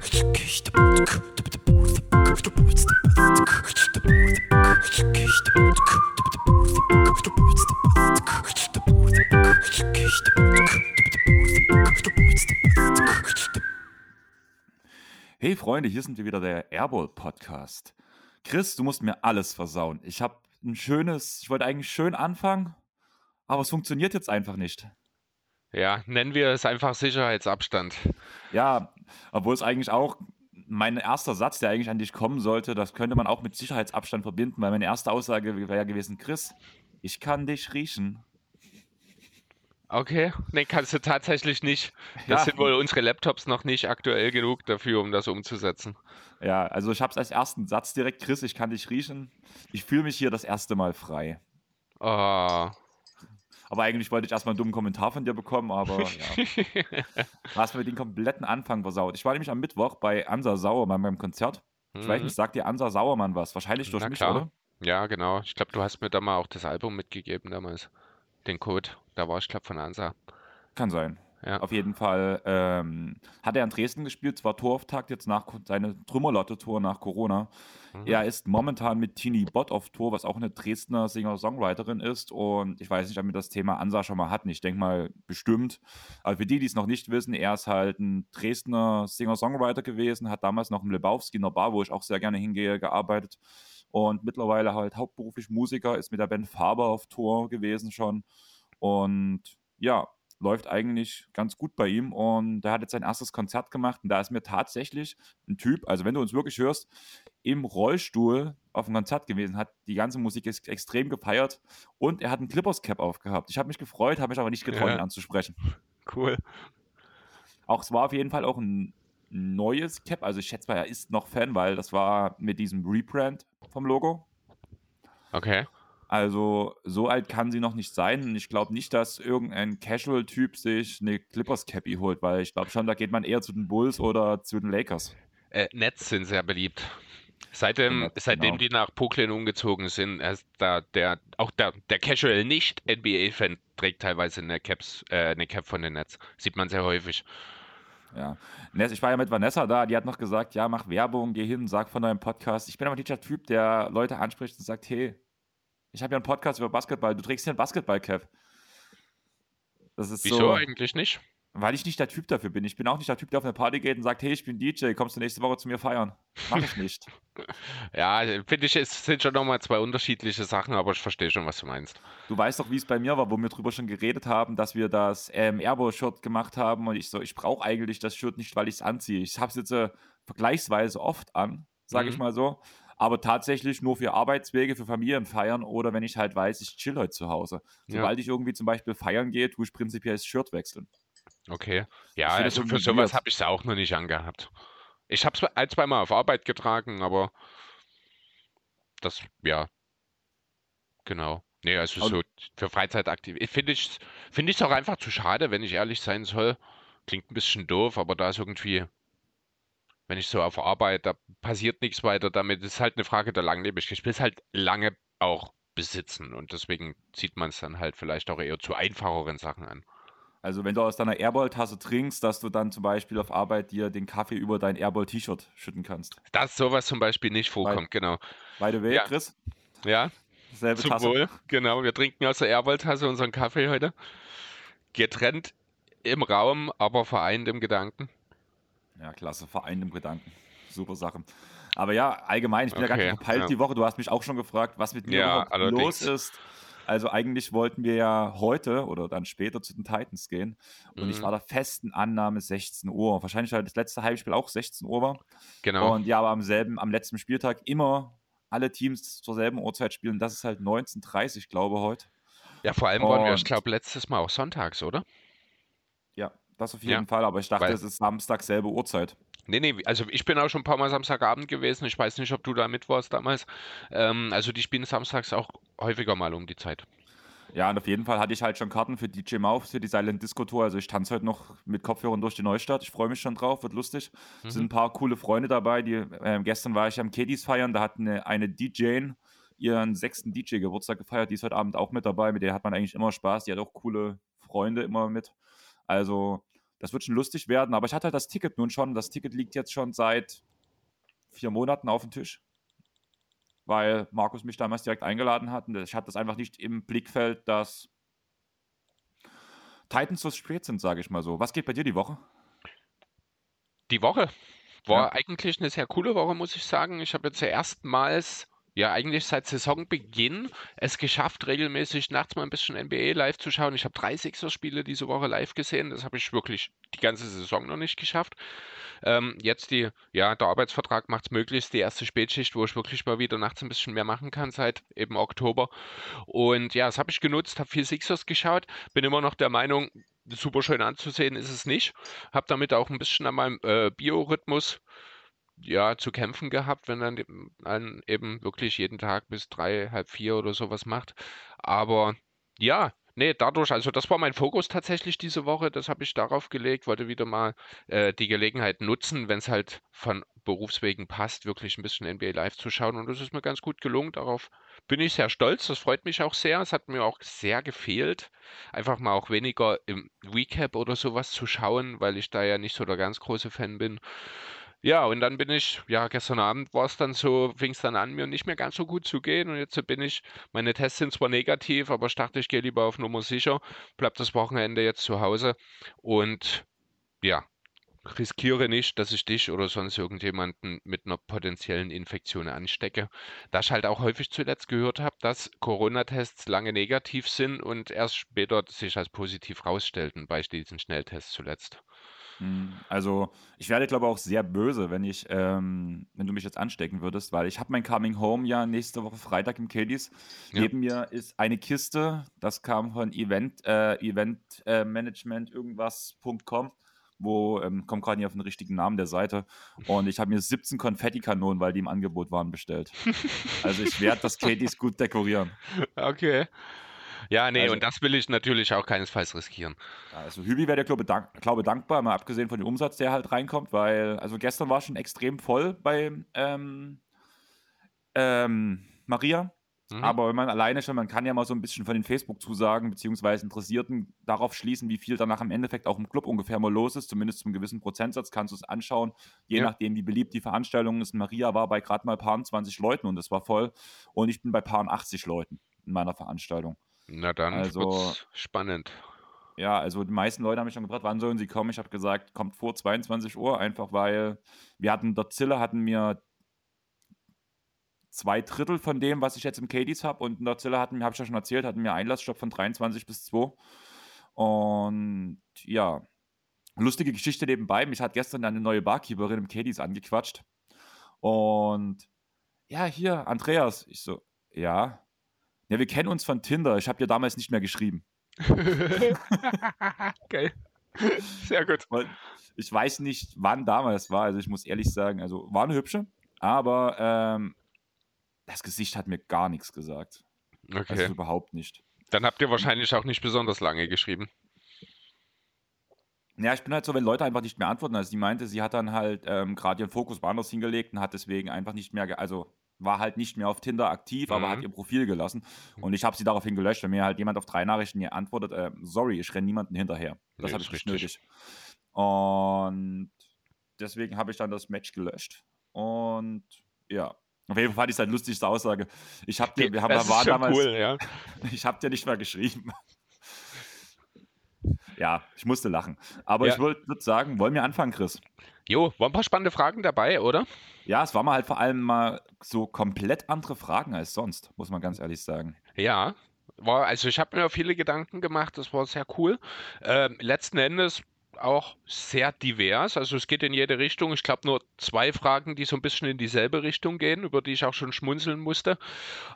Hey Freunde, hier sind wir wieder, der Airball Podcast. Chris, du musst mir alles versauen. Ich habe ein schönes, ich wollte eigentlich schön anfangen, aber es funktioniert jetzt einfach nicht. Ja, nennen wir es einfach Sicherheitsabstand. Ja, obwohl es eigentlich auch mein erster Satz, der eigentlich an dich kommen sollte, das könnte man auch mit Sicherheitsabstand verbinden, weil meine erste Aussage wäre ja gewesen, Chris, ich kann dich riechen. Okay, nee, kannst du tatsächlich nicht. Das Ja. sind wohl unsere Laptops noch nicht aktuell genug dafür, um das umzusetzen. Ja, also ich habe es als ersten Satz direkt, Chris, ich kann dich riechen. Ich fühle mich hier das erste Mal frei. Oh. Aber eigentlich wollte ich erstmal einen dummen Kommentar von dir bekommen, aber ja. Du hast mir den kompletten Anfang versaut. Ich war nämlich am Mittwoch bei Ansa Sauermann beim Konzert. Ich weiß Mhm. nicht, sagt dir Ansa Sauermann was? Wahrscheinlich durch Na mich, klar. oder? Ja, genau. Ich glaube, du hast mir da mal auch das Album mitgegeben damals. Den Code. Da war ich, glaube von Ansa. Kann sein. Ja. Auf jeden Fall ähm, hat er in Dresden gespielt, zwar Tourauftakt jetzt nach seine Trümmerlotte-Tour nach Corona. Mhm. Er ist momentan mit Tini Bott auf Tour, was auch eine Dresdner Singer-Songwriterin ist. Und ich weiß nicht, ob wir das Thema Ansa schon mal hatten. Ich denke mal bestimmt. Aber für die, die es noch nicht wissen, er ist halt ein Dresdner Singer-Songwriter gewesen, hat damals noch im Lebowski in der Bar, wo ich auch sehr gerne hingehe, gearbeitet. Und mittlerweile halt hauptberuflich Musiker, ist mit der Band Faber auf Tour gewesen schon. Und ja, läuft eigentlich ganz gut bei ihm und der hat jetzt sein erstes Konzert gemacht und da ist mir tatsächlich ein Typ, also wenn du uns wirklich hörst, im Rollstuhl auf dem Konzert gewesen, hat die ganze Musik ex extrem gefeiert und er hat einen Clippers Cap aufgehabt. Ich habe mich gefreut, habe mich aber nicht getraut, Ja. ihn anzusprechen. Cool. Auch es war auf jeden Fall auch ein neues Cap, also ich schätze mal, er ist noch Fan, weil das war mit diesem Rebrand vom Logo. Okay. Also so alt kann sie noch nicht sein. Und ich glaube nicht, dass irgendein Casual-Typ sich eine Clippers-Cappy holt, weil ich glaube schon, da geht man eher zu den Bulls oder zu den Lakers. Äh, Nets sind sehr beliebt. Seitdem, Nets, seitdem genau. die nach Brooklyn umgezogen sind, ist da der, auch der, der Casual Nicht-NBA-Fan trägt teilweise eine, Caps, äh, eine Cap von den Nets. Sieht man sehr häufig. Ja. Ich war ja mit Vanessa da, die hat noch gesagt, ja, mach Werbung, geh hin, sag von deinem Podcast. Ich bin aber nicht der Typ, der Leute anspricht und sagt, hey, ich habe ja einen Podcast über Basketball, du trägst hier ein Basketball-Cap. Das ist Wieso so, eigentlich nicht? weil ich nicht der Typ dafür bin. Ich bin auch nicht der Typ, der auf eine Party geht und sagt, hey, ich bin DJ, kommst du nächste Woche zu mir feiern? Mach ich nicht. Ja, finde ich, es sind schon nochmal zwei unterschiedliche Sachen, aber ich verstehe schon, was du meinst. Du weißt doch, wie es bei mir war, wo wir drüber schon geredet haben, dass wir das ähm, Airbo-Shirt gemacht haben und ich so, ich brauche eigentlich das Shirt nicht, weil ich es anziehe. Ich habe es jetzt äh, vergleichsweise oft an, sage ich Mhm. mal so. Aber tatsächlich nur für Arbeitswege, für Familienfeiern oder wenn ich halt weiß, ich chill heute zu Hause. Ja. Sobald ich irgendwie zum Beispiel feiern gehe, tue ich prinzipiell das Shirt wechseln. Okay. Ja, also für sowas habe ich es auch noch nicht angehabt. Ich habe es ein, zweimal auf Arbeit getragen, aber das, ja, genau. Nee, also Aber- so für Freizeitaktiv. Ich finde ich finde ich auch einfach zu schade, wenn ich ehrlich sein soll. Klingt ein bisschen doof, aber da ist irgendwie, wenn ich so auf Arbeit, da passiert nichts weiter damit. Es ist halt eine Frage der Langlebigkeit. Ich will es halt lange auch besitzen und deswegen zieht man es dann halt vielleicht auch eher zu einfacheren Sachen an. Also wenn du aus deiner Airball-Tasse trinkst, dass du dann zum Beispiel auf Arbeit dir den Kaffee über dein Airball-T-Shirt schütten kannst. Dass sowas zum Beispiel nicht vorkommt, genau. By the way, Ja. Chris, Ja, selbe Zum Tasse. Wohl, genau. Wir trinken aus der Airwald-Tasse unseren Kaffee heute. Getrennt im Raum, aber vereint im Gedanken. Ja, klasse, vereint im Gedanken. Super Sache. Aber ja, allgemein, ich bin ja ganz Okay, verpeilt ja. die Woche. Du hast mich auch schon gefragt, was mit mir Ja, los ist. Also eigentlich wollten wir ja heute oder dann später zu den Titans gehen. Und ich Mhm. war der festen Annahme 16 Uhr. Wahrscheinlich, weil das letzte Heimspiel auch 16 Uhr war. Genau. Und ja, aber am selben, am letzten Spieltag immer alle Teams zur selben Uhrzeit spielen. Das ist halt 19.30 glaube ich, heute. Ja, vor allem waren wir, ich Und- glaube, letztes Mal auch sonntags, oder? Ja, das auf Ja, jeden Fall. Aber ich dachte, weil- es ist Samstag selbe Uhrzeit. Nee, nee, also ich bin auch schon ein paar Mal Samstagabend gewesen. Ich weiß nicht, ob du da mit warst damals. Ähm, also die spielen samstags auch häufiger mal um die Zeit. Ja, und auf jeden Fall hatte ich halt schon Karten für DJ Mouth, für die Silent Disco Tour. Also ich tanze heute noch mit Kopfhörern durch die Neustadt. Ich freue mich schon drauf, wird lustig. Es sind Mhm. ein paar coole Freunde dabei. Die, ähm, gestern war ich am Kedis feiern, da hat eine, eine DJ ihren sechsten DJ-Geburtstag gefeiert. Die ist heute Abend auch mit dabei. Mit der hat man eigentlich immer Spaß. Die hat auch coole Freunde immer mit. Also Das wird schon lustig werden, aber ich hatte halt das Ticket nun schon. Das Ticket liegt jetzt schon seit vier Monaten auf dem Tisch, weil Markus mich damals direkt eingeladen hat. Und ich hatte das einfach nicht im Blickfeld, dass Titans so spät sind, sage ich mal so. Was geht bei dir die Woche? Die Woche war ja. eigentlich eine sehr coole Woche, muss ich sagen. Ich habe jetzt erstmals ja, eigentlich seit Saisonbeginn es geschafft, regelmäßig nachts mal ein bisschen NBA live zu schauen. Ich habe drei Sixers-Spiele diese Woche live gesehen. Das habe ich wirklich die ganze Saison noch nicht geschafft. Ähm, jetzt die, ja, der Arbeitsvertrag macht es möglich, die erste Spätschicht, wo ich wirklich mal wieder nachts ein bisschen mehr machen kann, seit eben Oktober. Und ja, das habe ich genutzt, habe viel Sixers geschaut, bin immer noch der Meinung, super schön anzusehen ist es nicht. Habe damit auch ein bisschen an meinem äh, Biorhythmus ja, zu kämpfen gehabt, wenn dann man eben wirklich jeden Tag bis drei, halb vier oder sowas macht. Aber ja, nee, dadurch, also das war mein Fokus tatsächlich diese Woche. Das habe ich darauf gelegt, wollte wieder mal äh, die Gelegenheit nutzen, wenn es halt von Berufswegen passt, wirklich ein bisschen NBA Live zu schauen. Und das ist mir ganz gut gelungen. Darauf bin ich sehr stolz. Das freut mich auch sehr. Es hat mir auch sehr gefehlt, einfach mal auch weniger im Recap oder sowas zu schauen, weil ich da ja nicht so der ganz große Fan bin. Ja, und dann bin ich, ja, gestern Abend war es dann so, fing es dann an, mir nicht mehr ganz so gut zu gehen. Und jetzt bin ich, meine Tests sind zwar negativ, aber ich dachte, ich gehe lieber auf Nummer sicher, bleib das Wochenende jetzt zu Hause und ja, riskiere nicht, dass ich dich oder sonst irgendjemanden mit einer potenziellen Infektion anstecke. Da ich halt auch häufig zuletzt gehört habe, dass Corona-Tests lange negativ sind und erst später sich als positiv rausstellten bei diesen Schnelltests zuletzt. Hm, also, ich werde, glaube ich, auch sehr böse, wenn ich, ähm, wenn du mich jetzt anstecken würdest, weil ich habe mein Coming Home ja nächste Woche Freitag im Kiddies. Ja. Neben mir ist eine Kiste, das kam von Event, äh, Eventmanagement äh, irgendwas.com wo ähm, kommt gerade nicht auf den richtigen Namen der Seite. Und ich habe mir 17 Konfettikanonen, weil die im Angebot waren, bestellt. Also ich werde das Katie's gut dekorieren. Okay. Ja, nee, also, und das will ich natürlich auch keinesfalls riskieren. Also Hübi wäre der glaube, dank, glaube dankbar, mal abgesehen von dem Umsatz, der halt reinkommt, weil, also gestern war schon extrem voll bei ähm, ähm, Maria. Mhm. Aber wenn man alleine schon, man kann ja mal so ein bisschen von den Facebook-Zusagen beziehungsweise Interessierten darauf schließen, wie viel danach im Endeffekt auch im Club ungefähr mal los ist. Zumindest zum gewissen Prozentsatz kannst du es anschauen, je ja. nachdem, wie beliebt die Veranstaltung ist. Maria war bei gerade mal paar 20 Leuten und es war voll. Und ich bin bei paar 80 Leuten in meiner Veranstaltung. Na dann also, wird's spannend. Ja, also die meisten Leute haben mich schon gefragt, wann sollen sie kommen? Ich habe gesagt, kommt vor 22 Uhr, einfach weil wir hatten, der Zille hatten mir zwei Drittel von dem, was ich jetzt im Katie's habe und in der Zille hatten, habe ich ja schon erzählt, hatten mir Einlassstopp von 23 bis 2. Und ja, lustige Geschichte nebenbei. Mich hat gestern eine neue Barkeeperin im Katie's angequatscht. Und ja, hier, Andreas. Ich so, ja. Ja, wir kennen uns von Tinder. Ich habe dir damals nicht mehr geschrieben. Geil. Sehr gut. Ich weiß nicht, wann damals war. Also ich muss ehrlich sagen, also war eine hübsche, aber ähm, das Gesicht hat mir gar nichts gesagt. Okay. Also überhaupt nicht. Dann habt ihr wahrscheinlich auch nicht besonders lange geschrieben. Ja, ich bin halt so, wenn Leute einfach nicht mehr antworten. Also sie meinte, sie hat dann halt ähm, gerade ihren Fokus woanders hingelegt und hat deswegen einfach nicht mehr, also war halt nicht mehr auf Tinder aktiv, mhm. aber hat mhm. ihr Profil gelassen. Und ich habe sie daraufhin gelöscht, wenn mir halt jemand auf drei Nachrichten hier antwortet, äh, sorry, ich renne niemanden hinterher. Das nee, habe ich nicht nötig. Und deswegen habe ich dann das Match gelöscht. Und ja, auf jeden Fall fand ich es halt lustigste Aussage. Ich habe dir, wir haben, das war damals, cool, ja. ich habe dir nicht mal geschrieben. ja, ich musste lachen. Aber ja. ich würde sagen, wollen wir anfangen, Chris? Jo, waren ein paar spannende Fragen dabei, oder? Ja, es waren mal halt vor allem mal so komplett andere Fragen als sonst, muss man ganz ehrlich sagen. Ja, war, also ich habe mir viele Gedanken gemacht, das war sehr cool. Ähm, letzten Endes auch sehr divers, also es geht in jede Richtung. Ich glaube nur zwei Fragen, die so ein bisschen in dieselbe Richtung gehen, über die ich auch schon schmunzeln musste.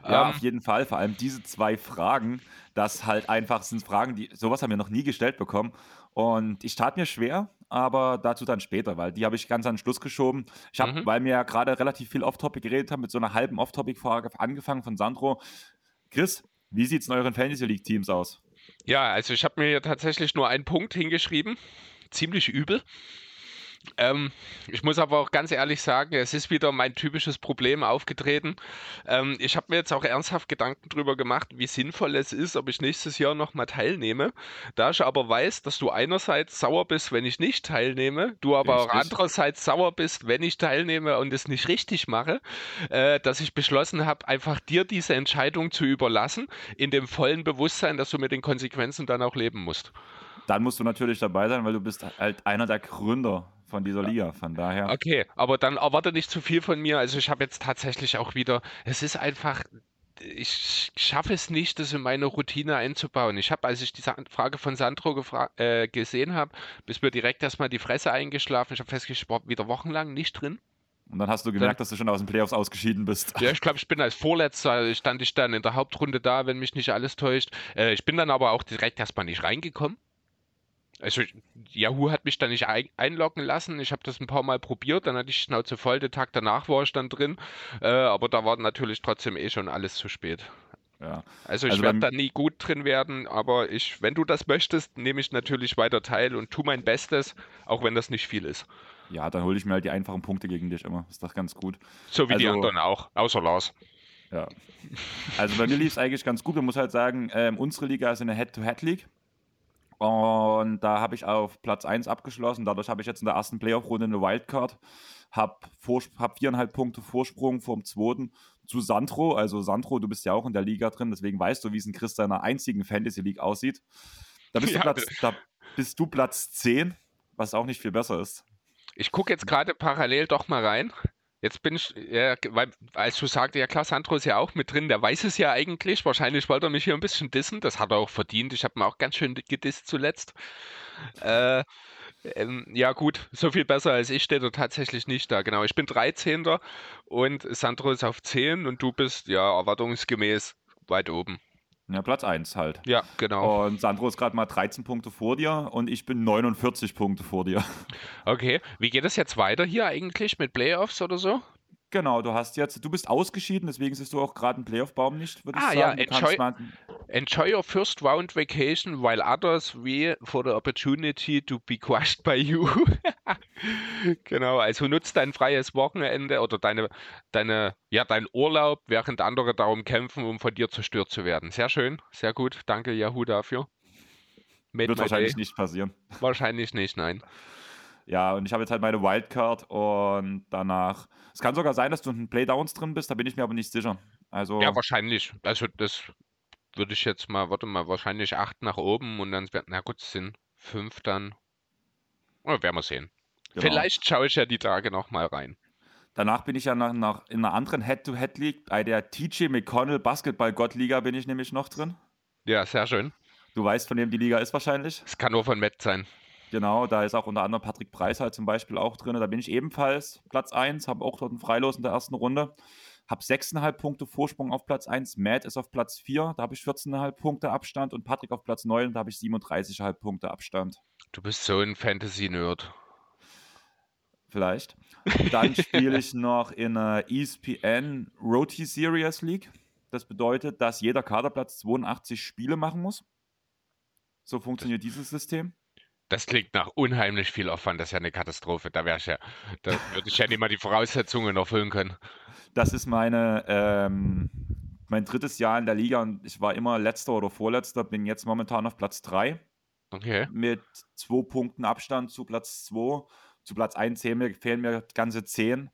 Ja, ähm, auf jeden Fall. Vor allem diese zwei Fragen, das halt einfach sind Fragen, die sowas haben wir noch nie gestellt bekommen. Und ich tat mir schwer, aber dazu dann später, weil die habe ich ganz an den Schluss geschoben. Ich habe, mhm. weil wir ja gerade relativ viel Off-Topic geredet haben, mit so einer halben Off-Topic-Frage angefangen von Sandro. Chris, wie sieht es in euren Fantasy League-Teams aus? Ja, also ich habe mir tatsächlich nur einen Punkt hingeschrieben. Ziemlich übel. Ähm, ich muss aber auch ganz ehrlich sagen, es ist wieder mein typisches Problem aufgetreten. Ähm, ich habe mir jetzt auch ernsthaft Gedanken darüber gemacht, wie sinnvoll es ist, ob ich nächstes Jahr nochmal teilnehme. Da ich aber weiß, dass du einerseits sauer bist, wenn ich nicht teilnehme, du aber auch Richtig. andererseits sauer bist, wenn ich teilnehme und es nicht richtig mache, äh, dass ich beschlossen habe, einfach dir diese Entscheidung zu überlassen, in dem vollen Bewusstsein, dass du mit den Konsequenzen dann auch leben musst. Dann musst du natürlich dabei sein, weil du bist halt einer der Gründer von dieser Liga. Von daher. Okay, aber dann erwarte nicht zu viel von mir. Also ich habe jetzt tatsächlich auch wieder, es ist einfach, ich schaffe es nicht, das in meine Routine einzubauen. Ich habe, als ich diese Frage von Sandro äh, gesehen habe, bis mir direkt erstmal die Fresse eingeschlafen. Ich habe festgestellt, ich war wieder wochenlang nicht drin. Und dann hast du gemerkt, dass du schon aus den Playoffs ausgeschieden bist. Ja, ich glaube, ich bin als Vorletzter, stand ich dann in der Hauptrunde da, wenn mich nicht alles täuscht. Äh, ich bin dann aber auch direkt erstmal nicht reingekommen. Also Yahoo hat mich da nicht ein einloggen lassen. Ich habe das ein paar Mal probiert, dann hatte ich Schnauze voll. Den Tag danach war ich dann drin. Äh, aber da war natürlich trotzdem eh schon alles zu spät. Ja. Also ich Also werde da nie gut drin werden, aber ich, wenn du das möchtest, nehme ich natürlich weiter teil und tu mein Bestes, auch wenn das nicht viel ist. Ja, dann hole ich mir halt die einfachen Punkte gegen dich immer. Ist doch ganz gut. So wie die Also- anderen auch, außer Lars. Ja. Also bei mir lief es eigentlich ganz gut. Man muss halt sagen, ähm, unsere Liga ist eine Head-to-Head-League. Und da habe ich auf Platz 1 abgeschlossen. Dadurch habe ich jetzt in der ersten Playoff-Runde eine Wildcard. Habe hab viereinhalb Punkte Vorsprung vom zweiten zu Sandro. Also Sandro, du bist ja auch in der Liga drin, deswegen weißt du, wie es in Chris seiner einzigen Fantasy-League aussieht. Da bist, Ja, du Platz, da bist du Platz 10, was auch nicht viel besser ist. Ich gucke jetzt gerade parallel doch mal rein. Jetzt bin ich, ja, weil, als du sagte, ja klar, Sandro ist ja auch mit drin, der weiß es ja eigentlich. Wahrscheinlich wollte er mich hier ein bisschen dissen. Das hat er auch verdient. Ich habe ihn auch ganz schön gedisst zuletzt. Äh, ähm, ja gut, so viel besser als ich steht er tatsächlich nicht da. Genau, ich bin 13. und Sandro ist auf 10 und du bist ja erwartungsgemäß weit oben. Ja, Platz 1 halt. Ja, genau. Und Sandro ist gerade mal 13 Punkte vor dir und ich bin 49 Punkte vor dir. Okay, wie geht es jetzt weiter hier eigentlich mit Playoffs oder so? Genau, du hast jetzt, du bist ausgeschieden, deswegen siehst du auch gerade einen Playoff-Baum nicht, würde ich Ah, sagen. ja, enjoy- Enjoy your first round vacation while others wait for the opportunity to be crushed by you. genau, also nutzt dein freies Wochenende oder deine, deine, ja, dein Urlaub, während andere darum kämpfen, um von dir zerstört zu werden. Sehr schön, sehr gut. Danke, Yahoo, dafür. Made wird wahrscheinlich day. nicht passieren. Wahrscheinlich nicht, nein. Ja, und ich habe jetzt halt meine Wildcard und danach. Es kann sogar sein, dass du in den Playdowns drin bist, da bin ich mir aber nicht sicher. Also, Ja, wahrscheinlich. Also das würde ich jetzt mal, warte mal, wahrscheinlich acht nach oben und dann na gut, es sind fünf dann. Oh, werden wir sehen. genau. Vielleicht schaue ich ja die Tage nochmal rein. Danach bin ich ja nach, nach, in einer anderen Head-to-Head-League, bei der TJ McConnell Basketball-Gott-Liga bin ich nämlich noch drin. Ja, sehr schön. Du weißt, von wem die Liga ist wahrscheinlich. Es kann nur von Matt sein. Genau, da ist auch unter anderem Patrick Preis halt zum Beispiel auch drin. Da bin ich ebenfalls Platz 1, habe auch dort einen Freilos in der ersten Runde. Habe 6,5 Punkte Vorsprung auf Platz 1. Matt ist auf Platz 4, da habe ich 14,5 Punkte Abstand. Und Patrick auf Platz 9, da habe ich 37,5 Punkte Abstand. Du bist so ein Fantasy-Nerd. Vielleicht. Dann spiele ich noch in einer E ESPN Roti Series League. Das bedeutet, dass jeder Kaderplatz 82 Spiele machen muss. So funktioniert dieses System. Das klingt nach unheimlich viel Aufwand. Das ist ja eine Katastrophe. Da wäre ich ja, da würde ich ja nicht mal die Voraussetzungen erfüllen können. Das ist meine, ähm, mein drittes Jahr in der Liga und ich war immer letzter oder vorletzter, bin jetzt momentan auf Platz 3 Okay. mit zwei Punkten Abstand zu Platz 2. Zu Platz 1 fehlen mir, fehlen mir ganze 10.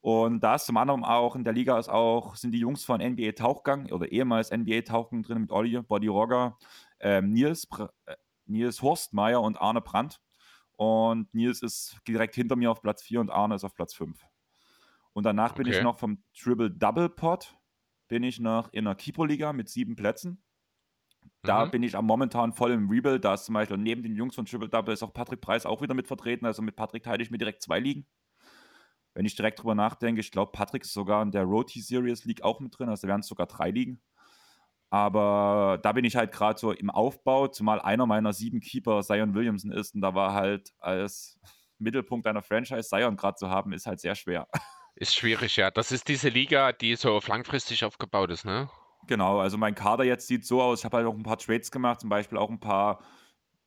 Und da ist zum anderen auch in der Liga ist auch, sind die Jungs von NBA Tauchgang oder ehemals NBA Tauchgang drin mit Olli, Body Rogger, ähm, Nils, äh, Nils Horstmeier und Arne Brandt. Und Nils ist direkt hinter mir auf Platz 4 und Arne ist auf Platz 5. Und danach bin ich Okay. noch vom Triple Double Pot, bin ich noch in der Keeper-Liga mit sieben Plätzen. Da Mhm. bin ich am momentan voll im Rebuild. Da ist zum Beispiel neben den Jungs von Triple Double ist auch Patrick Preis auch wieder mit vertreten. Also mit Patrick teile ich mir direkt zwei Ligen. Wenn ich direkt drüber nachdenke, ich glaube, Patrick ist sogar in der Roti Series League auch mit drin. Also wären es sogar drei Ligen. Aber da bin ich halt gerade so im Aufbau, zumal einer meiner sieben Keeper Zion Williamson ist. Und da war halt als Mittelpunkt einer Franchise Zion gerade zu haben, ist halt sehr schwer. Ist schwierig, ja. Das ist diese Liga, die so auf langfristig aufgebaut ist, ne? Genau, also mein Kader jetzt sieht so aus. Ich habe halt auch ein paar Trades gemacht, zum Beispiel auch ein paar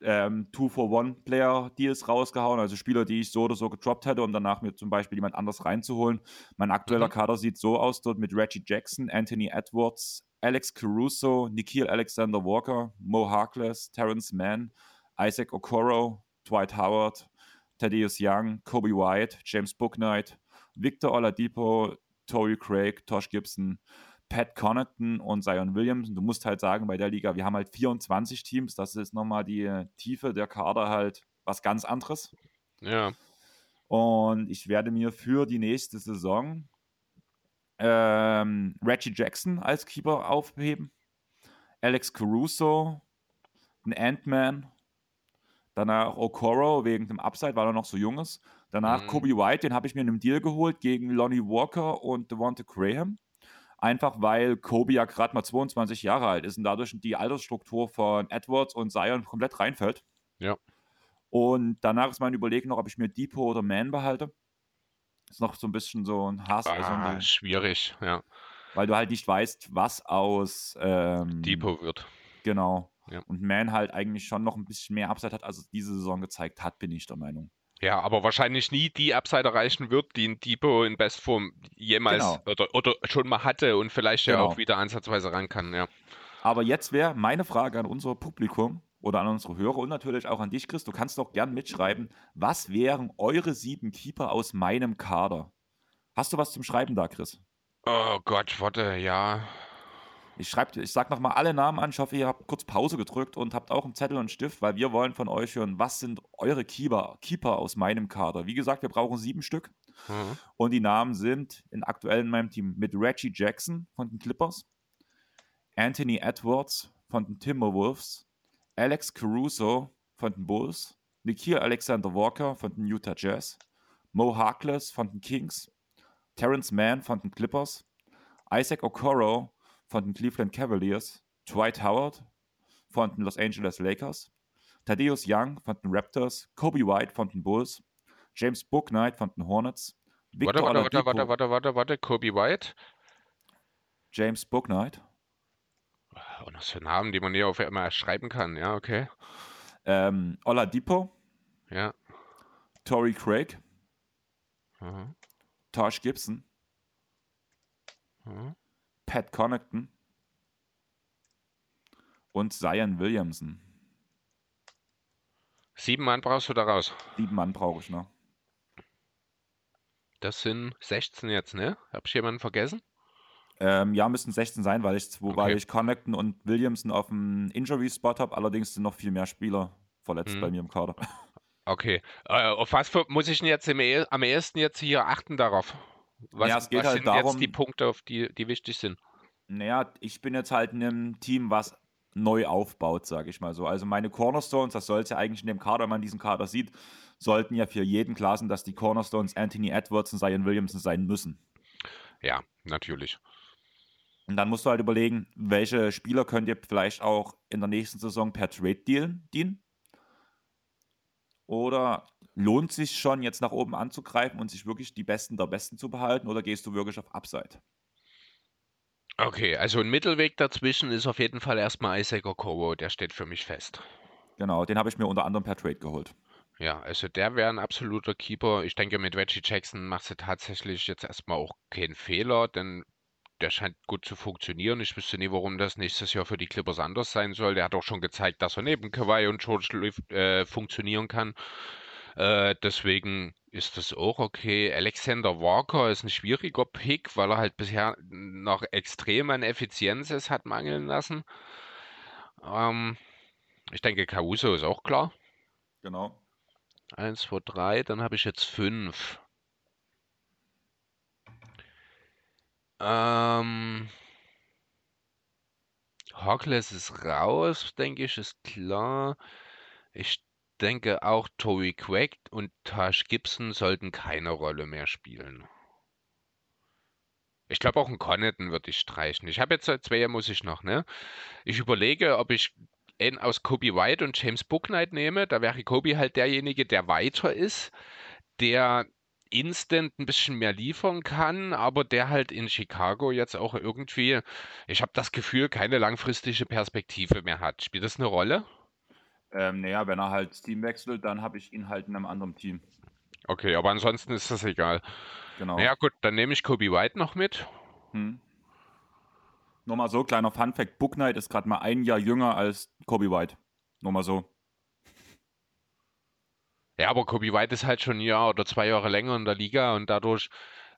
ähm, Two-for-One-Player-Deals rausgehauen, also Spieler, die ich so oder so gedroppt hätte, um danach mir zum Beispiel jemand anders reinzuholen. Mein aktueller Mhm. Kader sieht so aus, dort mit Reggie Jackson, Anthony Edwards, Alex Caruso, Nikhil Alexander Walker, Mo Harkless, Terrence Mann, Isaac Okoro, Dwight Howard, Thaddeus Young, Kobe White, James Booknight, Victor Oladipo, Torrey Craig, Tosh Gibson, Pat Connaughton und Zion Williamson. Du musst halt sagen, bei der Liga, wir haben halt 24 Teams. Das ist nochmal die äh, Tiefe der Kader halt was ganz anderes. Ja. Und ich werde mir für die nächste Saison ähm, Reggie Jackson als Keeper aufheben, Alex Caruso, ein Ant-Man, danach Okoro wegen dem Upside, weil er noch so jung ist. Danach Mhm. Kobe White, den habe ich mir in einem Deal geholt gegen Lonnie Walker und Devonta Graham. Einfach weil Kobe ja gerade mal 22 Jahre alt ist und dadurch die Altersstruktur von Edwards und Zion komplett reinfällt. Ja. Und danach ist mein Überlegen noch, ob ich mir Depot oder Man behalte. Ist noch so ein bisschen so ein Hass, also Ah, ein- schwierig, ja. weil du halt nicht weißt, was aus ähm, Depot wird. Genau. Ja. Und Man halt eigentlich schon noch ein bisschen mehr Upside hat, als es diese Saison gezeigt hat, bin ich der Meinung. Ja, aber wahrscheinlich nie die Upside erreichen wird, die ein Depot in Bestform jemals Genau. oder, oder schon mal hatte und vielleicht ja Genau. auch wieder ansatzweise ran kann, ja. Aber jetzt wäre meine Frage an unser Publikum oder an unsere Hörer und natürlich auch an dich, Chris. Du kannst doch gern mitschreiben, was wären eure sieben Keeper aus meinem Kader? Hast du was zum Schreiben da, Chris? Oh Gott, warte, ja. Ich, schreib, ich sag nochmal alle Namen an. Ich hoffe, ihr habt kurz Pause gedrückt und habt auch einen Zettel und einen Stift, weil wir wollen von euch hören, was sind eure Keeper, Keeper aus meinem Kader? Wie gesagt, wir brauchen sieben Stück. Mhm. Und die Namen sind in aktuell in meinem Team mit Reggie Jackson von den Clippers, Anthony Edwards von den Timberwolves, Alex Caruso von den Bulls, Nikhil Alexander Walker von den Utah Jazz, Mo Harkless von den Kings, Terrence Mann von den Clippers, Isaac Okoro von den Cleveland Cavaliers, Dwight Howard von den Los Angeles Lakers, Thaddeus Young von den Raptors, Kobe White von den Bulls, James Booknight von den Hornets, Warte, Victor warte, warte, warte, warte, warte, warte, Kobe White. James Booknight, Oh, noch so Namen, die man nie auf einmal schreiben kann, ja, okay. ähm, Oladipo, Ja. Torrey Craig, Mhm. Tosh Gibson, Mhm. Pat Connaughton und Zion Williamson. Sieben Mann brauchst du da raus. Sieben Mann brauche ich noch. Das sind 16 jetzt, ne? Hab ich jemanden vergessen? Ähm, ja, müssen 16 sein, weil ich, Okay. ich Connaughton und Williamson auf dem Injury-Spot habe. Allerdings sind noch viel mehr Spieler verletzt Mhm. bei mir im Kader. Okay. Äh, auf was für, muss ich denn jetzt im, eh- am ehesten jetzt hier achten darauf? Was, Ja, es geht was halt sind darum- jetzt die Punkte, auf die, die wichtig sind? Naja, ich bin jetzt halt in einem Team, was neu aufbaut, sage ich mal so. Also meine Cornerstones, das sollte ja eigentlich in dem Kader, wenn man diesen Kader sieht, sollten ja für jeden klar sein, dass die Cornerstones Anthony Edwards und Zion Williamson sein müssen. Ja, natürlich. Und dann musst du halt überlegen, welche Spieler könnt ihr vielleicht auch in der nächsten Saison per Trade dealen, dienen? Oder lohnt sich schon, jetzt nach oben anzugreifen und sich wirklich die Besten der Besten zu behalten? Oder gehst du wirklich auf Upside? Okay, also ein Mittelweg dazwischen ist auf jeden Fall erstmal Isaac Okoro, der steht für mich fest. Genau, den habe ich mir unter anderem per Trade geholt. Ja, also der wäre ein absoluter Keeper. Ich denke, mit Reggie Jackson machst du tatsächlich jetzt erstmal auch keinen Fehler, denn der scheint gut zu funktionieren. Ich wüsste nie, warum das nächstes Jahr für die Clippers anders sein soll. Der hat auch schon gezeigt, dass er neben Kawhi und George äh, funktionieren kann. Äh, deswegen ist das auch okay. Alexander Walker ist ein schwieriger Pick, weil er halt bisher noch extrem an Effizienz es hat mangeln lassen. Ähm, ich denke, Caruso ist auch klar. Genau. Eins, zwei, drei, dann habe ich jetzt fünf. Ähm, Harkless ist raus, denke ich, ist klar. Ich denke auch Tory Craig und Taj Gibson sollten keine Rolle mehr spielen. Ich glaube auch einen Connaughton würde ich streichen. Ich habe jetzt zwei muss ich noch, ne? Ich überlege, ob ich einen aus Kobe White und James Booknight nehme. Da wäre Kobe halt derjenige, der weiter ist, der instant ein bisschen mehr liefern kann, aber der halt in Chicago jetzt auch irgendwie, ich habe das Gefühl, keine langfristige Perspektive mehr hat. Spielt das eine Rolle? Ähm, naja, wenn er halt das Team wechselt, dann habe ich ihn halt in einem anderen Team. Okay, aber ansonsten ist das egal. Genau. Naja, gut, dann nehme ich Kobe White noch mit. Hm. Nur mal so, kleiner Fun-Fact: Book Knight ist gerade mal ein Jahr jünger als Kobe White. Nur mal so. Ja, aber Kobe White ist halt schon ein Jahr oder zwei Jahre länger in der Liga und dadurch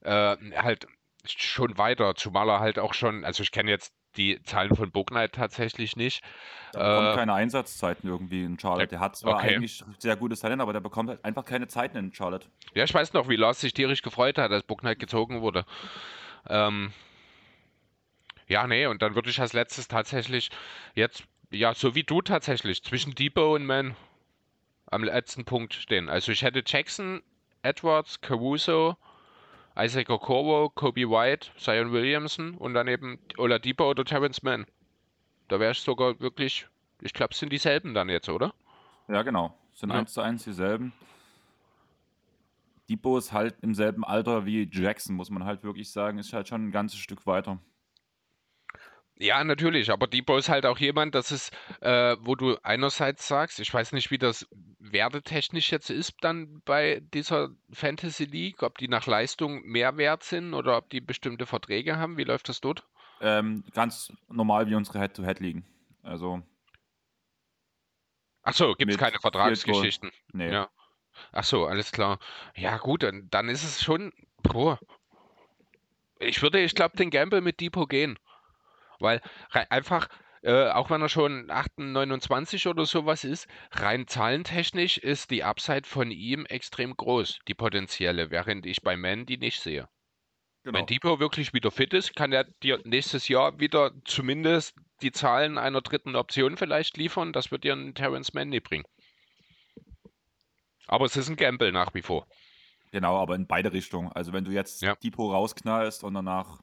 äh, halt schon weiter, zumal er halt auch schon, also ich kenne jetzt die Zahlen von Knight tatsächlich nicht. Der bekommt Äh, keine Einsatzzeiten irgendwie in Charlotte. Der hat zwar okay. eigentlich sehr gutes Talent, aber der bekommt halt einfach keine Zeiten in Charlotte. Ja, ich weiß noch, wie Lars sich tierisch gefreut hat, als Knight gezogen wurde. Ähm, ja, nee, und dann würde ich als letztes tatsächlich jetzt, ja, so wie du tatsächlich, zwischen Depot und Man am letzten Punkt stehen. Also ich hätte Jackson, Edwards, Caruso, Isaac Okoro, Kobe White, Zion Williamson und dann eben Oladipo oder Terrence Mann. Da wäre ich sogar wirklich, ich glaube, es sind dieselben dann jetzt, oder? Ja, genau. Sind Ja. eins zu eins dieselben. Depot ist halt im selben Alter wie Jackson, muss man halt wirklich sagen. Ist halt schon ein ganzes Stück weiter. Ja, natürlich, aber Depot ist halt auch jemand, das ist, äh, wo du einerseits sagst, ich weiß nicht, wie das wertetechnisch jetzt ist dann bei dieser Fantasy League, ob die nach Leistung mehr wert sind oder ob die bestimmte Verträge haben. Wie läuft das dort? Ähm, ganz normal wie unsere Head-to-Head liegen. Also, Ach so, gibt es keine. Vertragsgeschichten. nee. Ja. Ach so, alles klar. Ja, gut, dann, dann ist es schon. Boah. Ich würde, ich glaube, den Gamble mit Depot gehen. Weil einfach, äh, auch wenn er schon 28, 29 oder sowas ist, rein zahlentechnisch ist die Upside von ihm extrem groß, die potenzielle, während ich bei Man die nicht sehe. Genau. Wenn Depot wirklich wieder fit ist, kann er dir nächstes Jahr wieder zumindest die Zahlen einer dritten Option vielleicht liefern. Das wird dir ein Terrence Mann nie bringen. Aber es ist ein Gamble nach wie vor. Genau, aber in beide Richtungen. Also wenn du jetzt Ja. Depot rausknallst und danach,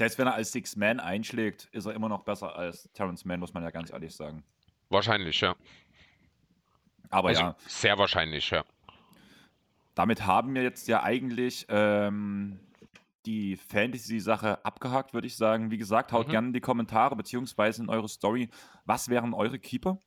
selbst wenn er als Six-Man einschlägt, ist er immer noch besser als Terrence Mann, muss man ja ganz ehrlich sagen. Wahrscheinlich, ja. Aber Also ja, sehr wahrscheinlich, ja. damit haben wir jetzt ja eigentlich ähm, die Fantasy-Sache abgehakt, würde ich sagen. Wie gesagt, haut Mhm. gerne in die Kommentare beziehungsweise in eure Story, was wären eure Keeper?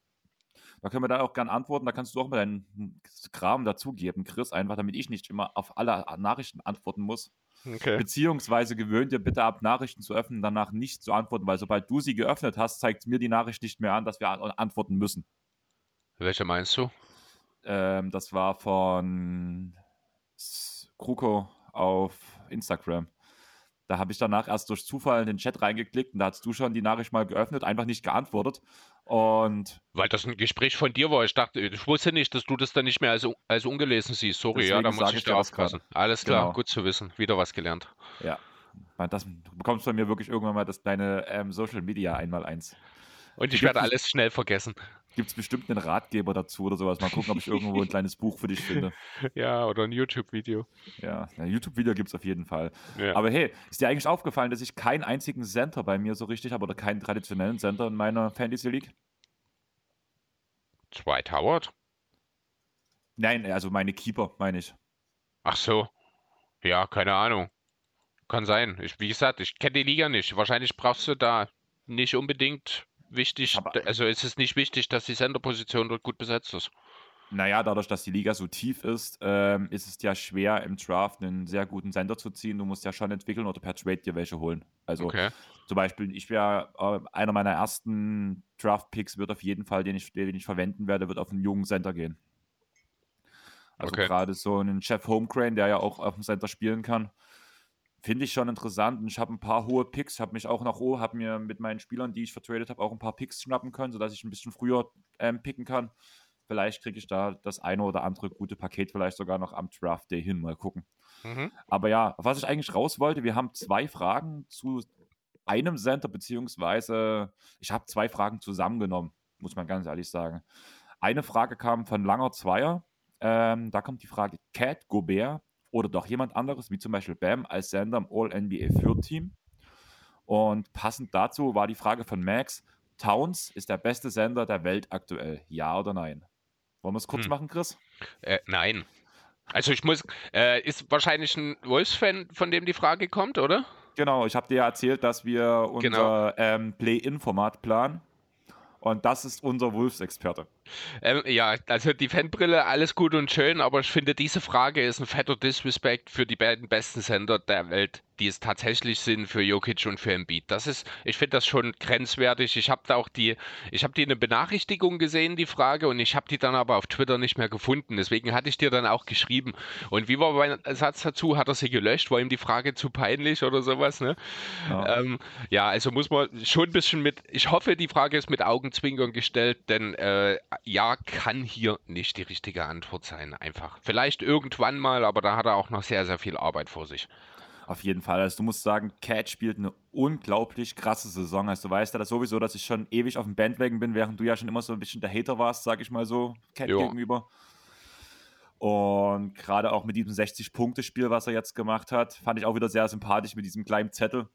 Da können wir dann auch gerne antworten. Da kannst du auch mal deinen Kram dazugeben, Chris, einfach damit ich nicht immer auf alle Nachrichten antworten muss. Okay. Beziehungsweise gewöhnt dir bitte ab, Nachrichten zu öffnen, danach nicht zu antworten, weil sobald du sie geöffnet hast, zeigt mir die Nachricht nicht mehr an, dass wir an- antworten müssen. Welche meinst du? Ähm, das war von Kruko auf Instagram. Da habe ich danach erst durch Zufall in den Chat reingeklickt und da hast du schon die Nachricht mal geöffnet, einfach nicht geantwortet. Und Weil das ein Gespräch von dir war. Ich dachte, ich wusste nicht, dass du das dann nicht mehr als, als ungelesen siehst. Sorry, ja, da muss ich ich dir aufpassen. Alles klar, Genau. gut zu wissen. Wieder was gelernt. ja, das, du bekommst von mir wirklich irgendwann mal das deine ähm, Social Media einmal eins. Und ich werde es- alles schnell vergessen. Gibt es bestimmt einen Ratgeber dazu oder sowas? Mal gucken, ob ich irgendwo ein kleines Buch für dich finde. Ja, oder ein YouTube-Video. Ja, ein YouTube-Video gibt es auf jeden Fall. Ja. Aber hey, ist dir eigentlich aufgefallen, dass ich keinen einzigen Center bei mir so richtig habe oder keinen traditionellen Center in meiner Fantasy League? Dwight Howard? Nein, also meine Keeper, meine ich. Ach so. Ja, keine Ahnung. Kann sein. Ich, wie gesagt, ich kenne die Liga nicht. Wahrscheinlich brauchst du da nicht unbedingt wichtig, Aber- also ist es nicht wichtig, dass die Senderposition dort gut besetzt ist. Naja, dadurch, dass die Liga so tief ist, ähm, ist es ja schwer im Draft einen sehr guten Center zu ziehen. Du musst ja schon entwickeln oder per Trade dir welche holen. Also Okay. zum Beispiel, ich wäre, äh, einer meiner ersten Draft-Picks wird auf jeden Fall, den ich, den ich verwenden werde, wird auf einen jungen Center gehen. Also Okay. gerade so einen Jeff Holmgren, der ja auch auf dem Center spielen kann, finde ich schon interessant. Und ich habe ein paar hohe Picks, habe mich auch nach O, habe mir mit meinen Spielern, die ich vertradet habe, auch ein paar Picks schnappen können, sodass ich ein bisschen früher ähm, picken kann. Vielleicht kriege ich da das eine oder andere gute Paket vielleicht sogar noch am Draft Day hin. Mal gucken. Mhm. Aber ja, was ich eigentlich raus wollte, wir haben zwei Fragen zu einem Center, beziehungsweise ich habe zwei Fragen zusammengenommen, muss man ganz ehrlich sagen. Eine Frage kam von Langer Zweier. Ähm, da kommt die Frage: Cat, Gobert oder doch jemand anderes, wie zum Beispiel Bam, als Sender im All-NBA Fürth-Team? Und passend dazu war die Frage von Max: Towns ist der beste Sender der Welt aktuell, ja oder nein? Wollen wir es kurz Hm. machen, Chris? Äh, nein. Also ich muss, äh, ist wahrscheinlich ein Wolves-Fan, von dem die Frage kommt, oder? Genau, ich habe dir ja erzählt, dass wir unser Genau. ähm, Play-In-Format planen. Und das ist unser Wolves-Experte. Ähm, ja, also die Fanbrille, alles gut und schön, aber ich finde, diese Frage ist ein fetter Disrespect für die beiden besten Sender der Welt die es tatsächlich sind für Jokic und für Embiid. Das ist, ich finde das schon grenzwertig. Ich habe da auch die, ich habe die eine Benachrichtigung gesehen, die Frage, und ich habe die dann aber auf Twitter nicht mehr gefunden. Deswegen hatte ich dir dann auch geschrieben. Und wie war mein Satz dazu? Hat er sie gelöscht? War ihm die Frage zu peinlich oder sowas? Ne? Ja. Ähm, ja, also muss man schon ein bisschen mit, ich hoffe, die Frage ist mit Augenzwinkern gestellt, denn äh, ja, kann hier nicht die richtige Antwort sein. Einfach. Vielleicht irgendwann mal, aber da hat er auch noch sehr, sehr viel Arbeit vor sich. Auf jeden Fall. Also du musst sagen, Cat spielt eine unglaublich krasse Saison. Also du weißt ja das sowieso, dass ich schon ewig auf dem Bandwagon bin, während du ja schon immer so ein bisschen der Hater warst, sag ich mal so, Cat jo. gegenüber. Und gerade auch mit diesem 60-Punkte-Spiel, was er jetzt gemacht hat, fand ich auch wieder sehr sympathisch mit diesem kleinen Zettel.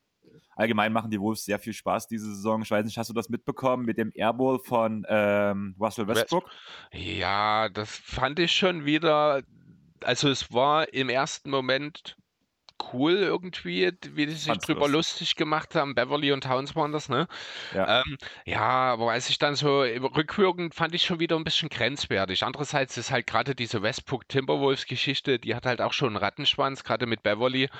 Allgemein machen die Wolves sehr viel Spaß diese Saison. Ich weiß nicht, hast du das mitbekommen mit dem Airball von ähm, Russell Westbrook? Ja, das fand ich schon wieder. Also es war im ersten Moment cool irgendwie, wie die sich drüber lustig. lustig gemacht haben. Beverly und Towns waren das, ne? Ja. Ähm, ja, aber weiß ich dann so, rückwirkend fand ich schon wieder ein bisschen grenzwertig. Andererseits ist halt gerade diese Westbrook Timberwolves Geschichte, die hat halt auch schon einen Rattenschwanz, gerade mit Beverly. Ich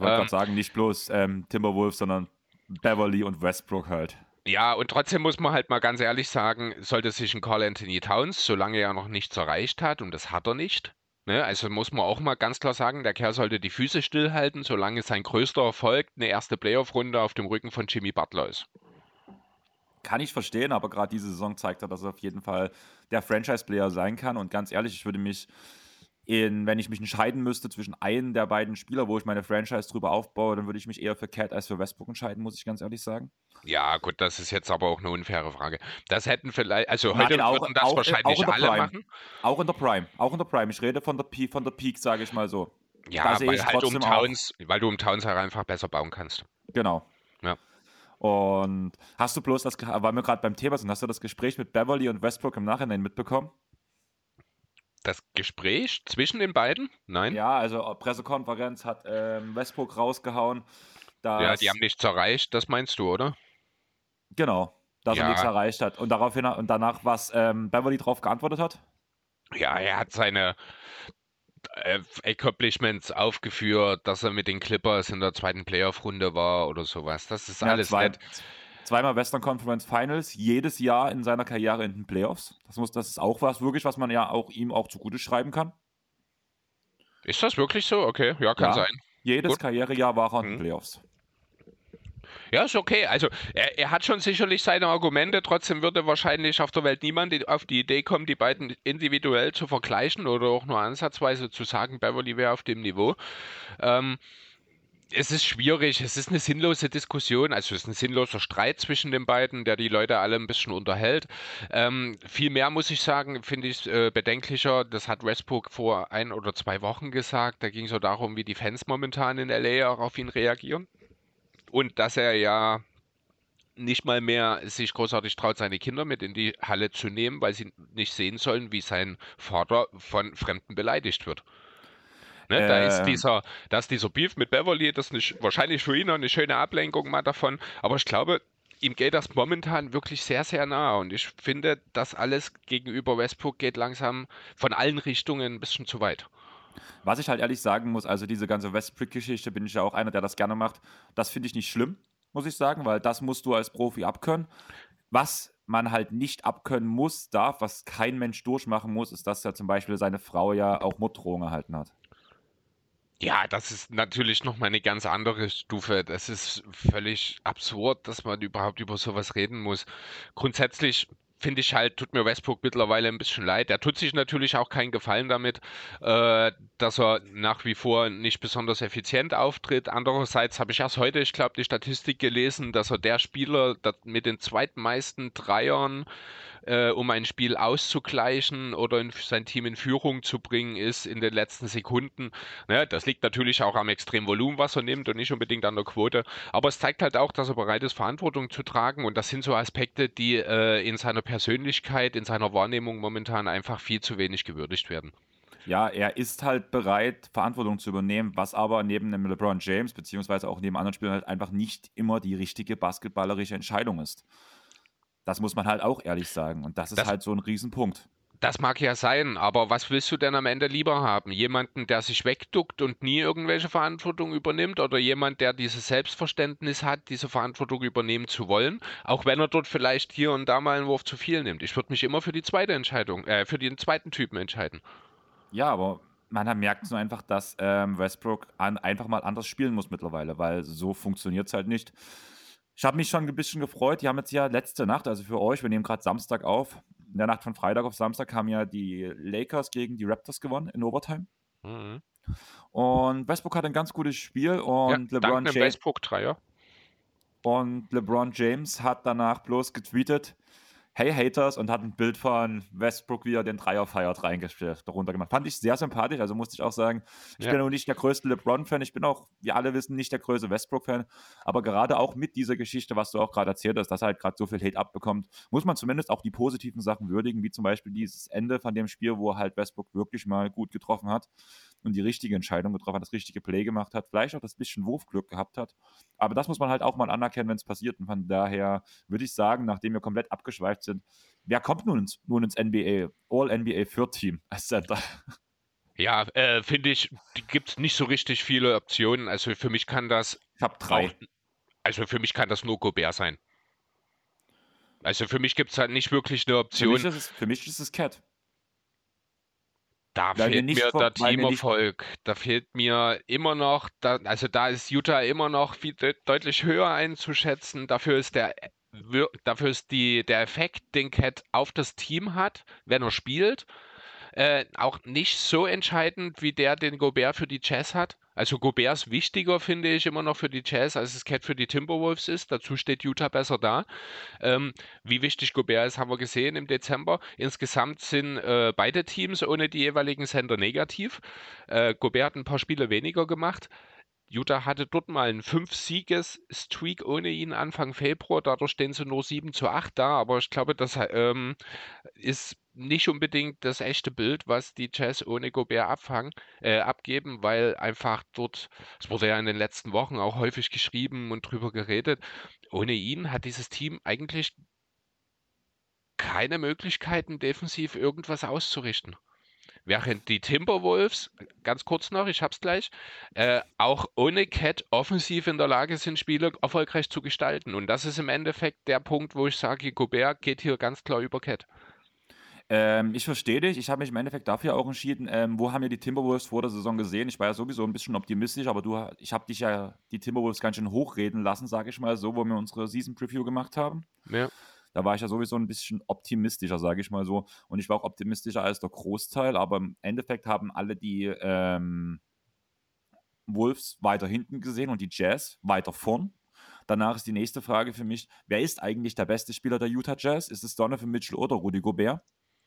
wollte ähm, gerade sagen, nicht bloß ähm, Timberwolves, sondern Beverly und Westbrook halt. Ja, und trotzdem muss man halt mal ganz ehrlich sagen, sollte sich ein Carl Anthony Towns, solange er noch nichts erreicht hat, und das hat er nicht, Ne, also muss man auch mal ganz klar sagen, der Kerl sollte die Füße stillhalten, solange sein größter Erfolg eine erste Playoff-Runde auf dem Rücken von Jimmy Butler ist. Kann ich verstehen, aber gerade diese Saison zeigt er, dass er auf jeden Fall der Franchise-Player sein kann. Und ganz ehrlich, ich würde mich in, wenn ich mich entscheiden müsste zwischen einem der beiden Spieler, wo ich meine Franchise drüber aufbaue, dann würde ich mich eher für Cat als für Westbrook entscheiden, muss ich ganz ehrlich sagen. Ja, gut, das ist jetzt aber auch eine unfaire Frage. Das hätten vielleicht, also Nein, heute auch, würden das auch, wahrscheinlich auch alle Prime. machen. Auch in der Prime, auch in der Prime. Ich rede von der, Peak, von der Peak, sage ich mal so. Ja, weil, halt um Towns, weil du um Towns halt einfach besser bauen kannst. Genau. Ja. Und hast du bloß das, weil wir gerade beim Thema sind, hast du das Gespräch mit Beverly und Westbrook im Nachhinein mitbekommen? Das Gespräch zwischen den beiden? Nein. Ja, also äh, Pressekonferenz hat ähm, Westbrook rausgehauen. ja, die haben nichts erreicht, das meinst du, oder? Genau, dass ja. er nichts erreicht hat. Und daraufhin und danach, was ähm, Beverly darauf geantwortet hat? Ja, er hat seine äh, Accomplishments aufgeführt, dass er mit den Clippers in der zweiten Playoff-Runde war oder sowas. Das ist ja, alles zwei, nett zweimal Western Conference Finals, jedes Jahr in seiner Karriere in den Playoffs. Das, muss, das ist auch was, wirklich, was man ja auch ihm auch zugute schreiben kann. Ist das wirklich so? Okay, ja, kann ja. sein. Jedes Gut. Karrierejahr war er in den mhm. Playoffs. Ja, ist okay. Also er, er, hat schon sicherlich seine Argumente. Trotzdem würde wahrscheinlich auf der Welt niemand auf die Idee kommen, die beiden individuell zu vergleichen oder auch nur ansatzweise zu sagen, Beverly wäre auf dem Niveau. Ähm, es ist schwierig, es ist eine sinnlose Diskussion, also es ist ein sinnloser Streit zwischen den beiden, der die Leute alle ein bisschen unterhält. Ähm, viel mehr muss ich sagen, finde ich äh, bedenklicher, das hat Westbrook vor ein oder zwei Wochen gesagt, da ging es so darum, wie die Fans momentan in LA auch auf ihn reagieren. Und dass er ja nicht mal mehr sich großartig traut, seine Kinder mit in die Halle zu nehmen, weil sie nicht sehen sollen, wie sein Vater von Fremden beleidigt wird. Ne? Da ist ähm. dieser, da ist dieser Beef mit Beverly, das ist wahrscheinlich für ihn noch eine schöne Ablenkung mal davon. Aber ich glaube, ihm geht das momentan wirklich sehr, sehr nah. Und ich finde, das alles gegenüber Westbrook geht langsam von allen Richtungen ein bisschen zu weit. Was ich halt ehrlich sagen muss, also diese ganze Westbrook-Geschichte bin ich ja auch einer, der das gerne macht. Das finde ich nicht schlimm, muss ich sagen, weil das musst du als Profi abkönnen. Was man halt nicht abkönnen muss, darf, was kein Mensch durchmachen muss, ist, dass ja zum Beispiel seine Frau ja auch Morddrohungen erhalten hat. Ja, das ist natürlich noch mal eine ganz andere Stufe. Das ist völlig absurd, dass man überhaupt über sowas reden muss. Grundsätzlich finde ich halt, tut mir Westbrook mittlerweile ein bisschen leid. Er tut sich natürlich auch keinen Gefallen damit, äh, dass er nach wie vor nicht besonders effizient auftritt. Andererseits habe ich erst heute, ich glaube, die Statistik gelesen, dass er der Spieler mit den zweitmeisten Dreiern äh, um ein Spiel auszugleichen oder in, sein Team in Führung zu bringen, ist in den letzten Sekunden. Ne, das liegt natürlich auch am extremen Volumen, was er nimmt und nicht unbedingt an der Quote. Aber es zeigt halt auch, dass er bereit ist, Verantwortung zu tragen. Und das sind so Aspekte, die äh, in seiner Persönlichkeit, in seiner Wahrnehmung momentan einfach viel zu wenig gewürdigt werden. Ja, er ist halt bereit, Verantwortung zu übernehmen, was aber neben dem LeBron James, beziehungsweise auch neben anderen Spielern halt einfach nicht immer die richtige basketballerische Entscheidung ist. Das muss man halt auch ehrlich sagen. Und das ist Das halt so ein Riesenpunkt. Das mag ja sein, aber was willst du denn am Ende lieber haben? Jemanden, der sich wegduckt und nie irgendwelche Verantwortung übernimmt oder jemand, der dieses Selbstverständnis hat, diese Verantwortung übernehmen zu wollen, auch wenn er dort vielleicht hier und da mal einen Wurf zu viel nimmt? Ich würde mich immer für die zweite Entscheidung, äh, für den zweiten Typen entscheiden. Ja, aber man merkt so einfach, dass ähm, Westbrook an, einfach mal anders spielen muss mittlerweile, weil so funktioniert es halt nicht. Ich habe mich schon ein bisschen gefreut. Die haben jetzt ja letzte Nacht, also für euch, wir nehmen gerade Samstag auf. In der Nacht von Freitag auf Samstag haben ja die Lakers gegen die Raptors gewonnen in Overtime. Mhm. Und Westbrook hat ein ganz gutes Spiel Ja, und dank LeBron James, Westbrook-Dreier. und LeBron James hat danach bloß getweetet, Hey Haters und hat ein Bild von Westbrook, wie er den Dreier feiert, reingestellt, darunter gemacht. Fand ich sehr sympathisch, also musste ich auch sagen, ich Ja. bin auch nicht der größte LeBron-Fan, ich bin auch, wie alle wissen, nicht der größte Westbrook-Fan, aber gerade auch mit dieser Geschichte, was du auch gerade erzählt hast, dass er halt gerade so viel Hate abbekommt, muss man zumindest auch die positiven Sachen würdigen, wie zum Beispiel dieses Ende von dem Spiel, wo halt Westbrook wirklich mal gut getroffen hat und die richtige Entscheidung getroffen hat, das richtige Play gemacht hat, vielleicht auch das bisschen Wurfglück gehabt hat. Aber das muss man halt auch mal anerkennen, wenn es passiert. Und von daher würde ich sagen, nachdem wir komplett abgeschweift sind, wer kommt nun ins, nun ins NBA, All-NBA Third Team als Center? Ja, äh, finde ich, gibt es nicht so richtig viele Optionen. Also für mich kann das Ich habe drei. auch, also für mich kann das nur Gobert sein. Also für mich gibt es halt nicht wirklich eine Für Option. mich, ist es, für mich ist es Cat. Da Weil fehlt mir der Teamerfolg. Da fehlt mir immer noch, da, also da ist Utah immer noch viel de deutlich höher einzuschätzen. Dafür ist der, dafür ist die, der Effekt, den Cat auf das Team hat, wenn er spielt, äh, auch nicht so entscheidend wie der, den Gobert für die Jazz hat. Also Gobert ist wichtiger, finde ich, immer noch für die Jazz, als es Cat für die Timberwolves ist. Dazu steht Utah besser da. Ähm, wie wichtig Gobert ist, haben wir gesehen im Dezember. Insgesamt sind äh, beide Teams ohne die jeweiligen Sender negativ. Äh, Gobert hat ein paar Spiele weniger gemacht. Utah hatte dort mal einen 5-Sieges-Streak ohne ihn Anfang Februar. Dadurch stehen sie nur 7 zu 8 da. Aber ich glaube, das ähm, ist nicht unbedingt das echte Bild, was die Jazz ohne Gobert abfangen, äh, abgeben, weil einfach dort, es wurde ja in den letzten Wochen auch häufig geschrieben und drüber geredet, ohne ihn hat dieses Team eigentlich keine Möglichkeiten, defensiv irgendwas auszurichten. Während die Timberwolves, ganz kurz noch, ich hab's gleich, äh, auch ohne Cat offensiv in der Lage sind, Spiele erfolgreich zu gestalten. Und das ist im Endeffekt der Punkt, wo ich sage, Gobert geht hier ganz klar über Cat. Ähm, ich verstehe dich. Ich habe mich im Endeffekt dafür auch entschieden. Ähm, wo haben wir die Timberwolves vor der Saison gesehen? Ich war ja sowieso ein bisschen optimistisch, aber du, ich habe dich ja die Timberwolves ganz schön hochreden lassen, sage ich mal so, wo wir unsere Season Preview gemacht haben. Ja. Da war ich ja sowieso ein bisschen optimistischer, sage ich mal so. Und ich war auch optimistischer als der Großteil, aber im Endeffekt haben alle die ähm, Wolves weiter hinten gesehen und die Jazz weiter vorn. Danach ist die nächste Frage für mich, wer ist eigentlich der beste Spieler der Utah Jazz? Ist es Donovan Mitchell oder Rudy Gobert?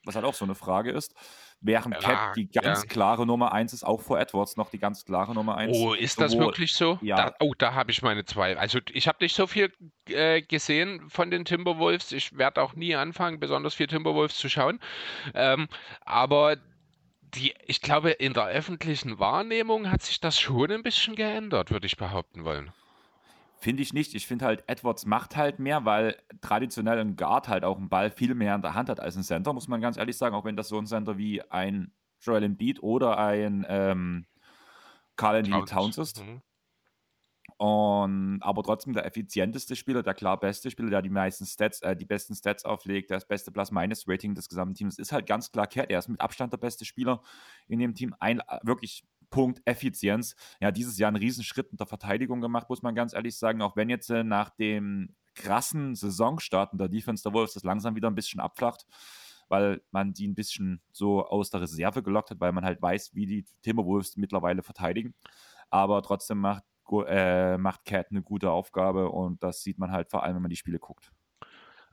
Was halt auch so eine Frage ist. Während Ja, Cat die ganz ja. klare Nummer 1 ist, auch vor Edwards noch die ganz klare Nummer 1. Oh, ist das sowohl- wirklich so? ja. Da, oh, da habe ich meine Zweifel. Also ich habe nicht so viel äh, gesehen von den Timberwolves. Ich werde auch nie anfangen, besonders viel Timberwolves zu schauen. Ähm, aber die, ich glaube, in der öffentlichen Wahrnehmung hat sich das schon ein bisschen geändert, würde ich behaupten wollen. Finde ich nicht. Ich finde halt, Edwards macht halt mehr, weil traditionell ein Guard halt auch einen Ball viel mehr in der Hand hat als ein Center, muss man ganz ehrlich sagen. Auch wenn das so ein Center wie ein Joel Embiid oder ein ähm, Carl Anthony Towns ist. Mhm. Und, aber trotzdem der effizienteste Spieler, der klar beste Spieler, der die meisten Stats, äh, die besten Stats auflegt, der das beste Plus-Minus-Rating des gesamten Teams, ist halt ganz klar Cat. Er ist mit Abstand der beste Spieler in dem Team. Ein äh, wirklich Punkt Effizienz. Ja, dieses Jahr einen Riesenschritt in der Verteidigung gemacht, muss man ganz ehrlich sagen. Auch wenn jetzt äh, nach dem krassen Saisonstart in der Defense der Wolves das langsam wieder ein bisschen abflacht, weil man die ein bisschen so aus der Reserve gelockt hat, weil man halt weiß, wie die Timberwolves mittlerweile verteidigen. Aber trotzdem macht äh, macht Cat eine gute Aufgabe und das sieht man halt vor allem, wenn man die Spiele guckt.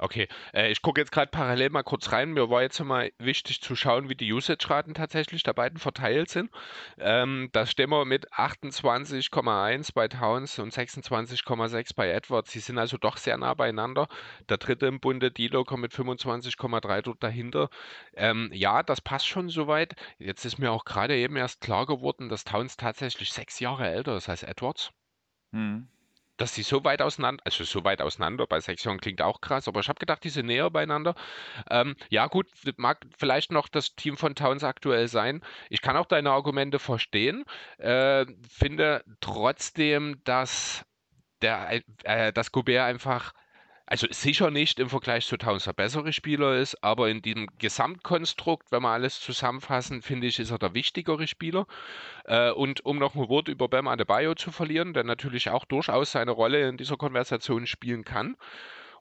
Okay, äh, ich gucke jetzt gerade parallel mal kurz rein. Mir war jetzt mal wichtig zu schauen, wie die Usage-Raten tatsächlich der beiden verteilt sind. Ähm, da stehen wir mit 28,1 bei Towns und 26,6 bei Edwards. Sie sind also doch sehr nah beieinander. Der dritte im Bunde, D-Locker mit 25,3 dort dahinter. Ähm, ja, das passt schon soweit. Jetzt ist mir auch gerade eben erst klar geworden, dass Towns tatsächlich sechs Jahre älter ist als Edwards. Hm. Dass die so weit auseinander, also so weit auseinander, bei Jahren klingt auch krass, aber ich habe gedacht, die sind näher beieinander. Ähm, ja, gut, mag vielleicht noch das Team von Towns aktuell sein. Ich kann auch deine Argumente verstehen. Äh, finde trotzdem, dass der, äh, dass Gobert einfach also sicher nicht im Vergleich zu Towns bessere Spieler ist, aber in diesem Gesamtkonstrukt, wenn wir alles zusammenfassen, finde ich, ist er der wichtigere Spieler. Äh, und um noch ein Wort über Bam Adebayo zu verlieren, der natürlich auch durchaus seine Rolle in dieser Konversation spielen kann,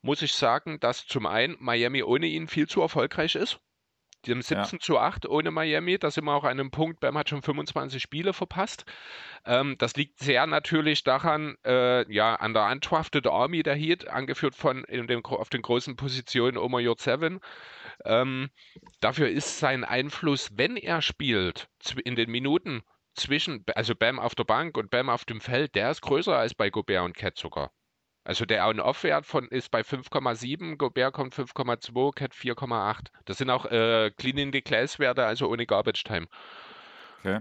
muss ich sagen, dass zum einen Miami ohne ihn viel zu erfolgreich ist. Haben 17 ja. zu 8 ohne Miami. Da sind wir auch an einem Punkt. Bam hat schon 25 Spiele verpasst. Ähm, das liegt sehr natürlich daran, äh, ja, an der Undrafted Army der Heat, angeführt von in dem, auf den großen Positionen Omar Yurt Ähm, dafür ist sein Einfluss, wenn er spielt, in den Minuten zwischen, also Bam auf der Bank und Bam auf dem Feld, der ist größer als bei Gobert und Cat sogar. Also der On-Off-Wert von ist bei 5,7, Gobert kommt 5,2, Cat 4,8. Das sind auch äh, Clean in the Glass Werte, also ohne Garbage Time. Okay.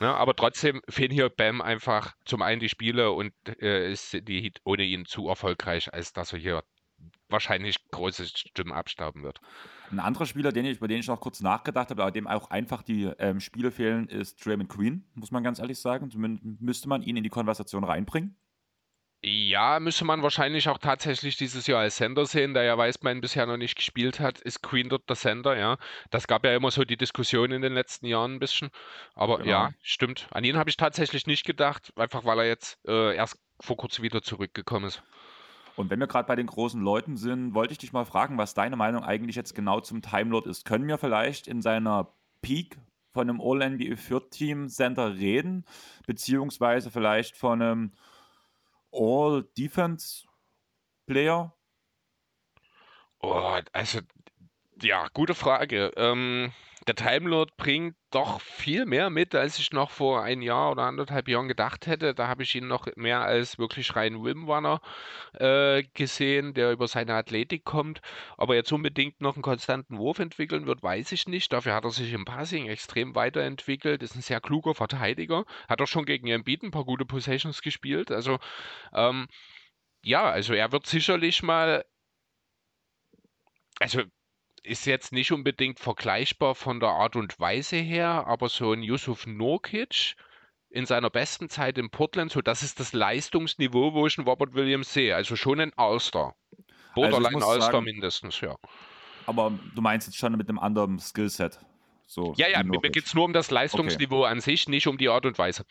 Ja, aber trotzdem fehlen hier Bam einfach zum einen die Spiele und äh, ist die Heat ohne ihn zu erfolgreich, als dass er hier wahrscheinlich große Stimmen abstauben wird. Ein anderer Spieler, den ich, über den ich noch kurz nachgedacht habe, aber dem auch einfach die ähm, Spiele fehlen, ist Draymond Queen, muss man ganz ehrlich sagen. Zumindest müsste man ihn in die Konversation reinbringen. Ja, müsste man wahrscheinlich auch tatsächlich dieses Jahr als Sender sehen, da ja Weißmann bisher noch nicht gespielt hat, ist Queen dort der Sender, ja. Das gab ja immer so die Diskussion in den letzten Jahren ein bisschen. Aber genau. ja, stimmt. An ihn habe ich tatsächlich nicht gedacht, einfach weil er jetzt äh, erst vor kurzem wieder zurückgekommen ist. Und wenn wir gerade bei den großen Leuten sind, wollte ich dich mal fragen, was deine Meinung eigentlich jetzt genau zum Timelord ist. Können wir vielleicht in seiner Peak von einem All-NBA Viert Team Center reden, beziehungsweise vielleicht von einem All-Defense-Player? Oh, also, ja, gute Frage. Ähm, der Timelord bringt doch viel mehr mit, als ich noch vor ein Jahr oder anderthalb Jahren gedacht hätte. Da habe ich ihn noch mehr als wirklich rein Wimrunner äh, gesehen, der über seine Athletik kommt. Aber jetzt unbedingt noch einen konstanten Wurf entwickeln wird, weiß ich nicht. Dafür hat er sich im Passing extrem weiterentwickelt. Ist ein sehr kluger Verteidiger. Hat auch schon gegen Embiid ein paar gute Possessions gespielt. Also ähm, ja, also er wird sicherlich mal also ist jetzt nicht unbedingt vergleichbar von der Art und Weise her, aber so ein Yusuf Nurkic in seiner besten Zeit in Portland, so das ist das Leistungsniveau, wo ich einen Robert Williams sehe. Also schon ein All-Star. Also Borderline also All-Star mindestens, ja. Aber du meinst jetzt schon mit einem anderen Skillset. So ja, ja, mir geht es nur um das Leistungsniveau okay. an sich, nicht um die Art und Weise.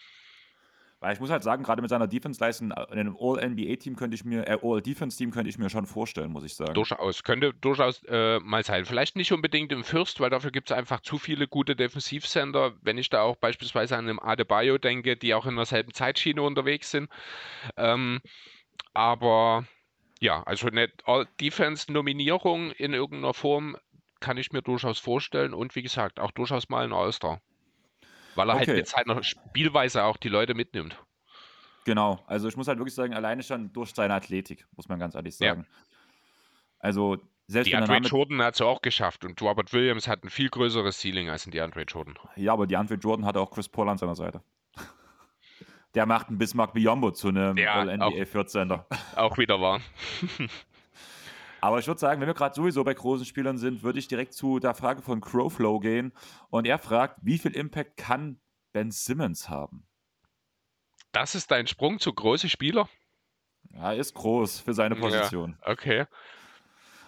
Weil ich muss halt sagen, gerade mit seiner Defense-Leistung in einem All-NBA-Team könnte ich mir, äh, All-Defense-Team könnte ich mir schon vorstellen, muss ich sagen. Durchaus, könnte durchaus äh, mal sein. Vielleicht nicht unbedingt im Fürst, weil dafür gibt es einfach zu viele gute Defensivcenter. Wenn ich da auch beispielsweise an einem Adebayo denke, die auch in derselben Zeitschiene unterwegs sind. Ähm, aber ja, also eine All-Defense-Nominierung in irgendeiner Form kann ich mir durchaus vorstellen und wie gesagt, auch durchaus mal ein All-Star. Weil er halt okay. halt mit seiner Spielweise auch die Leute mitnimmt. Genau, also ich muss halt wirklich sagen, alleine schon durch seine Athletik, muss man ganz ehrlich sagen. Ja. Also selbst die Andre Jordan hat es auch geschafft und Robert Williams hat ein viel größeres Ceiling als die Andre Jordan. Ja, aber die Andre Jordan hatte auch Chris Paul an seiner Seite. Der macht einen Bismarck Biombo zu einem ja, NBA 14 Auch wieder wahr. Aber ich würde sagen, wenn wir gerade sowieso bei großen Spielern sind, würde ich direkt zu der Frage von Crowflow gehen. Und er fragt, wie viel Impact kann Ben Simmons haben? Das ist dein Sprung zu große Spieler? Ja, er ist groß für seine Position. Ja, okay.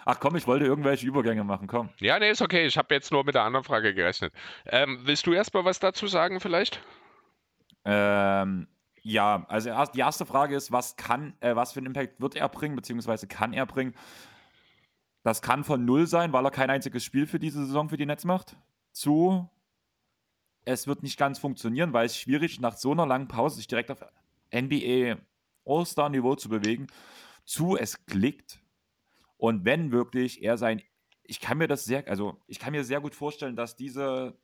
Ach komm, ich wollte irgendwelche Übergänge machen, komm. Ja, nee, ist okay. Ich habe jetzt nur mit der anderen Frage gerechnet. Ähm, willst du erstmal was dazu sagen, vielleicht? Ähm, ja, also die erste Frage ist, was kann, äh, was für einen Impact wird er bringen, beziehungsweise kann er bringen? Das kann von null sein, weil er kein einziges Spiel für diese Saison für die Netz macht. Zu, es wird nicht ganz funktionieren, weil es schwierig ist, nach so einer langen Pause sich direkt auf NBA All-Star-Niveau zu bewegen. Zu, es klickt. Und wenn wirklich er sein, ich kann mir das sehr, also ich kann mir sehr gut vorstellen, dass diese,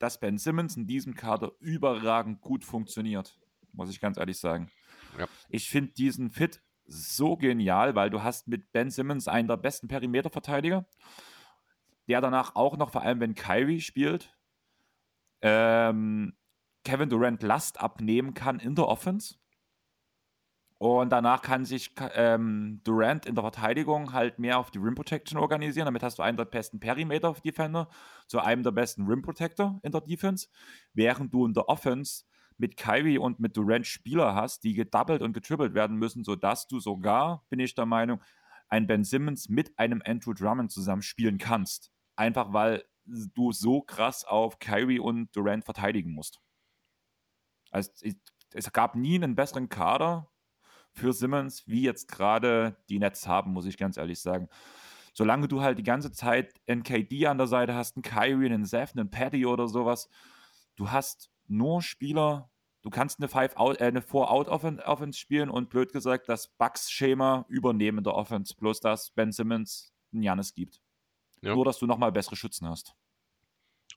dass Ben Simmons in diesem Kader überragend gut funktioniert, muss ich ganz ehrlich sagen. Ja. Ich finde diesen Fit so genial, weil du hast mit Ben Simmons einen der besten Perimeterverteidiger, der danach auch noch, vor allem wenn Kyrie spielt, ähm, Kevin Durant Last abnehmen kann in der Offense. Und danach kann sich ähm, Durant in der Verteidigung halt mehr auf die Rim Protection organisieren. Damit hast du einen der besten Perimeter Defender zu einem der besten Rim Protector in der Defense. Während du in der Offense mit Kyrie und mit Durant Spieler hast, die gedoubled und getribbelt werden müssen, sodass du sogar, bin ich der Meinung, ein Ben Simmons mit einem Andrew Drummond zusammen spielen kannst. Einfach weil du so krass auf Kyrie und Durant verteidigen musst. Also es gab nie einen besseren Kader für Simmons, wie jetzt gerade die Nets haben, muss ich ganz ehrlich sagen. Solange du halt die ganze Zeit NKD an der Seite hast, einen Kyrie, einen Zeph, einen Patty oder sowas, du hast nur Spieler, du kannst eine Five-Out, äh, eine Four-Out-Offense spielen und blöd gesagt das Bucks-Schema übernehmen in der Offense, bloß dass Ben Simmons einen Janis gibt. Ja. Nur, dass du nochmal bessere Schützen hast.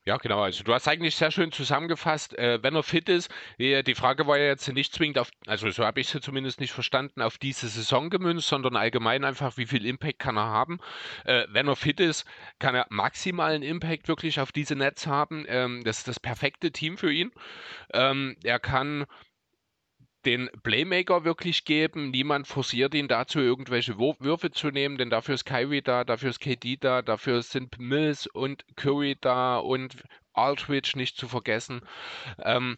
Ja, genau. Also du hast eigentlich sehr schön zusammengefasst, äh, wenn er fit ist. Die, die Frage war ja jetzt nicht zwingend auf, also so habe ich sie zumindest nicht verstanden, auf diese Saison gemünzt, sondern allgemein einfach, wie viel Impact kann er haben. Äh, wenn er fit ist, kann er maximalen Impact wirklich auf diese Netz haben. Ähm, das ist das perfekte Team für ihn. Ähm, er kann den Playmaker wirklich geben. Niemand forciert ihn dazu, irgendwelche Würfe zu nehmen, denn dafür ist Kyrie da, dafür ist KD da, dafür sind Mills und Curry da und Aldridge nicht zu vergessen. Ähm,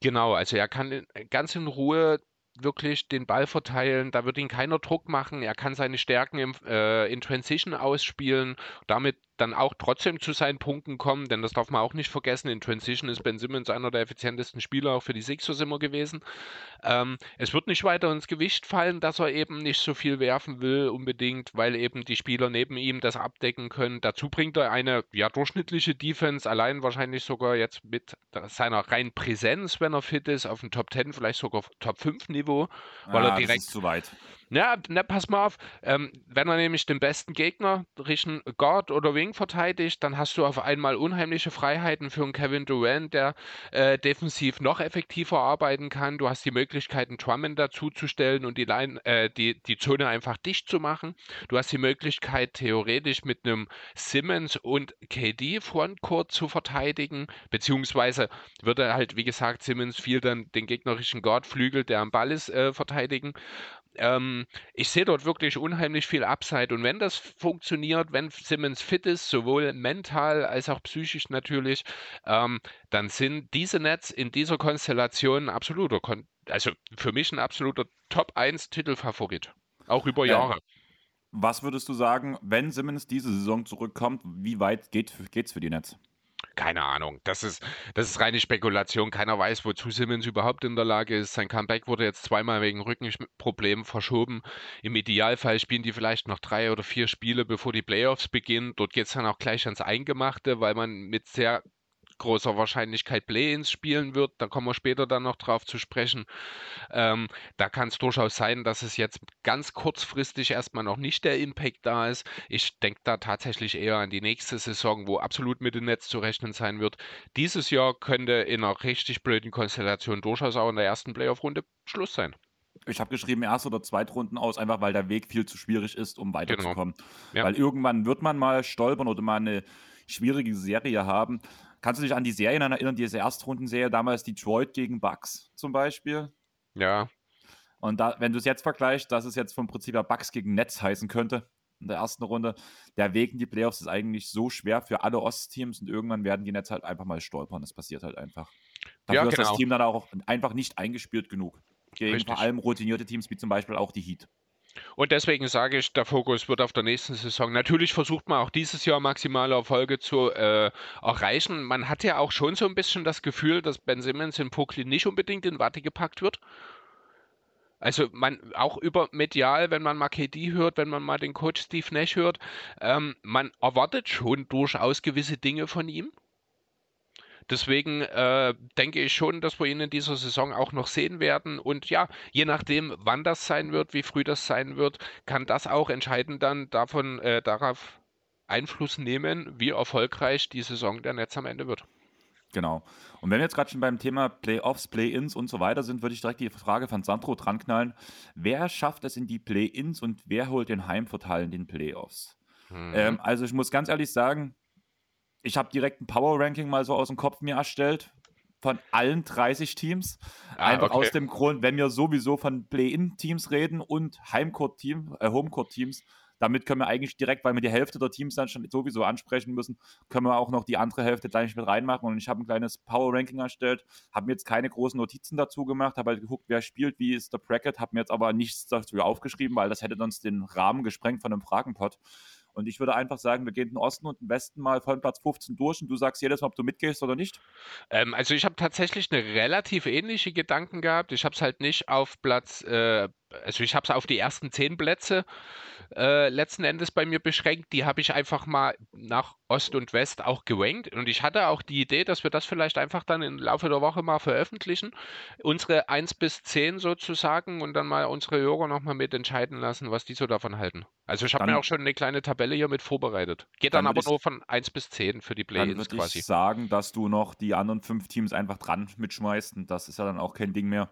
genau, also er kann ganz in Ruhe wirklich den Ball verteilen, da wird ihn keiner Druck machen, er kann seine Stärken im, äh, in Transition ausspielen, damit dann auch trotzdem zu seinen Punkten kommen, denn das darf man auch nicht vergessen. In Transition ist Ben Simmons einer der effizientesten Spieler auch für die Sixers immer gewesen. Ähm, es wird nicht weiter ins Gewicht fallen, dass er eben nicht so viel werfen will unbedingt, weil eben die Spieler neben ihm das abdecken können. Dazu bringt er eine ja durchschnittliche Defense, allein wahrscheinlich sogar jetzt mit seiner reinen Präsenz, wenn er fit ist, auf dem Top 10, vielleicht sogar Top 5 Niveau, weil ah, er direkt zu weit. Ja, na, pass mal auf, ähm, wenn er nämlich den besten Gegner Richtung Guard oder Wing verteidigt, dann hast du auf einmal unheimliche Freiheiten für einen Kevin Durant, der äh, defensiv noch effektiver arbeiten kann. Du hast die Möglichkeit, einen Drummond dazuzustellen und die, Line, äh, die, die Zone einfach dicht zu machen. Du hast die Möglichkeit, theoretisch mit einem Simmons und KD Frontcourt zu verteidigen, beziehungsweise würde halt, wie gesagt, Simmons viel dann den gegnerischen Guardflügel, der am Ball ist, äh, verteidigen. Ähm, ich sehe dort wirklich unheimlich viel Upside. Und wenn das funktioniert, wenn Simmons fit ist, sowohl mental als auch psychisch natürlich, ähm, dann sind diese Nets in dieser Konstellation ein absoluter, Kon also für mich ein absoluter Top 1 Titelfavorit. Auch über Jahre. Was würdest du sagen, wenn Simmons diese Saison zurückkommt, wie weit geht es für die Nets? Keine Ahnung. Das ist, das ist reine Spekulation. Keiner weiß, wozu Simmons überhaupt in der Lage ist. Sein Comeback wurde jetzt zweimal wegen Rückenproblemen verschoben. Im Idealfall spielen die vielleicht noch drei oder vier Spiele, bevor die Playoffs beginnen. Dort geht es dann auch gleich ans Eingemachte, weil man mit sehr großer Wahrscheinlichkeit Play-ins spielen wird. Da kommen wir später dann noch drauf zu sprechen. Ähm, da kann es durchaus sein, dass es jetzt ganz kurzfristig erstmal noch nicht der Impact da ist. Ich denke da tatsächlich eher an die nächste Saison, wo absolut mit dem Netz zu rechnen sein wird. Dieses Jahr könnte in einer richtig blöden Konstellation durchaus auch in der ersten Playoff-Runde Schluss sein. Ich habe geschrieben, erste oder Zweitrunden aus, einfach weil der Weg viel zu schwierig ist, um weiterzukommen. Genau. Ja. Weil irgendwann wird man mal stolpern oder mal eine schwierige Serie haben. Kannst du dich an die Serien erinnern, diese Erstrundenserie damals Detroit gegen Bucks zum Beispiel? Ja. Und da, wenn du es jetzt vergleichst, dass es jetzt vom Prinzip her Bucks gegen Netz heißen könnte in der ersten Runde, der Weg in die Playoffs ist eigentlich so schwer für alle Ostteams und irgendwann werden die Netz halt einfach mal stolpern. Das passiert halt einfach. Dafür ja, genau. ist das genau. Team dann auch einfach nicht eingespielt genug. Gegen Richtig. vor allem routinierte Teams wie zum Beispiel auch die Heat. Und deswegen sage ich, der Fokus wird auf der nächsten Saison. Natürlich versucht man auch dieses Jahr maximale Erfolge zu äh, erreichen. Man hat ja auch schon so ein bisschen das Gefühl, dass Ben Simmons in Brooklyn nicht unbedingt in Watte gepackt wird. Also man auch über medial, wenn man mal KD hört, wenn man mal den Coach Steve Nash hört, ähm, man erwartet schon durchaus gewisse Dinge von ihm. Deswegen äh, denke ich schon, dass wir ihn in dieser Saison auch noch sehen werden. Und ja, je nachdem, wann das sein wird, wie früh das sein wird, kann das auch entscheidend dann davon äh, darauf Einfluss nehmen, wie erfolgreich die Saison der Netz am Ende wird. Genau. Und wenn wir jetzt gerade schon beim Thema Playoffs, Play-ins und so weiter sind, würde ich direkt die Frage von Sandro dranknallen. Wer schafft es in die Play-ins und wer holt den Heimvorteil in den Playoffs? Mhm. Ähm, also ich muss ganz ehrlich sagen, ich habe direkt ein Power-Ranking mal so aus dem Kopf mir erstellt. von allen 30 Teams. Ah, Einfach okay. aus dem Grund, wenn wir sowieso von Play-In-Teams reden und Heimcourt-Team, äh, Homecourt-Teams, damit können wir eigentlich direkt, weil wir die Hälfte der Teams dann schon sowieso ansprechen müssen, können wir auch noch die andere Hälfte gleich mit reinmachen. Und ich habe ein kleines Power-Ranking erstellt, habe mir jetzt keine großen Notizen dazu gemacht, habe halt geguckt, wer spielt, wie ist der Bracket, habe mir jetzt aber nichts dazu aufgeschrieben, weil das hätte sonst den Rahmen gesprengt von einem Fragenpot. Und ich würde einfach sagen, wir gehen den Osten und den Westen mal von Platz 15 durch und du sagst jedes Mal, ob du mitgehst oder nicht. Ähm, also ich habe tatsächlich eine relativ ähnliche Gedanken gehabt. Ich habe es halt nicht auf Platz, äh, also ich habe es auf die ersten zehn Plätze äh, letzten Endes bei mir beschränkt. Die habe ich einfach mal nach Ost und West auch gerankt. Und ich hatte auch die Idee, dass wir das vielleicht einfach dann im Laufe der Woche mal veröffentlichen. Unsere 1 bis 10 sozusagen und dann mal unsere Hörer nochmal mit entscheiden lassen, was die so davon halten. Also ich habe mir Dann- auch schon eine kleine Tabelle hier mit vorbereitet. Geht dann, Dann aber ich- nur von 1 bis 10 für die Dann Play-ins würde quasi. ich sagen, dass du noch die anderen fünf Teams einfach dran mitschmeißt. Und das ist ja dann auch kein Ding mehr.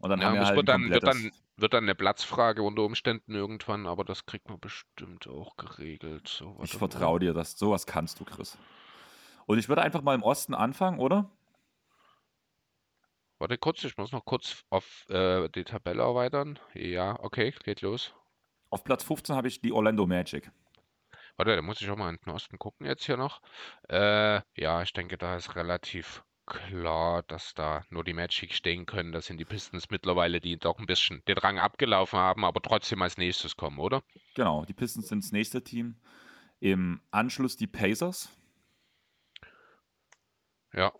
Und dann Ja, haben wir halt wird dann, wird, dann, wird dann eine Platzfrage unter Umständen irgendwann, aber das kriegt man bestimmt auch geregelt. So, Ich vertraue dir, dass sowas kannst du, Chris. Und ich würde einfach mal im Osten anfangen, oder? Warte kurz, ich muss noch kurz auf äh, die Tabelle erweitern. Ja, okay, geht los. Auf Platz 15 habe ich die Orlando Magic. Warte, da muss ich auch mal in den Osten gucken jetzt hier noch. Äh, ja, ich denke, da ist relativ klar, dass da nur die Magic stehen können. Das sind die Pistons mittlerweile, die doch ein bisschen den Rang abgelaufen haben, aber trotzdem als nächstes kommen, oder? Genau, die Pistons sind das nächste Team. Im Anschluss die Pacers. Ja.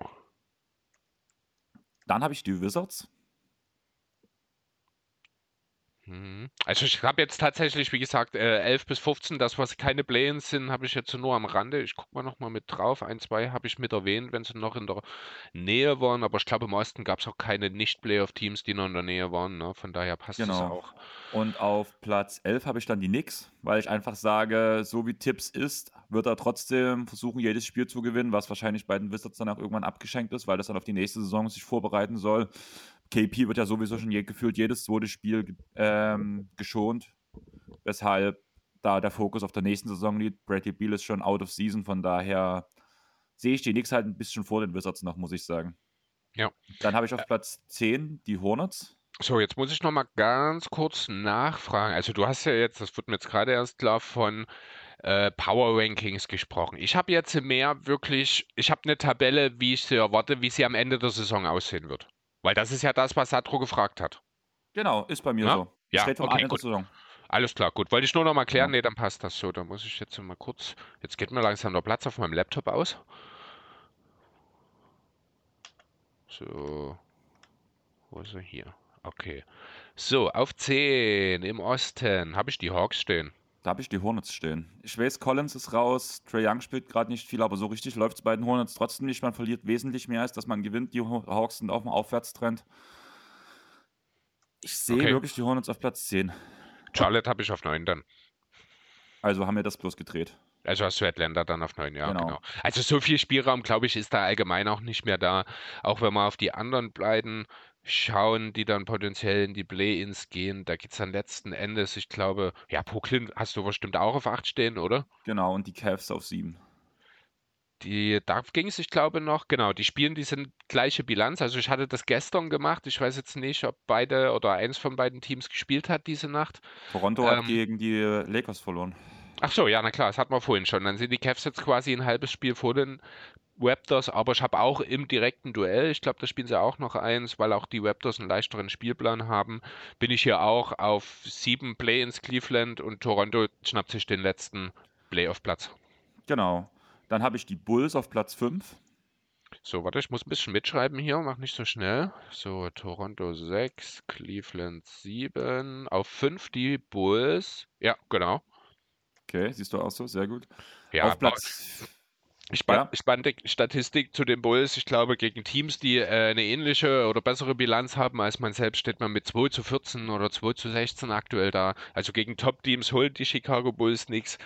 Dann habe ich die Wizards. Mhm. Also ich habe jetzt tatsächlich, wie gesagt, äh, 11 bis 15, das, was keine Play-ins sind, habe ich jetzt nur am Rande. Ich gucke mal nochmal mit drauf. Ein, zwei habe ich mit erwähnt, wenn sie noch in der Nähe waren. Aber ich glaube, im Osten gab es auch keine Nicht-Playoff-Teams, die noch in der Nähe waren. Ne? Von daher passt Genau. auch. Und auf Platz 11 habe ich dann die Knicks, weil ich einfach sage, so wie Tipps ist, wird er trotzdem versuchen, jedes Spiel zu gewinnen, was wahrscheinlich bei den Wizards dann auch irgendwann abgeschenkt ist, weil das dann auf die nächste Saison sich vorbereiten soll. KP wird ja sowieso schon je, gefühlt jedes zweite Spiel ähm, geschont, weshalb da der Fokus auf der nächsten Saison liegt. Bradley Beal ist schon out of season, von daher sehe ich die Knicks halt ein bisschen vor den Wizards noch, muss ich sagen. Ja. Dann habe ich auf Platz 10 die Hornets. So, jetzt muss ich noch mal ganz kurz nachfragen. Also du hast ja jetzt, das wird mir jetzt gerade erst klar, von äh, Power Rankings gesprochen. Ich habe jetzt mehr wirklich, ich habe eine Tabelle, wie ich sie erwarte, wie sie am Ende der Saison aussehen wird. Weil das ist ja das, was Satro gefragt hat. Genau, ist bei mir Ja? so. Ja, vom okay, gut. Saison. Alles klar, gut. Wollte ich nur noch mal klären. Ja. Nee, dann passt das so. Da muss ich jetzt mal kurz. Jetzt geht mir langsam der Platz auf meinem Laptop aus. So. Wo ist er hier? Okay. So, auf 10 im Osten habe ich die Hawks stehen. Da habe ich die Hornets stehen. Ich weiß, Collins ist raus, Trey Young spielt gerade nicht viel, aber so richtig läuft es bei den Hornets trotzdem nicht. Man verliert wesentlich mehr, als dass man gewinnt. Die Hawks sind auf dem Aufwärtstrend. Ich sehe Okay. wirklich die Hornets auf Platz 10. Charlotte habe ich auf 9 dann. Also haben wir das bloß gedreht. Also hast du Atlanta dann auf 9, ja, Genau. genau. Also so viel Spielraum, glaube ich, ist da allgemein auch nicht mehr da. Auch wenn wir auf die anderen beiden schauen, die dann potenziell in die Play-ins gehen, da geht es dann letzten Endes, ich glaube, ja, Brooklyn hast du bestimmt auch auf 8 stehen, oder? Genau, und die Cavs auf 7. Die, da ging es, ich glaube noch, genau, die spielen diese gleiche Bilanz. Also ich hatte das gestern gemacht. Ich weiß jetzt nicht, ob beide oder eins von beiden Teams gespielt hat diese Nacht. Toronto hat Ähm, gegen die Lakers verloren. Ach so, ja, na klar, das hatten wir vorhin schon. Dann sind die Cavs jetzt quasi ein halbes Spiel vor den Raptors, aber ich habe auch im direkten Duell, ich glaube, da spielen sie auch noch eins, weil auch die Raptors einen leichteren Spielplan haben, bin ich hier auch auf sieben Play-ins Cleveland und Toronto schnappt sich den letzten Playoff-Platz. Genau. Dann habe ich die Bulls auf Platz 5. So, warte, ich muss ein bisschen mitschreiben hier, mach nicht so schnell. So, Toronto 6, Cleveland 7, auf 5 die Bulls. Ja, genau. Okay, siehst du auch so, sehr gut. Ja, auf Platz. Span Ja. Spannende Statistik zu den Bulls. Ich glaube, gegen Teams, die äh, eine ähnliche oder bessere Bilanz haben als man selbst, steht man mit 2 zu 14 oder 2 zu 16 aktuell da. Also gegen Top-Teams holen die Chicago Bulls nichts.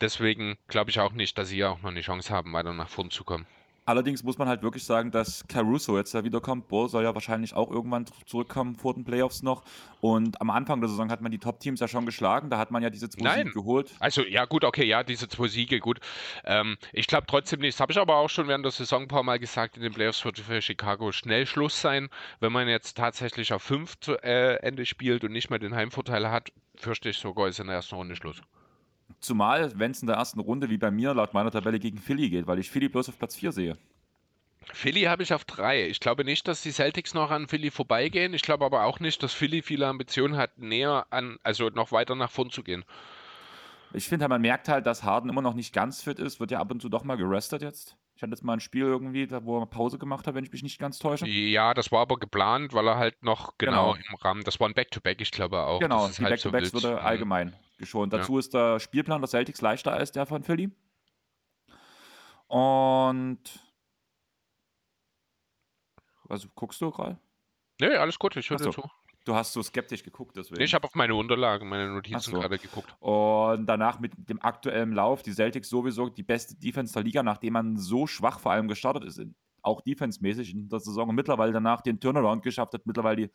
Deswegen glaube ich auch nicht, dass sie auch noch eine Chance haben, weiter nach vorn zu kommen. Allerdings muss man halt wirklich sagen, dass Caruso jetzt ja wiederkommt. Ball soll ja wahrscheinlich auch irgendwann zurückkommen vor den Playoffs noch. Und am Anfang der Saison hat man die Top-Teams ja schon geschlagen. Da hat man ja diese zwei Nein. Siege geholt. Also, ja, gut, okay, ja, diese zwei Siege, gut. Ähm, ich glaube trotzdem nicht, das habe ich aber auch schon während der Saison ein paar Mal gesagt, in den Playoffs wird für Chicago schnell Schluss sein. Wenn man jetzt tatsächlich auf 5 zu äh, Ende spielt und nicht mehr den Heimvorteil hat, fürchte ich sogar, ist in der ersten Runde Schluss. Zumal, wenn es in der ersten Runde wie bei mir laut meiner Tabelle gegen Philly geht, weil ich Philly bloß auf Platz 4 sehe. Philly habe ich auf drei. Ich glaube nicht, dass die Celtics noch an Philly vorbeigehen. Ich glaube aber auch nicht, dass Philly viele Ambitionen hat, näher an, also noch weiter nach vorn zu gehen. Ich finde halt, man merkt halt, dass Harden immer noch nicht ganz fit ist. Wird ja ab und zu doch mal gerestet jetzt. Ich hatte jetzt mal ein Spiel irgendwie, wo er Pause gemacht hat, wenn ich mich nicht ganz täusche. Ja, das war aber geplant, weil er halt noch genau, Genau. im Rahmen, das war ein Back-to-Back, ich glaube auch. Genau, das ist die halb so Back-to-Backs wild. wurde Mhm. allgemein geschont. Ja. Dazu ist der Spielplan der Celtics leichter als der von Philly. Und. Also guckst du gerade? Nee, alles gut, ich höre so. zu. Du hast so skeptisch geguckt, deswegen. Nee, ich habe auf meine Unterlagen, meine Notizen so. gerade geguckt. Und danach mit dem aktuellen Lauf, die Celtics sowieso die beste Defense der Liga, nachdem man so schwach vor allem gestartet ist, auch defensemäßig in der Saison und mittlerweile danach den Turnaround geschafft hat, mittlerweile die,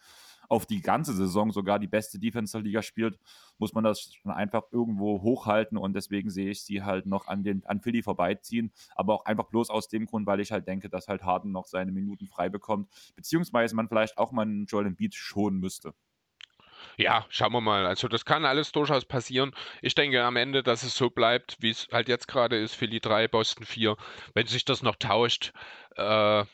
auf die ganze Saison sogar die beste Defense der Liga spielt, muss man das schon einfach irgendwo hochhalten und deswegen sehe ich sie halt noch an, den, an Philly vorbeiziehen, aber auch einfach bloß aus dem Grund, weil ich halt denke, dass halt Harden noch seine Minuten frei bekommt, beziehungsweise man vielleicht auch mal einen Joel Embiid schonen müsste. Ja, schauen wir mal. Also das kann alles durchaus passieren. Ich denke am Ende, dass es so bleibt, wie es halt jetzt gerade ist, Philly 3, Boston 4. Wenn sich das noch tauscht, äh,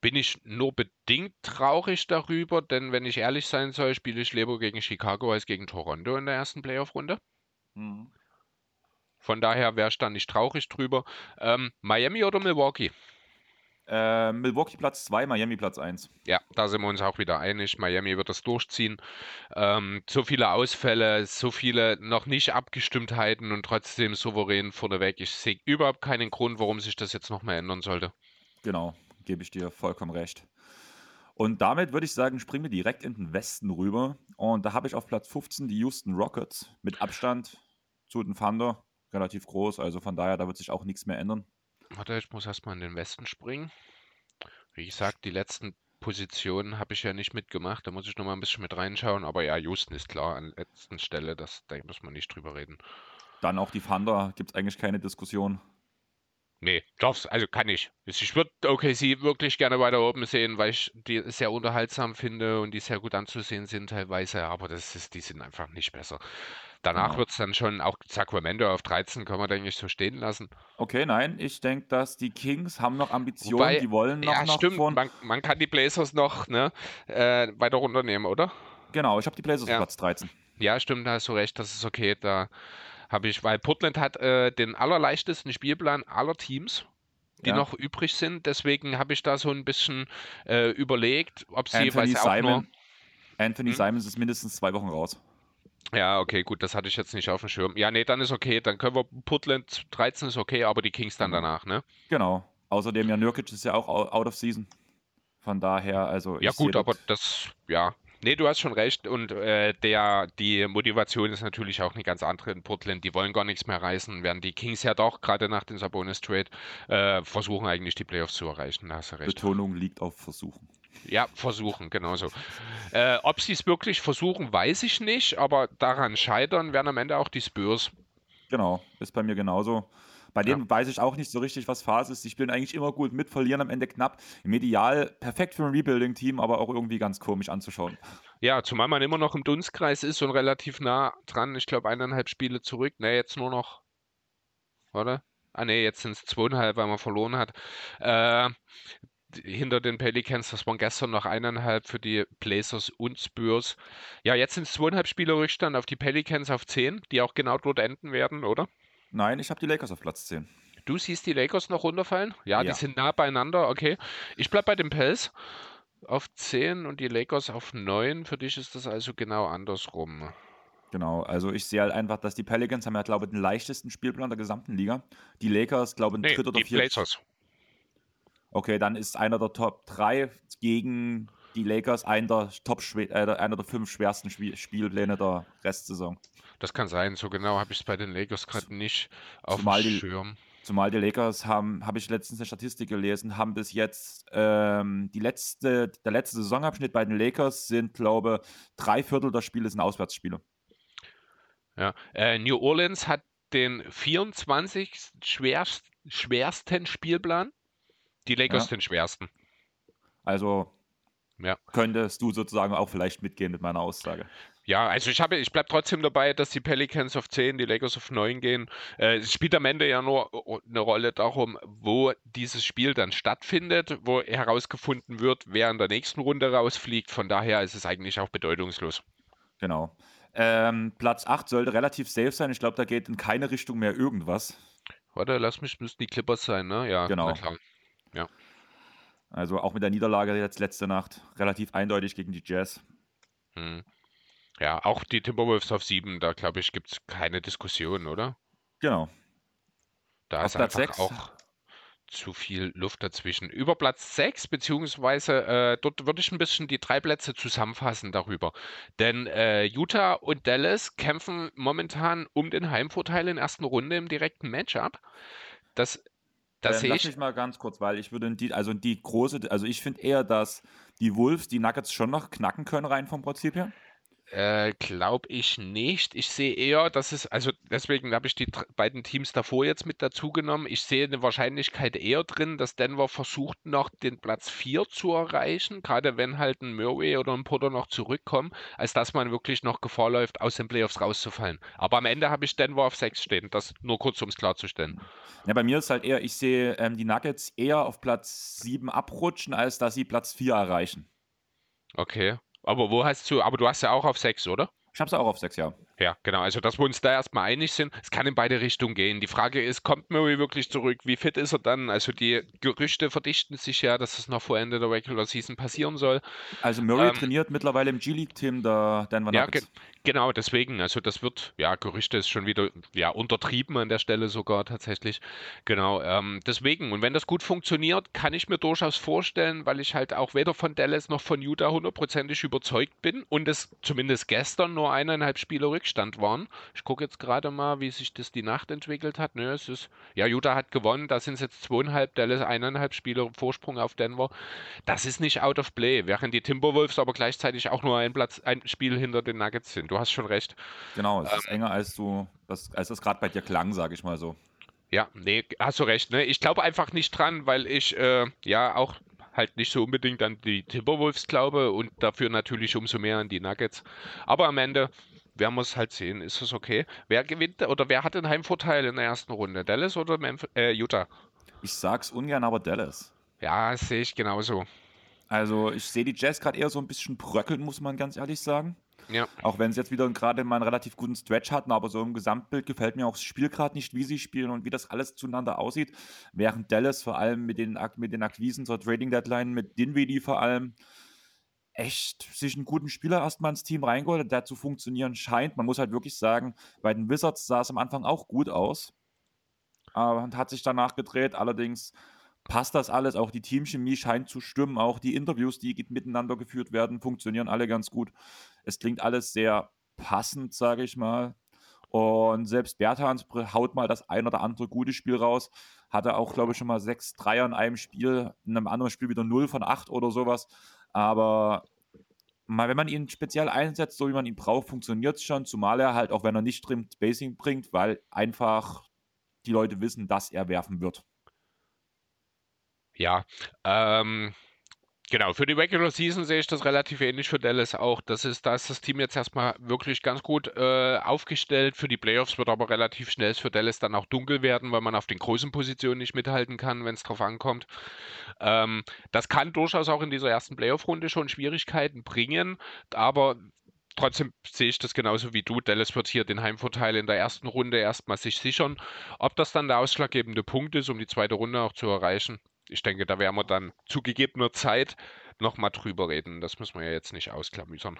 bin ich nur bedingt traurig darüber, denn wenn ich ehrlich sein soll, spiele ich lieber gegen Chicago als gegen Toronto in der ersten Playoff-Runde. Von daher wäre ich da nicht traurig drüber. Ähm, Miami oder Milwaukee? Äh, Milwaukee Platz 2, Miami Platz 1. Ja, da sind wir uns auch wieder einig. Miami wird das durchziehen. Ähm, so viele Ausfälle, so viele noch nicht Abgestimmtheiten und trotzdem souverän vorneweg. Ich sehe überhaupt keinen Grund, warum sich das jetzt noch mehr ändern sollte. Genau, gebe ich dir vollkommen recht. Und damit würde ich sagen, springen wir direkt in den Westen rüber. Und da habe ich auf Platz 15 die Houston Rockets mit Abstand zu den Thunder. Relativ groß, also von daher, da wird sich auch nichts mehr ändern. Warte, ich muss erstmal in den Westen springen. Wie gesagt, die letzten Positionen habe ich ja nicht mitgemacht. Da muss ich noch mal ein bisschen mit reinschauen. Aber ja, Houston ist klar an letzter Stelle. Das, da muss man nicht drüber reden. Dann auch die Thunder, gibt es eigentlich keine Diskussion. Nee, darf's, also kann ich. Ich würde OKC wirklich gerne weiter oben sehen, weil ich die sehr unterhaltsam finde und die sehr gut anzusehen sind teilweise, aber das ist, die sind einfach nicht besser. Danach Genau. wird es dann schon, auch Sacramento auf 13 kann man, denke ich, so stehen lassen. Okay, nein, ich denke, dass die Kings haben noch Ambitionen, Wobei, die wollen noch Ja, nach stimmt, vorn. man, man kann die Blazers noch ne, äh, weiter runternehmen, oder? Genau, ich habe die Blazers Ja. auf Platz 13. Ja, stimmt, da hast du recht, das ist okay. Da habe ich, weil Portland hat äh, den allerleichtesten Spielplan aller Teams, die Ja. noch übrig sind. Deswegen habe ich da so ein bisschen äh, überlegt, ob sie, Anthony sie auch nur. Simon, Anthony Hm? Simons ist mindestens zwei Wochen raus. Ja, okay, gut, das hatte ich jetzt nicht auf dem Schirm. Ja, nee, dann ist okay. Dann können wir Portland 13 ist okay, aber die Kings dann Genau. danach, ne? Genau. Außerdem ja Nurkic ist ja auch au- out of season. Von daher, also Ja, gut, aber das, ja. Nee, du hast schon recht. Und äh, der, die Motivation ist natürlich auch eine ganz andere in Portland. Die wollen gar nichts mehr reißen, während die Kings ja doch, gerade nach dem Sabonis-Trade, äh, versuchen eigentlich die Playoffs zu erreichen. Da hast du recht. Betonung liegt auf Versuchen. Ja, versuchen, genauso. Äh, ob sie es wirklich versuchen, weiß ich nicht, aber daran scheitern werden am Ende auch die Spurs. Genau, ist bei mir genauso. Bei Ja. denen weiß ich auch nicht so richtig, was Phase ist. Die spielen eigentlich immer gut mit, verlieren am Ende knapp. Im Ideal perfekt für ein Rebuilding-Team, aber auch irgendwie ganz komisch anzuschauen. Ja, zumal man immer noch im Dunstkreis ist und relativ nah dran. Ich glaube, eineinhalb Spiele zurück. Ne, jetzt nur noch. Oder? Ah, ne, jetzt sind es zweieinhalb, weil man verloren hat. Äh, hinter den Pelicans, das waren gestern noch eineinhalb für die Blazers und Spurs. Ja, jetzt sind es zweieinhalb Spiele Rückstand auf die Pelicans auf zehn, die auch genau dort enden werden, oder? Nein, ich habe die Lakers auf Platz 10. Du siehst die Lakers noch runterfallen? Ja, die Ja. sind nah beieinander, okay. Ich bleib bei den Pels auf 10 und die Lakers auf 9. Für dich ist das also genau andersrum. Genau, also ich sehe halt einfach, dass die Pelicans haben ja, glaube ich, den leichtesten Spielplan der gesamten Liga. Die Lakers, glaube ich, Nee, dritt oder die viert. Blazers. Okay, dann ist einer der Top 3 gegen die Lakers einer der, Top äh, einer der fünf schwersten Spiel Spielpläne der Restsaison. Das kann sein, so genau habe ich es bei den Lakers gerade nicht auf Zumal dem die- Schirm. Zumal die Lakers haben, habe ich letztens eine Statistik gelesen, haben bis jetzt ähm, die letzte, der letzte Saisonabschnitt bei den Lakers sind, glaube drei Viertel der Spiele sind Auswärtsspiele. Ja, äh, New Orleans hat den 24 schwerst, schwersten Spielplan, die Lakers ja. den schwersten. Also ja. könntest du sozusagen auch vielleicht mitgehen mit meiner Aussage. Ja, also ich habe, ich bleibe trotzdem dabei, dass die Pelicans auf 10, die Lakers auf 9 gehen. Äh, es spielt am Ende ja nur eine Rolle darum, wo dieses Spiel dann stattfindet, wo herausgefunden wird, wer in der nächsten Runde rausfliegt. Von daher ist es eigentlich auch bedeutungslos. Genau. Ähm, Platz 8 sollte relativ safe sein. Ich glaube, da geht in keine Richtung mehr irgendwas. Warte, lass mich, müssten die Clippers sein, ne? Ja, genau. Ja. Also auch mit der Niederlage jetzt letzte Nacht relativ eindeutig gegen die Jazz. Hm. Ja, auch die Timberwolves auf 7, da glaube ich, gibt es keine Diskussion, oder? Genau. Da auf ist Platz einfach 6. auch zu viel Luft dazwischen. Über Platz 6, beziehungsweise äh, dort würde ich ein bisschen die drei Plätze zusammenfassen darüber. Denn äh, Utah und Dallas kämpfen momentan um den Heimvorteil in der ersten Runde im direkten Matchup. Das, das ähm, lass ich. mich mal ganz kurz, weil ich würde die, also die große, also ich finde eher, dass die Wolves die Nuggets schon noch knacken können, rein vom Prinzip her. Äh, Glaube ich nicht. Ich sehe eher, dass es, also deswegen habe ich die beiden Teams davor jetzt mit dazu genommen. Ich sehe eine Wahrscheinlichkeit eher drin, dass Denver versucht, noch den Platz 4 zu erreichen, gerade wenn halt ein Murray oder ein Potter noch zurückkommen, als dass man wirklich noch Gefahr läuft, aus den Playoffs rauszufallen. Aber am Ende habe ich Denver auf 6 stehen. Das nur kurz, um es klarzustellen. Ja, bei mir ist halt eher, ich sehe ähm, die Nuggets eher auf Platz 7 abrutschen, als dass sie Platz 4 erreichen. Okay. Aber wo hast du, aber du hast ja auch auf 6, oder? Ich habe es auch auf 6, ja. Ja, genau. Also, dass wir uns da erstmal einig sind, es kann in beide Richtungen gehen. Die Frage ist, kommt Murray wirklich zurück? Wie fit ist er dann? Also, die Gerüchte verdichten sich ja, dass es noch vor Ende der Regular Season passieren soll. Also, Murray ähm, trainiert mittlerweile im G-League-Team der Denver Nuggets. Ja, ge genau, deswegen. Also, das wird, ja, Gerüchte ist schon wieder, ja, untertrieben an der Stelle sogar tatsächlich. Genau, ähm, deswegen. Und wenn das gut funktioniert, kann ich mir durchaus vorstellen, weil ich halt auch weder von Dallas noch von Utah hundertprozentig überzeugt bin und es zumindest gestern nur eineinhalb Spiele Rückstand waren ich gucke jetzt gerade mal, wie sich das die Nacht entwickelt hat. Nö, es ist, ja, Utah hat gewonnen, da sind es jetzt zweieinhalb, Dallas eineinhalb Spiele Vorsprung auf Denver. Das ist nicht out of play, während die Timberwolves aber gleichzeitig auch nur ein Platz, ein Spiel hinter den Nuggets sind. Du hast schon recht. Genau, es ähm, ist enger, als du, das, als das gerade bei dir klang, sage ich mal so. Ja, nee, hast du recht. Ne? Ich glaube einfach nicht dran, weil ich äh, ja auch halt nicht so unbedingt an die Timberwolves glaube und dafür natürlich umso mehr an die Nuggets. Aber am Ende werden wir es halt sehen. Ist es okay? Wer gewinnt oder wer hat den Heimvorteil in der ersten Runde? Dallas oder Memf äh, Utah? Ich sag's ungern, aber Dallas. Ja, sehe ich genauso. Also ich sehe die Jazz gerade eher so ein bisschen bröckeln, muss man ganz ehrlich sagen. Ja. Auch wenn sie jetzt wieder gerade mal einen relativ guten Stretch hatten, aber so im Gesamtbild gefällt mir auch das Spiel gerade nicht, wie sie spielen und wie das alles zueinander aussieht. Während Dallas vor allem mit den, mit den Akquisen zur Trading Deadline, mit Dinwiddie vor allem, echt sich einen guten Spieler erstmal ins Team reingeholt, der zu funktionieren scheint. Man muss halt wirklich sagen, bei den Wizards sah es am Anfang auch gut aus aber und hat sich danach gedreht. Allerdings passt das alles. Auch die Teamchemie scheint zu stimmen. Auch die Interviews, die miteinander geführt werden, funktionieren alle ganz gut. Es klingt alles sehr passend, sage ich mal. Und selbst Bertans haut mal das ein oder andere gute Spiel raus. Hatte auch, glaube ich, schon mal sechs Dreier in einem Spiel, in einem anderen Spiel wieder 0 von 8 oder sowas. Aber mal, wenn man ihn speziell einsetzt, so wie man ihn braucht, funktioniert es schon, zumal er halt, auch wenn er nicht trimmt, Basing bringt, weil einfach die Leute wissen, dass er werfen wird. Ja, ähm, Genau, für die Regular Season sehe ich das relativ ähnlich für Dallas auch. Das ist, da ist das Team jetzt erstmal wirklich ganz gut äh, aufgestellt. Für die Playoffs wird aber relativ schnell für Dallas dann auch dunkel werden, weil man auf den großen Positionen nicht mithalten kann, wenn es drauf ankommt. Ähm, das kann durchaus auch in dieser ersten Playoff-Runde schon Schwierigkeiten bringen, aber trotzdem sehe ich das genauso wie du. Dallas wird hier den Heimvorteil in der ersten Runde erstmal sich sichern. Ob das dann der ausschlaggebende Punkt ist, um die zweite Runde auch zu erreichen, ich denke, da werden wir dann zu gegebener Zeit nochmal drüber reden. Das müssen wir ja jetzt nicht ausklamüsern.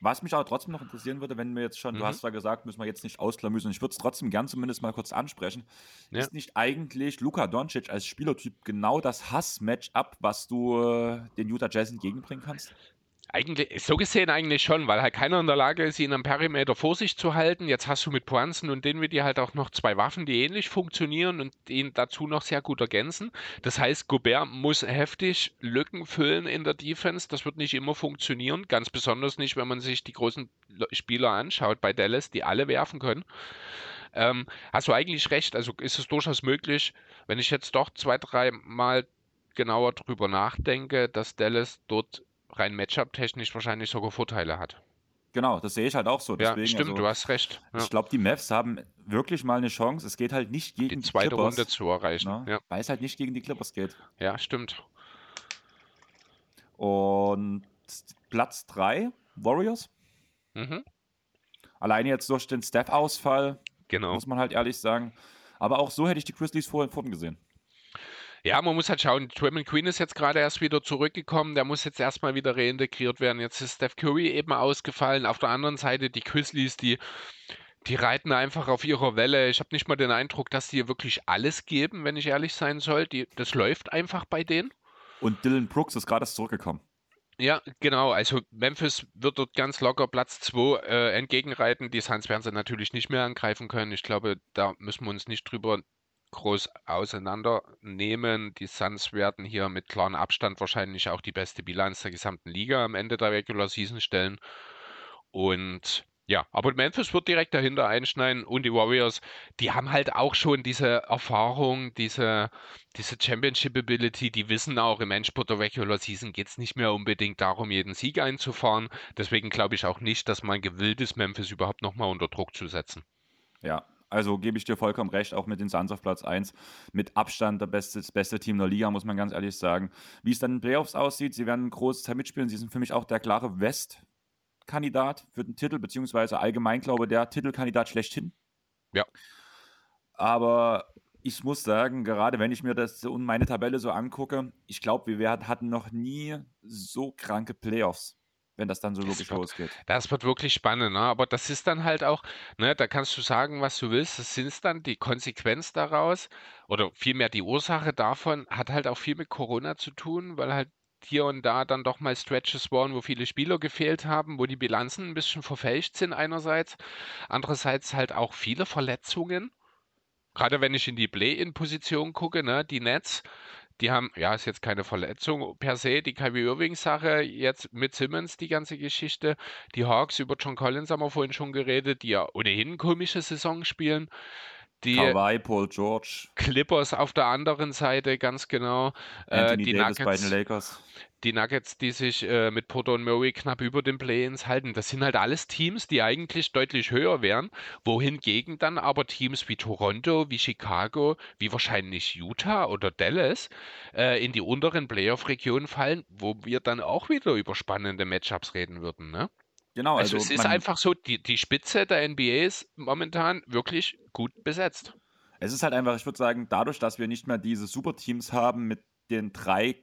Was mich aber trotzdem noch interessieren würde, wenn wir jetzt schon, mhm. du hast ja gesagt, müssen wir jetzt nicht ausklamüsern, ich würde es trotzdem gern zumindest mal kurz ansprechen. Ja. Ist nicht eigentlich Luka Doncic als Spielertyp genau das Hass-Matchup, was du äh, den Utah Jazz entgegenbringen kannst? Eigentlich, so gesehen eigentlich schon, weil halt keiner in der Lage ist, ihn am Perimeter vor sich zu halten. Jetzt hast du mit Brunson und Dinwiddie halt auch noch zwei Waffen, die ähnlich funktionieren und ihn dazu noch sehr gut ergänzen. Das heißt, Gobert muss heftig Lücken füllen in der Defense. Das wird nicht immer funktionieren, ganz besonders nicht, wenn man sich die großen Spieler anschaut bei Dallas, die alle werfen können. Ähm, hast du eigentlich recht, also ist es durchaus möglich, wenn ich jetzt doch zwei, drei Mal genauer drüber nachdenke, dass Dallas dort rein Matchup-technisch wahrscheinlich sogar Vorteile hat. Genau, das sehe ich halt auch so. Deswegen, ja, stimmt, also, du hast recht. Ja. Ich glaube, die Mavs haben wirklich mal eine Chance. Es geht halt nicht gegen die, die zweite Clippers, Runde zu erreichen. Ne? Ja. Weil es halt nicht gegen die Clippers geht. Ja, stimmt. Und Platz 3, Warriors. Mhm. Alleine jetzt durch den Steph-Ausfall, genau. muss man halt ehrlich sagen. Aber auch so hätte ich die Grizzlies vorhin vorhin gesehen. Ja, man muss halt schauen. Draymond Queen ist jetzt gerade erst wieder zurückgekommen. Der muss jetzt erstmal wieder reintegriert werden. Jetzt ist Steph Curry eben ausgefallen. Auf der anderen Seite die Grizzlies, die, die reiten einfach auf ihrer Welle. Ich habe nicht mal den Eindruck, dass die wirklich alles geben, wenn ich ehrlich sein soll. Die, das läuft einfach bei denen. Und Dylan Brooks ist gerade erst zurückgekommen. Ja, genau. Also Memphis wird dort ganz locker Platz 2 äh, entgegenreiten. Die Suns werden sie natürlich nicht mehr angreifen können. Ich glaube, da müssen wir uns nicht drüber groß auseinandernehmen. Die Suns werden hier mit klarem Abstand wahrscheinlich auch die beste Bilanz der gesamten Liga am Ende der Regular Season stellen. Und ja, aber Memphis wird direkt dahinter einschneiden und die Warriors, die haben halt auch schon diese Erfahrung, diese, diese Championship-Ability, die wissen auch, im Endspurt der Regular Season geht es nicht mehr unbedingt darum, jeden Sieg einzufahren. Deswegen glaube ich auch nicht, dass man gewillt ist, Memphis überhaupt nochmal unter Druck zu setzen. Ja, also gebe ich dir vollkommen recht, auch mit den Suns auf Platz 1. Mit Abstand der beste, das beste Team der Liga, muss man ganz ehrlich sagen. Wie es dann in den Playoffs aussieht, sie werden einen großen Teil mitspielen. Sie sind für mich auch der klare West-Kandidat für den Titel, beziehungsweise allgemein, glaube ich, der Titelkandidat schlechthin. Ja. Aber ich muss sagen, gerade wenn ich mir das und meine Tabelle so angucke, ich glaube, wir hatten noch nie so kranke Playoffs wenn das dann so logisch wird, losgeht. Das wird wirklich spannend, ne? aber das ist dann halt auch, ne, da kannst du sagen, was du willst, das sind dann die Konsequenz daraus oder vielmehr die Ursache davon hat halt auch viel mit Corona zu tun, weil halt hier und da dann doch mal Stretches waren, wo viele Spieler gefehlt haben, wo die Bilanzen ein bisschen verfälscht sind einerseits, andererseits halt auch viele Verletzungen. Gerade wenn ich in die Play-in-Position gucke, ne, die Nets, die haben, ja, ist jetzt keine Verletzung per se, die Kyrie Irving-Sache, jetzt mit Simmons die ganze Geschichte. Die Hawks, über John Collins haben wir vorhin schon geredet, die ja ohnehin komische Saison spielen. Die Kawhi, Paul George. Clippers auf der anderen Seite, ganz genau. Äh, Anthony die Davis Nuggets, bei den Lakers. Die Nuggets, die sich äh, mit Porter und Murray knapp über den Play-ins halten. Das sind halt alles Teams, die eigentlich deutlich höher wären, wohingegen dann aber Teams wie Toronto, wie Chicago, wie wahrscheinlich Utah oder Dallas äh, in die unteren Playoff-Regionen fallen, wo wir dann auch wieder über spannende Matchups reden würden. Ne? Genau, also, also es ist einfach so, die, die Spitze der NBA ist momentan wirklich gut besetzt. Es ist halt einfach, ich würde sagen, dadurch, dass wir nicht mehr diese Superteams haben mit den drei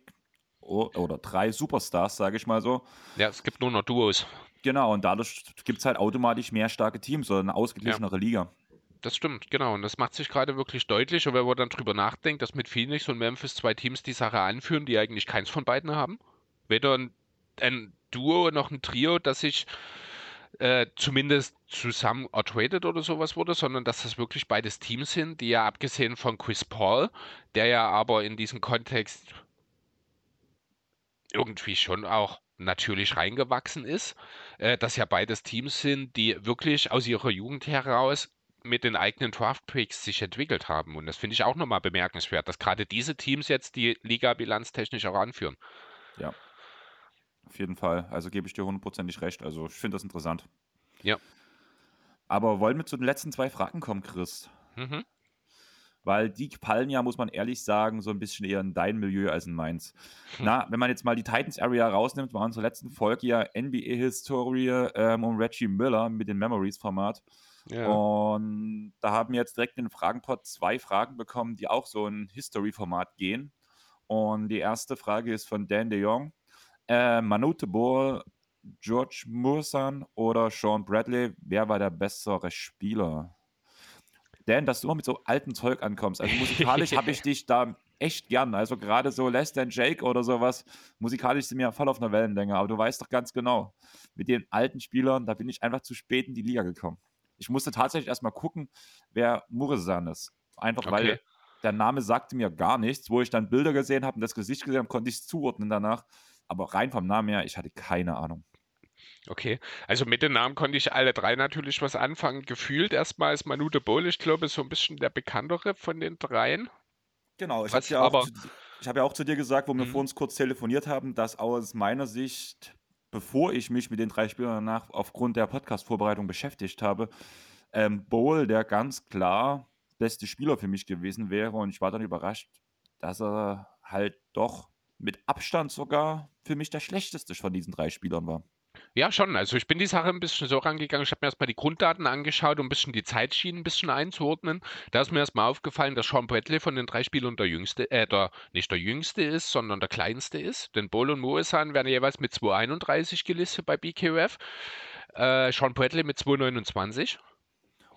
oder drei Superstars, sage ich mal so. Ja, es gibt nur noch Duos. Genau, und dadurch gibt es halt automatisch mehr starke Teams oder eine ausgeglichenere ja. Liga. Das stimmt, genau. Und das macht sich gerade wirklich deutlich. Und wenn man dann drüber nachdenkt, dass mit Phoenix und Memphis zwei Teams die Sache anführen, die eigentlich keins von beiden haben. Weder ein, ein Duo noch ein Trio, das sich äh, zumindest zusammen ertradet oder sowas wurde, sondern dass das wirklich beides Teams sind, die ja abgesehen von Chris Paul, der ja aber in diesem Kontext irgendwie schon auch natürlich reingewachsen ist, äh, dass ja beides Teams sind, die wirklich aus ihrer Jugend heraus mit den eigenen Draft-Picks sich entwickelt haben. Und das finde ich auch nochmal bemerkenswert, dass gerade diese Teams jetzt die Liga bilanztechnisch auch anführen. Ja, auf jeden Fall. Also gebe ich dir hundertprozentig recht. Also ich finde das interessant. Ja. Aber wollen wir zu den letzten zwei Fragen kommen, Chris? Mhm. Weil die fallen ja, muss man ehrlich sagen, so ein bisschen eher in dein Milieu als in meins. Hm. Na, wenn man jetzt mal die Titans Area rausnimmt, war unsere letzten Folge ja NBA-Historie ähm, um Reggie Miller mit dem Memories-Format. Ja. Und da haben wir jetzt direkt in den Fragenpot zwei Fragen bekommen, die auch so ein History-Format gehen. Und die erste Frage ist von Dan de Jong. Äh, Manute Ball, George Mursan oder Sean Bradley, wer war der bessere Spieler? Dan, dass du immer mit so altem Zeug ankommst. Also musikalisch habe ich dich da echt gern. Also gerade so Less Than Jake oder sowas, musikalisch sind wir voll auf einer Wellenlänge. Aber du weißt doch ganz genau, mit den alten Spielern, da bin ich einfach zu spät in die Liga gekommen. Ich musste tatsächlich erstmal gucken, wer Muresan ist. Einfach weil Okay. der Name sagte mir gar nichts. Wo ich dann Bilder gesehen habe und das Gesicht gesehen habe, konnte ich es zuordnen danach. Aber rein vom Namen her, ich hatte keine Ahnung. Okay, also mit den Namen konnte ich alle drei natürlich was anfangen. Gefühlt erstmal ist Manu de Boll, ich glaube, so ein bisschen der bekanntere von den dreien. Genau, ich habe ja, auch zu ich hab ja auch zu dir gesagt, wo wir Mhm. vor uns kurz telefoniert haben, dass aus meiner Sicht, bevor ich mich mit den drei Spielern danach aufgrund der Podcast-Vorbereitung beschäftigt habe, ähm, Bowl der ganz klar beste Spieler für mich gewesen wäre. Und ich war dann überrascht, dass er halt doch mit Abstand sogar für mich der schlechteste von diesen drei Spielern war. Ja, schon. Also ich bin die Sache ein bisschen so rangegangen. Ich habe mir erstmal die Grunddaten angeschaut, um ein bisschen die Zeitschienen ein bisschen einzuordnen. Da ist mir erstmal aufgefallen, dass Sean Bradley von den drei Spielern der jüngste, äh, der, nicht der jüngste ist, sondern der kleinste ist. Denn Bowl und Moesan werden jeweils mit 2,31 gelistet bei BKUF. Äh, Sean Bradley mit 2,29.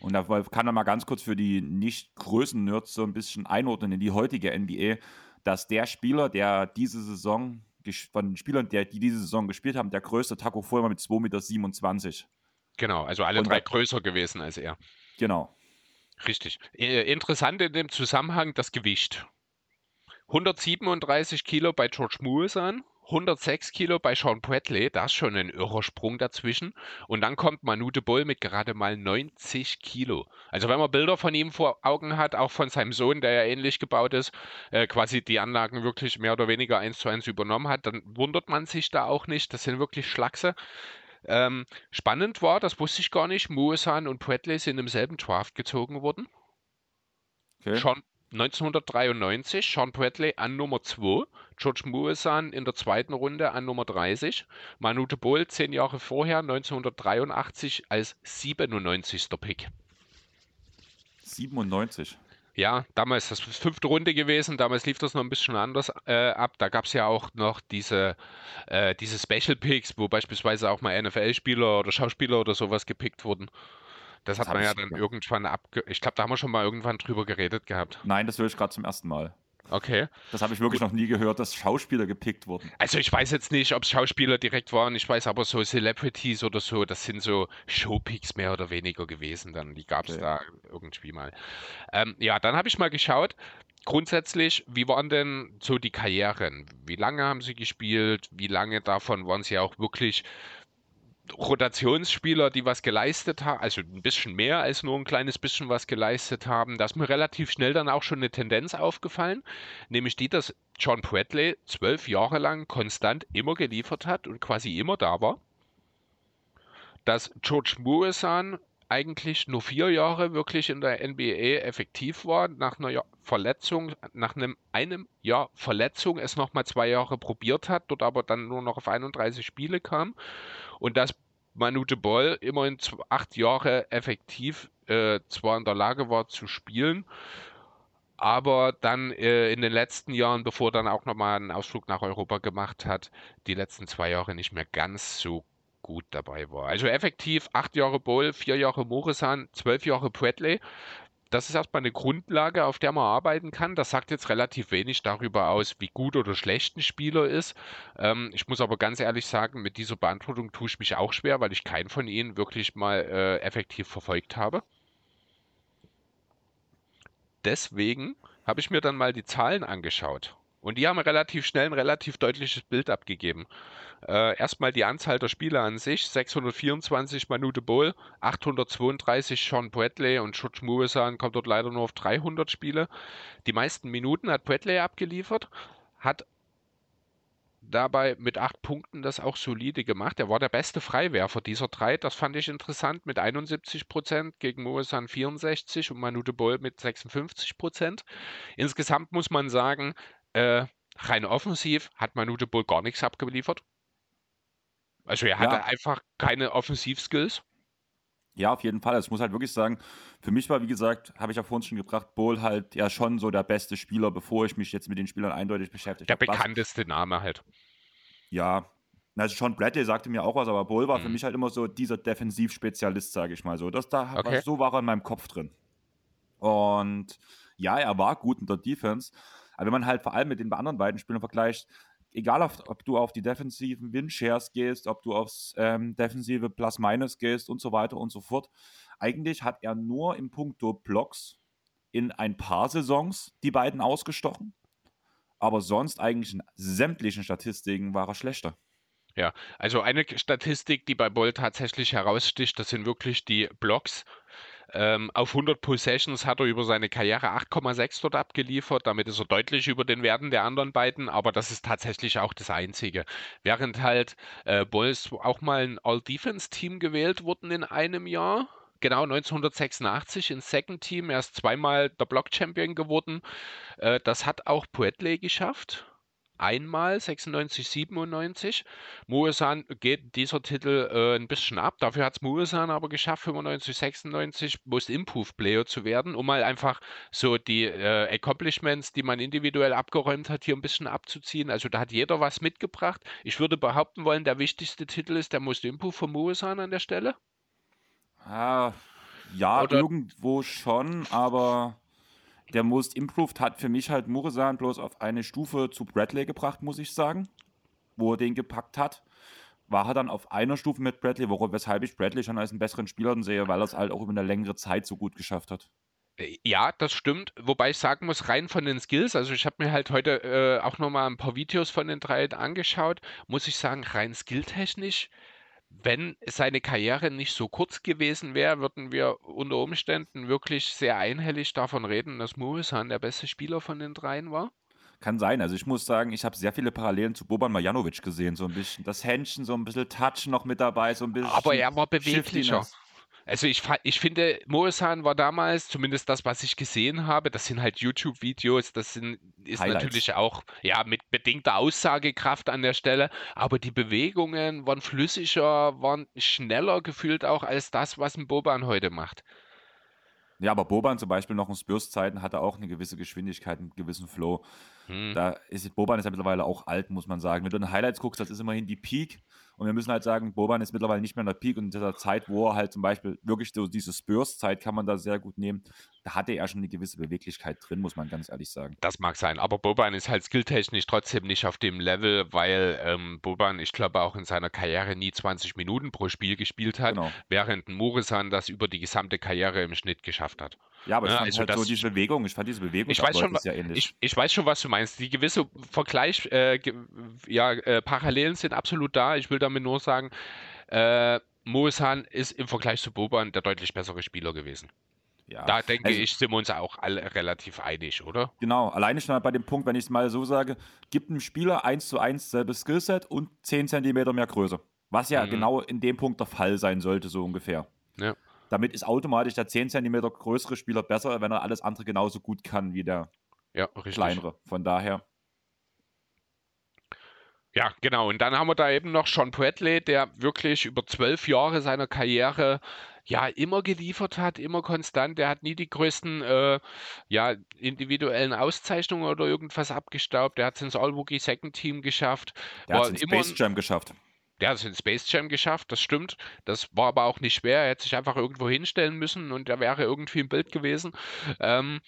Und da kann er mal ganz kurz für die Nicht-Größen-Nerds so ein bisschen einordnen in die heutige NBA, dass der Spieler, der diese Saison, von den Spielern, der, die diese Saison gespielt haben, der größte Taco war mit 2,27 Meter. Genau, also alle Und drei größer gewesen als er. Genau. Richtig. Äh, Interessant in dem Zusammenhang das Gewicht. 137 Kilo bei George Muresan, 106 Kilo bei Sean Bradley, da ist schon ein irrer Sprung dazwischen. Und dann kommt Manu de Boll mit gerade mal 90 Kilo. Also wenn man Bilder von ihm vor Augen hat, auch von seinem Sohn, der ja ähnlich gebaut ist, äh, quasi die Anlagen wirklich mehr oder weniger eins zu eins übernommen hat, dann wundert man sich da auch nicht. Das sind wirklich Schlachse. Ähm, spannend war, das wusste ich gar nicht, Muresan und Bradley sind im selben Draft gezogen worden. Okay. Sean 1993, Sean Bradley an Nummer 2, George Muresan in der zweiten Runde an Nummer 30, Manu de Boll zehn Jahre vorher, 1983, als 97. Pick. 97. Ja, damals das fünfte Runde gewesen, damals lief das noch ein bisschen anders äh, ab. Da gab es ja auch noch diese, äh, diese Special Picks, wo beispielsweise auch mal NFL-Spieler oder Schauspieler oder sowas gepickt wurden. Das, Das hat man ja dann irgendwann abge... Ich glaube, da haben wir schon mal irgendwann drüber geredet gehabt. Nein, das höre ich gerade zum ersten Mal. Okay. Das habe ich wirklich noch nie gehört, dass Schauspieler gepickt wurden. Also ich weiß jetzt nicht, ob es Schauspieler direkt waren, ich weiß aber so Celebrities oder so, das sind so Showpicks mehr oder weniger gewesen dann, die gab es Okay. da irgendwie mal. Ähm, ja, dann habe ich mal geschaut, grundsätzlich, wie waren denn so die Karrieren? Wie lange haben sie gespielt? Wie lange davon waren sie auch wirklich Rotationsspieler, die was geleistet haben, also ein bisschen mehr als nur ein kleines bisschen was geleistet haben. Da ist mir relativ schnell dann auch schon eine Tendenz aufgefallen, nämlich die, dass John Bradley zwölf Jahre lang konstant immer geliefert hat und quasi immer da war. Dass George Muresan eigentlich nur vier Jahre wirklich in der NBA effektiv war, nach einer Verletzung, nach einem, einem Jahr Verletzung es nochmal zwei Jahre probiert hat, dort aber dann nur noch auf 31 Spiele kam. Und dass Manu de Boll immerhin acht Jahre effektiv äh, zwar in der Lage war zu spielen, aber dann äh, in den letzten Jahren, bevor er dann auch nochmal einen Ausflug nach Europa gemacht hat, die letzten zwei Jahre nicht mehr ganz so gut dabei war. Also effektiv acht Jahre Bowl, vier Jahre Moresan, zwölf Jahre Bradley. Das ist erstmal eine Grundlage, auf der man arbeiten kann. Das sagt jetzt relativ wenig darüber aus, wie gut oder schlecht ein Spieler ist. Ähm, ich muss aber ganz ehrlich sagen, mit dieser Beantwortung tue ich mich auch schwer, weil ich keinen von ihnen wirklich mal äh, effektiv verfolgt habe. Deswegen habe ich mir dann mal die Zahlen angeschaut. Und die haben relativ schnell ein relativ deutliches Bild abgegeben. Äh, erstmal die Anzahl der Spiele an sich: 624 Manu de Boll, 832 Sean Bradley und George Muresan kommt dort leider nur auf 300 Spiele. Die meisten Minuten hat Bradley abgeliefert, hat dabei mit acht Punkten das auch solide gemacht. Er war der beste Freiwerfer dieser drei. Das fand ich interessant mit 71 Prozent gegen Moesan 64 und Manu de Boll mit 56 Prozent. Insgesamt muss man sagen, äh, rein offensiv hat Manu de Boll gar nichts abgeliefert. Also er hatte Ja. einfach keine Offensivskills. Ja, auf jeden Fall. Also ich muss halt wirklich sagen, für mich war, wie gesagt, habe ich ja vorhin schon gebracht, Bowl halt ja schon so der beste Spieler, bevor ich mich jetzt mit den Spielern eindeutig beschäftigt Der habe. Was- bekannteste Name halt. Ja. Also Sean Bradley sagte mir auch was, aber Bowl war für Mhm. mich halt immer so dieser Defensivspezialist, sage ich mal so. Das da Okay. war, so war er in meinem Kopf drin. Und ja, er war gut in der Defense, Aber wenn man halt vor allem mit den anderen beiden Spielern vergleicht, egal auf, ob du auf die defensiven Win-Shares gehst, ob du aufs ähm, defensive Plus-Minus gehst und so weiter und so fort, eigentlich hat er nur im Punkto Blocks in ein paar Saisons die beiden ausgestochen. Aber sonst eigentlich in sämtlichen Statistiken war er schlechter. Ja, also eine Statistik, die bei Boll tatsächlich heraussticht, das sind wirklich die Blocks. Ähm, auf 100 Possessions hat er über seine Karriere 8,6 dort abgeliefert. Damit ist er deutlich über den Werten der anderen beiden, aber das ist tatsächlich auch das Einzige. Während halt äh, Bulls auch mal ein All-Defense-Team gewählt wurden in einem Jahr. Genau, 1986 ins Second Team. Er ist zweimal der Block-Champion geworden. Äh, das hat auch Poetley geschafft einmal 96, 97. Muesan geht dieser Titel äh, ein bisschen ab. Dafür hat es Muesan aber geschafft, 95, 96 Most Improved Player zu werden, um mal einfach so die äh, Accomplishments, die man individuell abgeräumt hat, hier ein bisschen abzuziehen. Also da hat jeder was mitgebracht. Ich würde behaupten wollen, der wichtigste Titel ist der Most Improved von Muesan an der Stelle. Ah, ja, Oder irgendwo schon, aber der Most Improved hat für mich halt Muresan bloß auf eine Stufe zu Bradley gebracht, muss ich sagen. Wo er den gepackt hat, war er dann auf einer Stufe mit Bradley, weshalb ich Bradley schon als einen besseren Spieler sehe, weil er es halt auch über eine längere Zeit so gut geschafft hat. Äh, ja, das stimmt. Wobei ich sagen muss, rein von den Skills, also ich habe mir halt heute äh, auch nochmal ein paar Videos von den drei angeschaut, muss ich sagen, rein skilltechnisch wenn seine Karriere nicht so kurz gewesen wäre, würden wir unter Umständen wirklich sehr einhellig davon reden, dass Muresan der beste Spieler von den dreien war. Kann sein. Also ich muss sagen, ich habe sehr viele Parallelen zu Boban Marjanovic gesehen. So ein bisschen das Händchen, so ein bisschen Touch noch mit dabei, so ein bisschen. Aber er war beweglicher. Also ich, ich finde, Moesan war damals, zumindest das, was ich gesehen habe, das sind halt YouTube-Videos, das sind, ist Highlights. natürlich auch ja, mit bedingter Aussagekraft an der Stelle, aber die Bewegungen waren flüssiger, waren schneller gefühlt auch als das, was ein Boban heute macht. Ja, aber Boban zum Beispiel noch in Spurs-Zeiten hatte auch eine gewisse Geschwindigkeit, einen gewissen Flow. Hm. Da ist Boban ist ja mittlerweile auch alt, muss man sagen. Wenn du in Highlights guckst, das ist immerhin die Peak. Und wir müssen halt sagen, Boban ist mittlerweile nicht mehr in der Peak und in dieser Zeit, wo er halt zum Beispiel wirklich so diese Spurs-Zeit kann man da sehr gut nehmen. Da hatte er schon eine gewisse Beweglichkeit drin, muss man ganz ehrlich sagen. Das mag sein, aber Boban ist halt skilltechnisch trotzdem nicht auf dem Level, weil ähm, Boban, ich glaube, auch in seiner Karriere nie 20 Minuten pro Spiel gespielt hat, genau. während Murisan das über die gesamte Karriere im Schnitt geschafft hat. Ja, aber ich ja, fand also halt so diese Bewegung, ich fand diese Bewegung ich weiß schon, sehr ähnlich. Ich, ich, weiß schon, was du meinst. Die gewisse Vergleich, äh, ja, äh, Parallelen sind absolut da. Ich will damit nur sagen, äh, Moesan ist im Vergleich zu Boban der deutlich bessere Spieler gewesen. Ja. Da denke also, ich, sind wir uns auch alle relativ einig, oder? Genau, alleine schon bei dem Punkt, wenn ich es mal so sage, gibt einem Spieler 1 zu 1 selbes Skillset und 10 cm mehr Größe. Was ja mhm. genau in dem Punkt der Fall sein sollte, so ungefähr. Ja. Damit ist automatisch der 10 cm größere Spieler besser, wenn er alles andere genauso gut kann wie der ja, kleinere. Von daher. Ja, genau. Und dann haben wir da eben noch Sean Bradley, der wirklich über zwölf Jahre seiner Karriere ja immer geliefert hat, immer konstant. Der hat nie die größten äh, ja, individuellen Auszeichnungen oder irgendwas abgestaubt. Der hat es ins All-Rookie Second Team geschafft. Der hat es ins Space Jam geschafft. Der hat es in Space Jam geschafft, das stimmt. Das war aber auch nicht schwer. Er hätte sich einfach irgendwo hinstellen müssen und er wäre irgendwie im Bild gewesen. Ähm,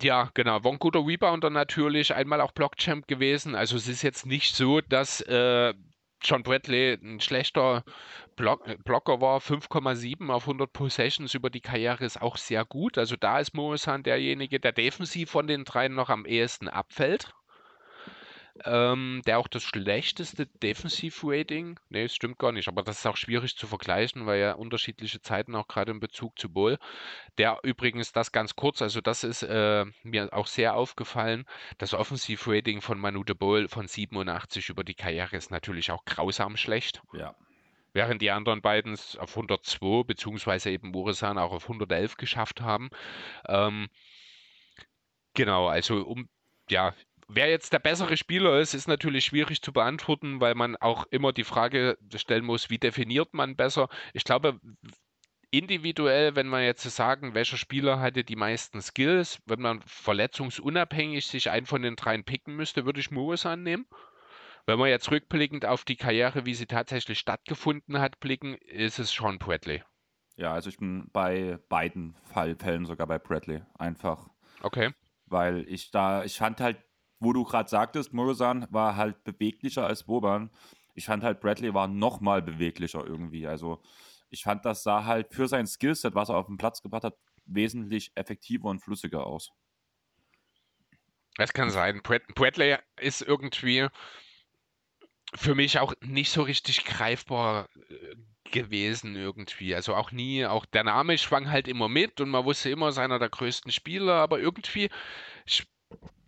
ja, genau. War ein guter Rebounder natürlich, einmal auch Blockchamp gewesen. Also es ist jetzt nicht so, dass äh, John Bradley ein schlechter Block äh, Blocker war. 5,7 auf 100 Possessions über die Karriere ist auch sehr gut. Also da ist Moesan derjenige, der defensiv von den dreien noch am ehesten abfällt ähm, der auch das schlechteste Defensiv-Rating, nee, es stimmt gar nicht, aber das ist auch schwierig zu vergleichen, weil ja unterschiedliche Zeiten auch gerade in Bezug zu Bull. Der übrigens das ganz kurz, also das ist äh, mir auch sehr aufgefallen, das Offensiv-Rating von Manu de Bull von 87 über die Karriere ist natürlich auch grausam schlecht. Ja. Während die anderen beiden es auf 102 beziehungsweise eben Murisan auch auf 111 geschafft haben. Ähm, genau, also um ja, Wer jetzt der bessere Spieler ist, ist natürlich schwierig zu beantworten, weil man auch immer die Frage stellen muss, wie definiert man besser. Ich glaube, individuell, wenn man jetzt sagen, welcher Spieler hatte die meisten Skills, wenn man verletzungsunabhängig sich einen von den dreien picken müsste, würde ich Moos annehmen. Wenn wir jetzt rückblickend auf die Karriere, wie sie tatsächlich stattgefunden hat, blicken, ist es Sean Bradley. Ja, also ich bin bei beiden Fallfällen sogar bei Bradley. Einfach. Okay Weil ich da, ich fand halt, wo du gerade sagtest, Morrison war halt beweglicher als Boban. Ich fand halt, Bradley war noch mal beweglicher irgendwie. Also ich fand, das sah halt für sein Skillset, was er auf den Platz gebracht hat, wesentlich effektiver und flüssiger aus. Das kann sein. Bradley ist irgendwie für mich auch nicht so richtig greifbar äh, gewesen irgendwie. Also auch nie, auch der Name schwang halt immer mit und man wusste immer, ist einer der größten Spieler, aber irgendwie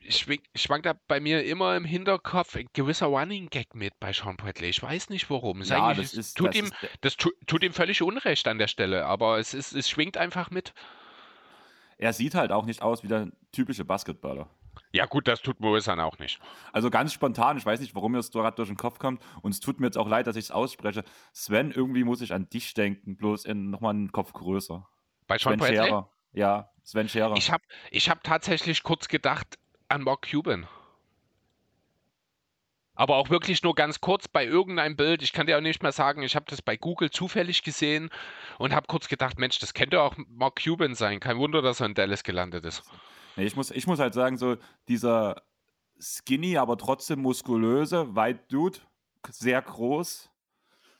schwing, schwankt da bei mir immer im Hinterkopf ein gewisser Running Gag mit bei Sean Bradley. Ich weiß nicht warum. Es ja, das, ist, tut das, ihm, ist, das tu, tut ihm völlig Unrecht an der Stelle, aber es, ist, es schwingt einfach mit. Er sieht halt auch nicht aus wie der typische Basketballer. Ja, gut, das tut Moisan auch nicht. Also ganz spontan, ich weiß nicht, warum mir das gerade durch den Kopf kommt. Und es tut mir jetzt auch leid, dass ich es ausspreche. Sven, irgendwie muss ich an dich denken, bloß in nochmal einen Kopf größer. Bei Sean Sven Scherer. Ja, Sven Scherer. Ich habe ich hab tatsächlich kurz gedacht an Mark Cuban. Aber auch wirklich nur ganz kurz bei irgendeinem Bild. Ich kann dir auch nicht mehr sagen, ich habe das bei Google zufällig gesehen und habe kurz gedacht, Mensch, das könnte auch Mark Cuban sein. Kein Wunder, dass er in Dallas gelandet ist. Nee, ich, muss, ich muss halt sagen, so dieser skinny, aber trotzdem muskulöse White Dude, sehr groß,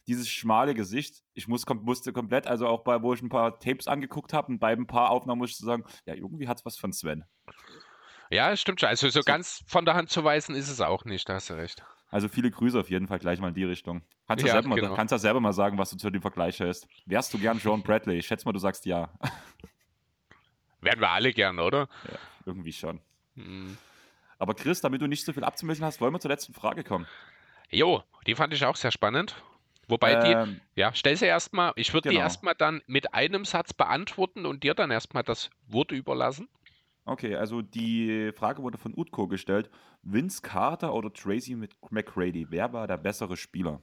dieses schmale Gesicht. Ich muss, musste komplett, also auch bei, wo ich ein paar Tapes angeguckt habe und bei ein paar Aufnahmen muss ich sagen, ja, irgendwie hat es was von Sven. Ja, stimmt schon. Also so, so ganz von der Hand zu weisen ist es auch nicht, da hast du recht. Also viele Grüße auf jeden Fall gleich mal in die Richtung. Kannst du ja, selber, genau. kannst ja selber mal sagen, was du zu dem Vergleich hältst. Wärst du gern John Bradley? Ich schätze mal, du sagst ja. Werden wir alle gern, oder? Ja, irgendwie schon. Hm. Aber Chris, damit du nicht so viel abzumischen hast, wollen wir zur letzten Frage kommen. Jo, die fand ich auch sehr spannend. Wobei ähm, die, ja, stell sie erstmal, ich würde genau. die erstmal dann mit einem Satz beantworten und dir dann erstmal das Wort überlassen. Okay, also die Frage wurde von Utko gestellt: Vince Carter oder Tracy McCready, wer war der bessere Spieler?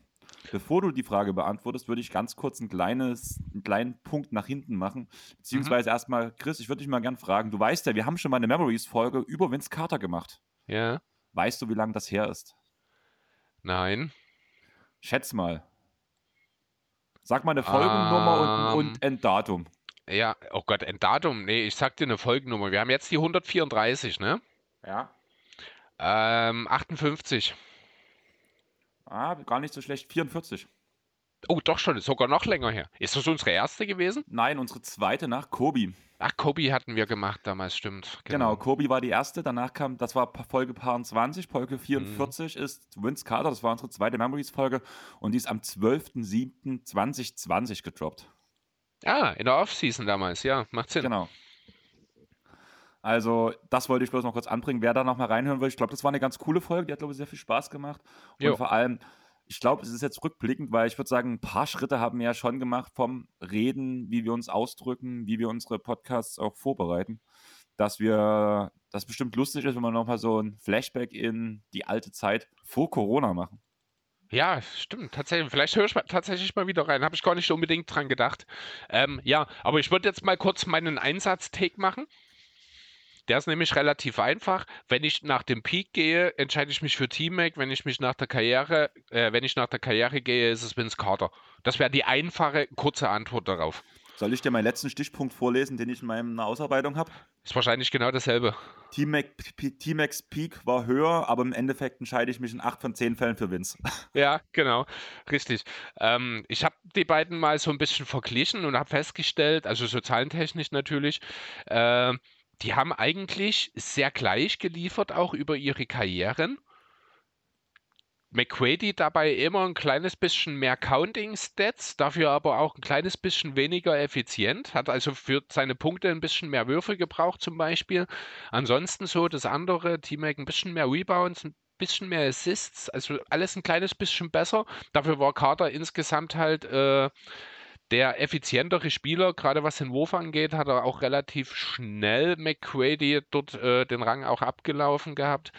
Bevor du die Frage beantwortest, würde ich ganz kurz ein kleines, einen kleinen Punkt nach hinten machen. Beziehungsweise mhm. erstmal, Chris, ich würde dich mal gern fragen. Du weißt ja, wir haben schon mal eine Memories-Folge über Vince Carter gemacht. Ja. Weißt du, wie lange das her ist? Nein. Schätz mal. Sag mal eine Folgennummer um, und, und ein Datum. Ja, oh Gott, ein Datum. Nee, ich sag dir eine Folgennummer. Wir haben jetzt die 134, ne? Ja. Ähm, 58. Ah, gar nicht so schlecht. 44. Oh, doch schon, ist sogar noch länger her. Ist das unsere erste gewesen? Nein, unsere zweite nach Kobi. Ach, Kobi hatten wir gemacht damals, stimmt. Genau, genau Kobi war die erste, danach kam, das war Folge Paar 20, Folge 44 mhm. ist Vince Carter, das war unsere zweite Memories-Folge und die ist am 12.07.2020 gedroppt. Ah, in der Off-Season damals, ja, macht Sinn. Genau. Also, das wollte ich bloß noch kurz anbringen. Wer da noch mal reinhören will, ich glaube, das war eine ganz coole Folge. Die hat, glaube ich, sehr viel Spaß gemacht. Und jo. vor allem, ich glaube, es ist jetzt rückblickend, weil ich würde sagen, ein paar Schritte haben wir ja schon gemacht vom Reden, wie wir uns ausdrücken, wie wir unsere Podcasts auch vorbereiten. Dass wir, das bestimmt lustig ist, wenn wir noch mal so ein Flashback in die alte Zeit vor Corona machen. Ja, stimmt, tatsächlich. Vielleicht höre ich mal, tatsächlich mal wieder rein. Habe ich gar nicht unbedingt dran gedacht. Ähm, ja, aber ich würde jetzt mal kurz meinen Einsatz-Take machen. Der ist nämlich relativ einfach. Wenn ich nach dem Peak gehe, entscheide ich mich für T-Mac. Wenn ich mich nach der Karriere, äh, wenn ich nach der Karriere gehe, ist es Vince Carter. Das wäre die einfache, kurze Antwort darauf. Soll ich dir meinen letzten Stichpunkt vorlesen, den ich in meiner Ausarbeitung habe? Ist wahrscheinlich genau dasselbe. T-Max Peak war höher, aber im Endeffekt entscheide ich mich in 8 von 10 Fällen für Vince. Ja, genau. Richtig. Ähm, ich habe die beiden mal so ein bisschen verglichen und habe festgestellt, also so zahlentechnisch natürlich, äh, die haben eigentlich sehr gleich geliefert, auch über ihre Karrieren. McQuady dabei immer ein kleines bisschen mehr Counting-Stats, dafür aber auch ein kleines bisschen weniger effizient, hat also für seine Punkte ein bisschen mehr Würfe gebraucht zum Beispiel. Ansonsten so das andere, T-Mac ein bisschen mehr Rebounds, ein bisschen mehr Assists, also alles ein kleines bisschen besser. Dafür war Carter insgesamt halt äh, der effizientere Spieler, gerade was den Wurf angeht, hat er auch relativ schnell McQuady dort äh, den Rang auch abgelaufen gehabt.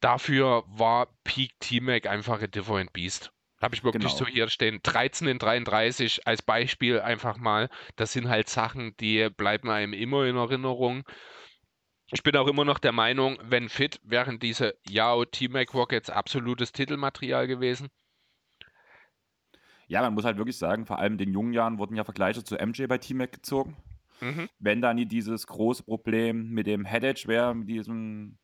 Dafür war Peak T-Mac einfach ein Different Beast. Habe ich wirklich genau. so hier stehen. 13 in 33 als Beispiel einfach mal. Das sind halt Sachen, die bleiben einem immer in Erinnerung. Ich bin auch immer noch der Meinung, wenn fit, wären diese Yao T-Mac Rockets absolutes Titelmaterial gewesen. Ja, man muss halt wirklich sagen, vor allem in den jungen Jahren wurden ja Vergleiche zu MJ bei T-Mac gezogen. Mhm. Wenn dann dieses große Problem mit dem Headage wäre, mit diesem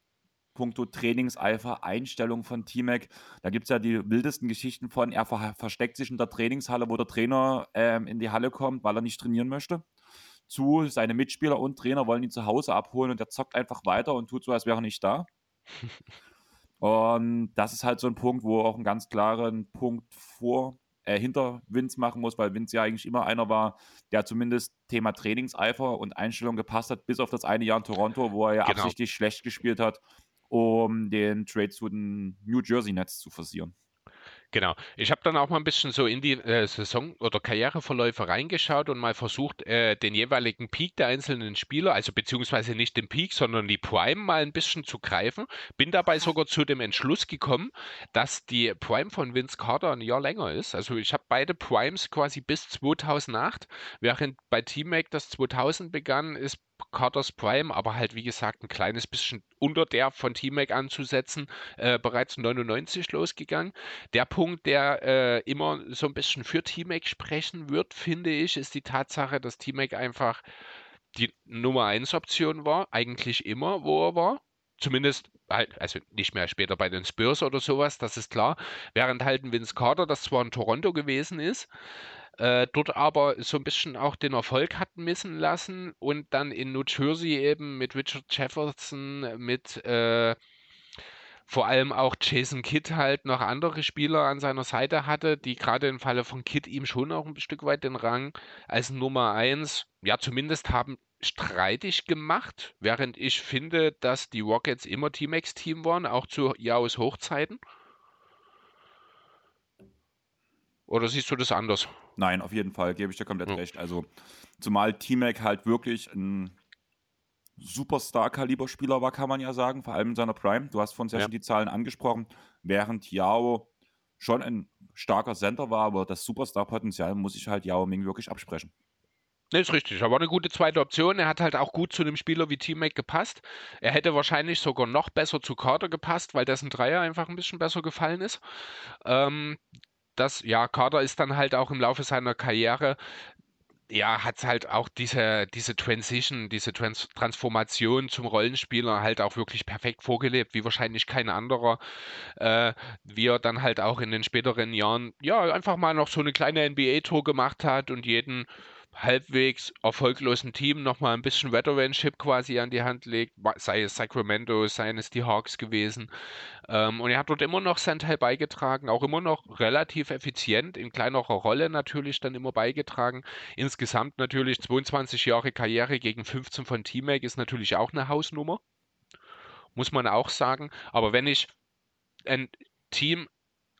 puncto Trainingseifer, Einstellung von T-Mac. Da gibt es ja die wildesten Geschichten von, er ver versteckt sich in der Trainingshalle, wo der Trainer ähm, in die Halle kommt, weil er nicht trainieren möchte. Zu, seine Mitspieler und Trainer wollen ihn zu Hause abholen und er zockt einfach weiter und tut so, als wäre er nicht da. und das ist halt so ein Punkt, wo auch einen ganz klaren Punkt vor, äh, hinter Vince machen muss, weil Vince ja eigentlich immer einer war, der zumindest Thema Trainingseifer und Einstellung gepasst hat, bis auf das eine Jahr in Toronto, wo er ja genau. absichtlich schlecht gespielt hat um den Trade zu den New Jersey Nets zu forcieren. Genau. Ich habe dann auch mal ein bisschen so in die äh, Saison- oder Karriereverläufe reingeschaut und mal versucht, äh, den jeweiligen Peak der einzelnen Spieler, also beziehungsweise nicht den Peak, sondern die Prime mal ein bisschen zu greifen. Bin dabei sogar zu dem Entschluss gekommen, dass die Prime von Vince Carter ein Jahr länger ist. Also ich habe beide Primes quasi bis 2008, während bei T-Mac das 2000 begann, ist Carters Prime, aber halt wie gesagt ein kleines bisschen unter der von T-Mac anzusetzen, äh, bereits 99 losgegangen. Der Punkt, der äh, immer so ein bisschen für T-Mac sprechen wird, finde ich, ist die Tatsache, dass T-Mac einfach die Nummer 1 Option war, eigentlich immer, wo er war. Zumindest halt, also nicht mehr später bei den Spurs oder sowas, das ist klar. Während halt ein Vince Carter das zwar in Toronto gewesen ist, äh, dort aber so ein bisschen auch den Erfolg hatten missen lassen und dann in New Jersey eben mit Richard Jefferson, mit äh, vor allem auch Jason Kidd halt noch andere Spieler an seiner Seite hatte, die gerade im Falle von Kidd ihm schon auch ein Stück weit den Rang als Nummer 1, ja zumindest haben streitig gemacht, während ich finde, dass die Rockets immer Team-Ex-Team waren, auch zu Jaos Hochzeiten. Oder siehst du das anders? Nein, auf jeden Fall, gebe ich dir komplett ja. recht. Also, zumal T-Mac halt wirklich ein Superstar-Kaliber-Spieler war, kann man ja sagen, vor allem in seiner Prime. Du hast von ja, ja schon die Zahlen angesprochen, während Yao schon ein starker Center war, aber das Superstar-Potenzial muss ich halt Yao Ming wirklich absprechen. Ne, ist richtig. Er war eine gute zweite Option. Er hat halt auch gut zu einem Spieler wie Teammate gepasst. Er hätte wahrscheinlich sogar noch besser zu Carter gepasst, weil dessen Dreier einfach ein bisschen besser gefallen ist. Ähm, das, ja, Carter ist dann halt auch im Laufe seiner Karriere ja, hat halt auch diese, diese Transition, diese Trans Transformation zum Rollenspieler halt auch wirklich perfekt vorgelebt, wie wahrscheinlich kein anderer. Äh, wie er dann halt auch in den späteren Jahren, ja, einfach mal noch so eine kleine NBA-Tour gemacht hat und jeden halbwegs erfolglosen Team nochmal ein bisschen Veteranship quasi an die Hand legt, sei es Sacramento, seien es die Hawks gewesen. Ähm, und er hat dort immer noch sein Teil beigetragen, auch immer noch relativ effizient, in kleinerer Rolle natürlich dann immer beigetragen. Insgesamt natürlich 22 Jahre Karriere gegen 15 von T-Mac ist natürlich auch eine Hausnummer, muss man auch sagen. Aber wenn ich ein Team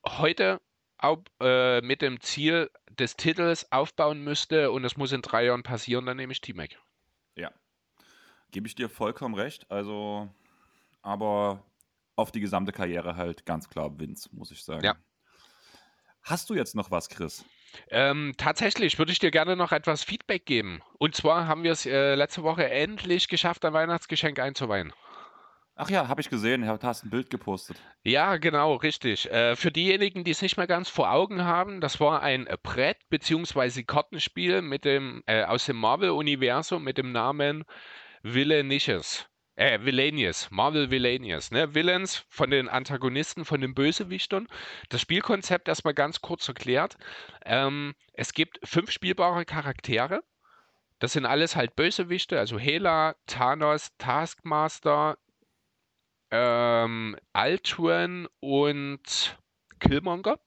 heute auch, äh, mit dem Ziel des Titels aufbauen müsste und es muss in drei Jahren passieren, dann nehme ich T-Mac. Ja, gebe ich dir vollkommen recht. Also, aber auf die gesamte Karriere halt ganz klar Vince, muss ich sagen. Ja. Hast du jetzt noch was, Chris? Ähm, tatsächlich würde ich dir gerne noch etwas Feedback geben. Und zwar haben wir es äh, letzte Woche endlich geschafft, ein Weihnachtsgeschenk einzuweihen. Ach ja, habe ich gesehen. Du hast ein Bild gepostet. Ja, genau, richtig. Äh, für diejenigen, die es nicht mehr ganz vor Augen haben, das war ein Brett bzw. Kartenspiel mit dem, äh, aus dem Marvel-Universum mit dem Namen Villainicious. Äh, Villainius, Marvel Villainius, ne? Villains von den Antagonisten, von den Bösewichtern. Das Spielkonzept erstmal ganz kurz erklärt. Ähm, es gibt fünf spielbare Charaktere. Das sind alles halt Bösewichte, also Hela, Thanos, Taskmaster, ähm, Altruan und Killmonger.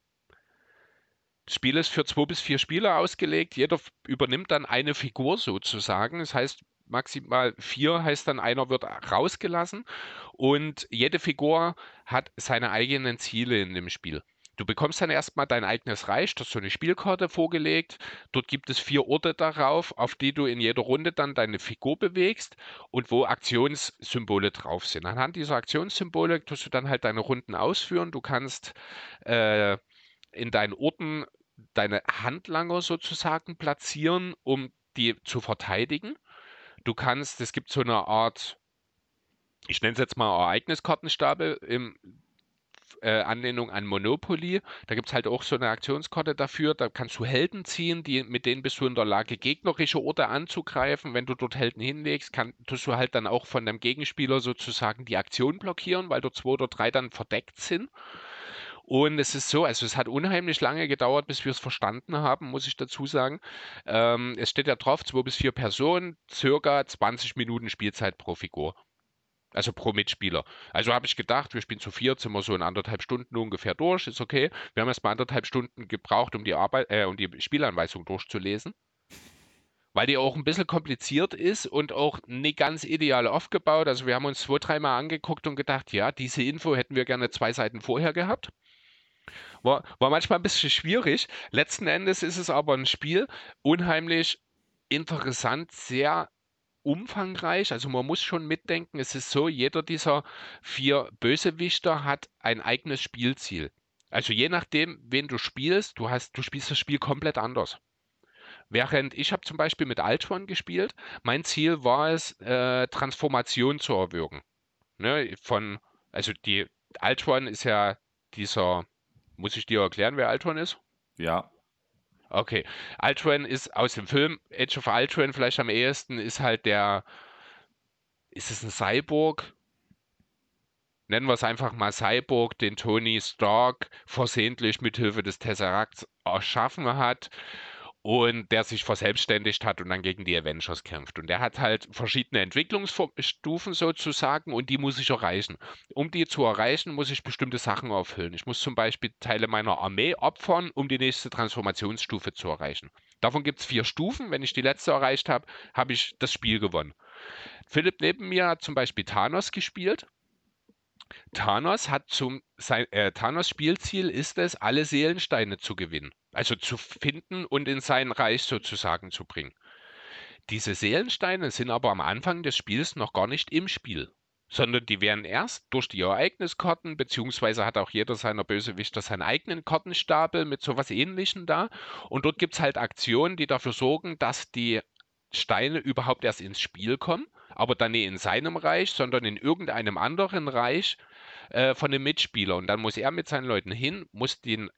Das Spiel ist für zwei bis vier Spieler ausgelegt. Jeder übernimmt dann eine Figur sozusagen. Das heißt, maximal vier heißt dann, einer wird rausgelassen. Und jede Figur hat seine eigenen Ziele in dem Spiel. Du bekommst dann erstmal dein eigenes Reich, das ist so eine Spielkarte vorgelegt. Dort gibt es vier Orte darauf, auf die du in jeder Runde dann deine Figur bewegst und wo Aktionssymbole drauf sind. Anhand dieser Aktionssymbole tust du dann halt deine Runden ausführen. Du kannst äh, in deinen Orten deine Handlanger sozusagen platzieren, um die zu verteidigen. Du kannst, es gibt so eine Art, ich nenne es jetzt mal Ereigniskartenstapel im äh, Anlehnung an Monopoly. Da gibt es halt auch so eine Aktionskarte dafür. Da kannst du Helden ziehen, die, mit denen bist du in der Lage, gegnerische Orte anzugreifen. Wenn du dort Helden hinlegst, kann, tust du halt dann auch von deinem Gegenspieler sozusagen die Aktion blockieren, weil dort zwei oder drei dann verdeckt sind. Und es ist so, also es hat unheimlich lange gedauert, bis wir es verstanden haben, muss ich dazu sagen. Ähm, es steht ja drauf, zwei bis vier Personen, circa 20 Minuten Spielzeit pro Figur. Also pro Mitspieler. Also habe ich gedacht, wir spielen zu viert, sind wir so in anderthalb Stunden ungefähr durch, ist okay. Wir haben erst mal anderthalb Stunden gebraucht, um die Arbeit, äh, um die Spielanweisung durchzulesen. Weil die auch ein bisschen kompliziert ist und auch nicht ganz ideal aufgebaut. Also wir haben uns zwei, dreimal angeguckt und gedacht, ja, diese Info hätten wir gerne zwei Seiten vorher gehabt. War, war manchmal ein bisschen schwierig. Letzten Endes ist es aber ein Spiel, unheimlich interessant, sehr umfangreich. Also man muss schon mitdenken, es ist so, jeder dieser vier Bösewichter hat ein eigenes Spielziel. Also je nachdem, wen du spielst, du hast, du spielst das Spiel komplett anders. Während ich habe zum Beispiel mit Altron gespielt, mein Ziel war es, äh, Transformation zu erwirken. Ne, von, also die Altron ist ja dieser muss ich dir erklären, wer Altron ist? Ja. Okay. Altron ist aus dem Film Age of Altron vielleicht am ehesten, ist halt der. Ist es ein Cyborg? Nennen wir es einfach mal Cyborg, den Tony Stark versehentlich mithilfe des Tesseracts erschaffen hat und der sich verselbstständigt hat und dann gegen die Avengers kämpft. Und der hat halt verschiedene Entwicklungsstufen sozusagen und die muss ich erreichen. Um die zu erreichen, muss ich bestimmte Sachen aufhüllen. Ich muss zum Beispiel Teile meiner Armee opfern, um die nächste Transformationsstufe zu erreichen. Davon gibt es vier Stufen. Wenn ich die letzte erreicht habe, habe ich das Spiel gewonnen. Philipp neben mir hat zum Beispiel Thanos gespielt. Thanos hat zum sein, äh, Thanos Spielziel ist es, alle Seelensteine zu gewinnen. Also zu finden und in sein Reich sozusagen zu bringen. Diese Seelensteine sind aber am Anfang des Spiels noch gar nicht im Spiel, sondern die werden erst durch die Ereigniskarten, beziehungsweise hat auch jeder seiner Bösewichter seinen eigenen Kartenstapel mit sowas ähnlichem da. Und dort gibt es halt Aktionen, die dafür sorgen, dass die Steine überhaupt erst ins Spiel kommen, aber dann nicht in seinem Reich, sondern in irgendeinem anderen Reich äh, von dem Mitspieler. Und dann muss er mit seinen Leuten hin, muss den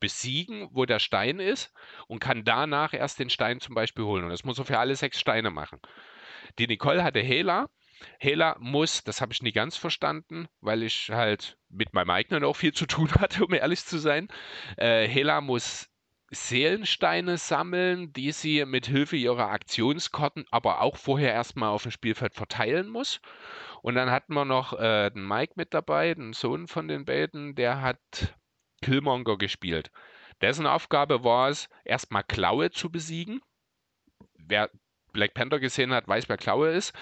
besiegen, wo der Stein ist und kann danach erst den Stein zum Beispiel holen. Und das muss er für alle sechs Steine machen. Die Nicole hatte Hela. Hela muss, das habe ich nie ganz verstanden, weil ich halt mit meinem eigenen auch viel zu tun hatte, um ehrlich zu sein. Äh, Hela muss Seelensteine sammeln, die sie mit Hilfe ihrer Aktionskarten aber auch vorher erstmal auf dem Spielfeld verteilen muss. Und dann hatten wir noch äh, den Mike mit dabei, den Sohn von den beiden, der hat Killmonger gespielt. Dessen Aufgabe war es, erstmal Klaue zu besiegen. Wer Black Panther gesehen hat, weiß, wer Klaue ist.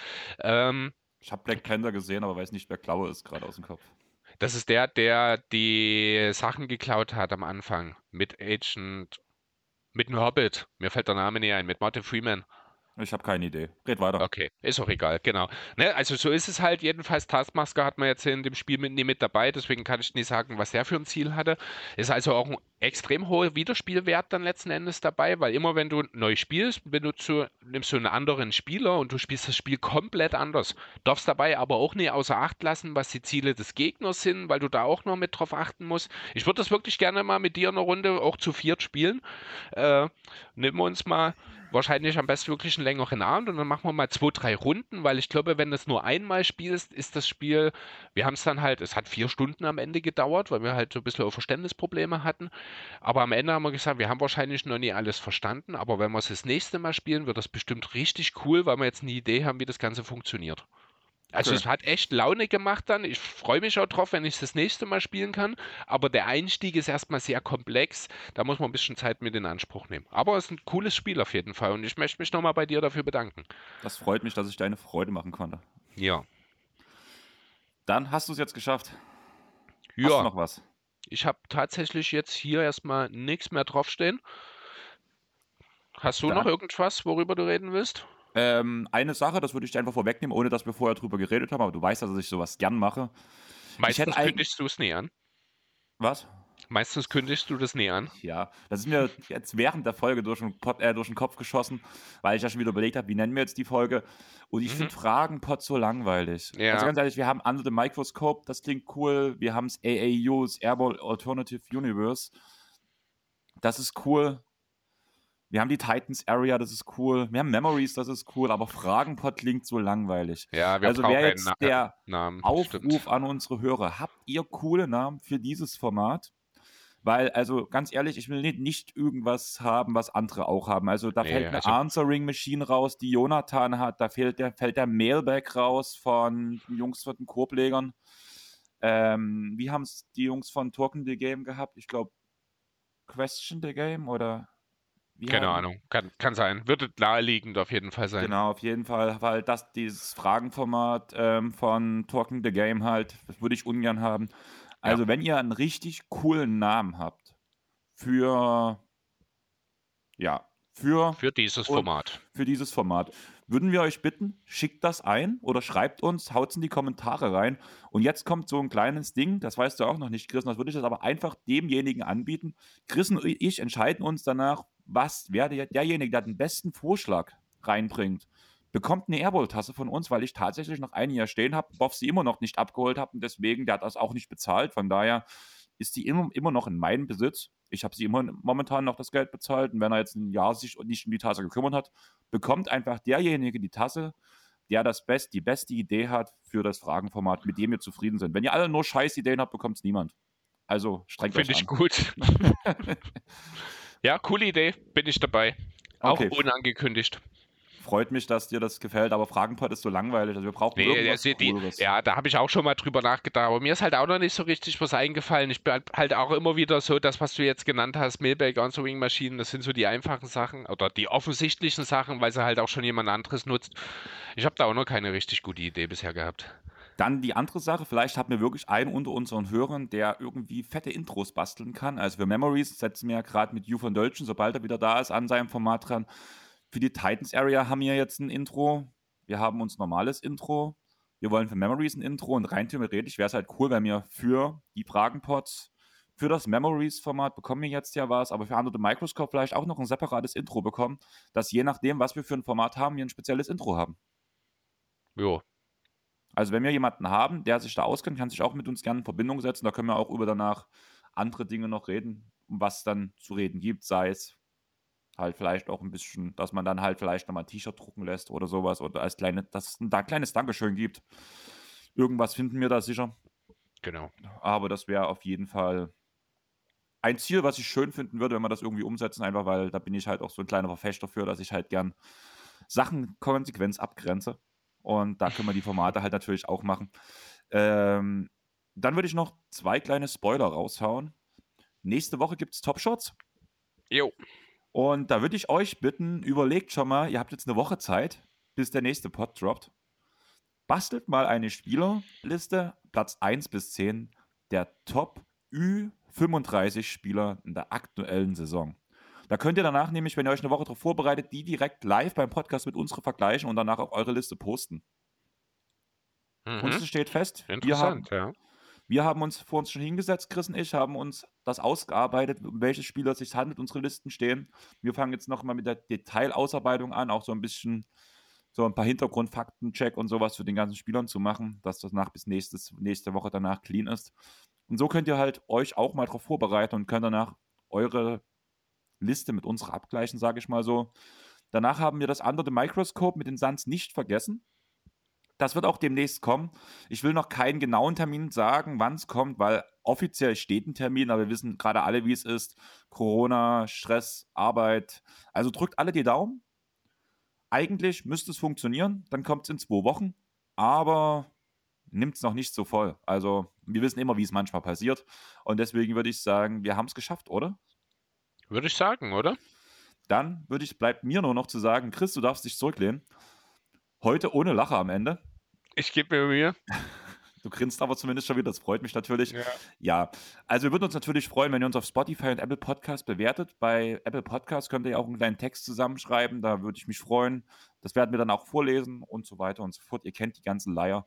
Ähm, ich habe Black Panther gesehen, aber weiß nicht, wer Klaue ist, gerade aus dem Kopf. Das ist der, der die Sachen geklaut hat am Anfang. Mit Agent. Mit einem Hobbit. Mir fällt der Name nicht ein. Mit Martin Freeman. Ich habe keine Idee. Red weiter. Okay, ist auch egal, genau. Ne, also so ist es halt. Jedenfalls, Taskmaster hat man jetzt in dem Spiel mit, nie mit dabei, deswegen kann ich nicht sagen, was er für ein Ziel hatte. Ist also auch ein extrem hoher Wiederspielwert dann letzten Endes dabei, weil immer wenn du neu spielst, wenn du nimmst du einen anderen Spieler und du spielst das Spiel komplett anders. Darfst dabei aber auch nie außer Acht lassen, was die Ziele des Gegners sind, weil du da auch noch mit drauf achten musst. Ich würde das wirklich gerne mal mit dir in einer Runde auch zu viert spielen. Äh, wir uns mal wahrscheinlich am besten wirklich einen längeren Abend und dann machen wir mal zwei, drei Runden, weil ich glaube, wenn du es nur einmal spielst, ist das Spiel, wir haben es dann halt, es hat vier Stunden am Ende gedauert, weil wir halt so ein bisschen Verständnisprobleme hatten. Aber am Ende haben wir gesagt, wir haben wahrscheinlich noch nie alles verstanden, aber wenn wir es das nächste Mal spielen, wird das bestimmt richtig cool, weil wir jetzt eine Idee haben, wie das Ganze funktioniert. Also es hat echt Laune gemacht dann. Ich freue mich auch drauf, wenn ich es das nächste Mal spielen kann. Aber der Einstieg ist erstmal sehr komplex. Da muss man ein bisschen Zeit mit in Anspruch nehmen. Aber es ist ein cooles Spiel auf jeden Fall. Und ich möchte mich nochmal bei dir dafür bedanken. Das freut mich, dass ich deine Freude machen konnte. Ja. Dann hast du es jetzt geschafft. Ja. Hast du noch was? Ich habe tatsächlich jetzt hier erstmal nichts mehr draufstehen. Hast du Dann. noch irgendwas, worüber du reden willst? Ähm, eine Sache, das würde ich dir einfach vorwegnehmen, ohne dass wir vorher drüber geredet haben, aber du weißt, dass ich sowas gern mache. Meistens kündigst du es nie an. Was? Meistens kündigst du das nie an. Ja, das ist mir jetzt während der Folge durch den, Pod, äh, durch den Kopf geschossen, weil ich ja schon wieder überlegt habe, wie nennen wir jetzt die Folge. Und ich mhm. finde Fragenpod so langweilig. Ja. Also ganz ehrlich, wir haben Under the Microscope, das klingt cool. Wir haben das AAU, das Airball Alternative Universe. Das ist cool. Wir haben die Titans Area, das ist cool. Wir haben Memories, das ist cool. Aber Fragenpod klingt so langweilig. Ja, wir also wäre jetzt der Namen, Aufruf stimmt. an unsere Hörer. Habt ihr coole Namen für dieses Format? Weil, also ganz ehrlich, ich will nicht, irgendwas haben, was andere auch haben. Also da nee, fällt eine also, Answering Machine raus, die Jonathan hat. Da fällt der, fällt der Mailback raus von Jungs von den Korblegern. Ähm, wie haben es die Jungs von Talking the Game gehabt? Ich glaube, Question the Game oder Keine haben... Ahnung, kann, kann sein. Wird naheliegend auf jeden Fall sein. Genau, auf jeden Fall, weil das dieses Fragenformat ähm, von Talking the Game halt, das würde ich ungern haben. Also, ja. wenn ihr einen richtig coolen Namen habt für ja, für, für dieses Format. Für dieses Format. Würden wir euch bitten, schickt das ein oder schreibt uns, haut es in die Kommentare rein. Und jetzt kommt so ein kleines Ding, das weißt du auch noch nicht, Chris, das würde ich das aber einfach demjenigen anbieten. Chris und ich entscheiden uns danach, was, wer der, derjenige, der den besten Vorschlag reinbringt, bekommt eine Airball-Tasse von uns, weil ich tatsächlich noch ein Jahr stehen habe, Boff sie immer noch nicht abgeholt habe und deswegen, der hat das auch nicht bezahlt. Von daher ist die immer, immer noch in meinem Besitz. Ich habe sie immer momentan noch das Geld bezahlt und wenn er jetzt ein Jahr sich nicht um die Tasse gekümmert hat, bekommt einfach derjenige die Tasse, der das best, die beste Idee hat für das Fragenformat, mit dem wir zufrieden sind. Wenn ihr alle nur scheiß Ideen habt, bekommt es niemand. Also strengt Finde ich gut. ja, coole Idee, bin ich dabei. Auch okay. unangekündigt freut mich, dass dir das gefällt, aber Fragenpod ist so langweilig. Also wir brauchen nee, irgendwas die, Ja, da habe ich auch schon mal drüber nachgedacht, aber mir ist halt auch noch nicht so richtig was eingefallen. Ich bin halt auch immer wieder so, das, was du jetzt genannt hast, Mailback, Answering Maschinen, das sind so die einfachen Sachen oder die offensichtlichen Sachen, weil sie halt auch schon jemand anderes nutzt. Ich habe da auch noch keine richtig gute Idee bisher gehabt. Dann die andere Sache, vielleicht haben wir wirklich einen unter unseren Hörern, der irgendwie fette Intros basteln kann. Also für Memories setzen wir ja gerade mit You von Deutschen, sobald er wieder da ist, an seinem Format dran. Für die Titans Area haben wir jetzt ein Intro. Wir haben uns normales Intro. Wir wollen für Memories ein Intro und rein theoretisch wäre es halt cool, wenn wir für die Fragenpots, für das Memories-Format bekommen wir jetzt ja was, aber für andere Microscope vielleicht auch noch ein separates Intro bekommen, dass je nachdem, was wir für ein Format haben, wir ein spezielles Intro haben. Jo. Also wenn wir jemanden haben, der sich da auskennt, kann sich auch mit uns gerne in Verbindung setzen. Da können wir auch über danach andere Dinge noch reden, um was dann zu reden gibt, sei es halt vielleicht auch ein bisschen, dass man dann halt vielleicht nochmal ein T-Shirt drucken lässt oder sowas oder als kleine, dass es ein da kleines Dankeschön gibt. Irgendwas finden wir da sicher. Genau. Aber das wäre auf jeden Fall ein Ziel, was ich schön finden würde, wenn wir das irgendwie umsetzen, einfach weil da bin ich halt auch so ein kleiner Verfechter für, dass ich halt gern Sachen konsequent abgrenze. Und da können wir die Formate halt natürlich auch machen. Ähm, dann würde ich noch zwei kleine Spoiler raushauen. Nächste Woche gibt es Top Shots. Jo. Und da würde ich euch bitten, überlegt schon mal, ihr habt jetzt eine Woche Zeit, bis der nächste Pod droppt. Bastelt mal eine Spielerliste, Platz 1 bis 10, der Top Ü35 Spieler in der aktuellen Saison. Da könnt ihr danach nämlich, wenn ihr euch eine Woche darauf vorbereitet, die direkt live beim Podcast mit uns vergleichen und danach auf eure Liste posten. Mhm. Uns steht fest, Interessant, wir haben, ja. Wir haben uns vor uns schon hingesetzt, Chris und ich, haben uns das ausgearbeitet, um welche Spieler es sich handelt, unsere Listen stehen. Wir fangen jetzt nochmal mit der Detailausarbeitung an, auch so ein bisschen so ein paar Hintergrundfakten, Check und sowas für den ganzen Spielern zu machen, dass das nach bis nächstes, nächste Woche danach clean ist. Und so könnt ihr halt euch auch mal darauf vorbereiten und könnt danach eure Liste mit unserer abgleichen, sage ich mal so. Danach haben wir das andere Microscope mit den Suns nicht vergessen. Das wird auch demnächst kommen. Ich will noch keinen genauen Termin sagen, wann es kommt, weil offiziell steht ein Termin, aber wir wissen gerade alle, wie es ist. Corona, Stress, Arbeit. Also drückt alle die Daumen. Eigentlich müsste es funktionieren, dann kommt es in zwei Wochen, aber nimmt es noch nicht so voll. Also wir wissen immer, wie es manchmal passiert. Und deswegen würde ich sagen, wir haben es geschafft, oder? Würde ich sagen, oder? Dann würde ich, bleibt mir nur noch zu sagen, Chris, du darfst dich zurücklehnen. Heute ohne Lache am Ende. Ich gebe mir Mühe. Du grinst aber zumindest schon wieder, das freut mich natürlich. Ja. ja. also wir würden uns natürlich freuen, wenn ihr uns auf Spotify und Apple Podcast bewertet. Bei Apple Podcast könnt ihr ja auch einen kleinen Text zusammenschreiben, da würde ich mich freuen. Das werden wir dann auch vorlesen und so weiter und so fort. Ihr kennt die ganzen Leier.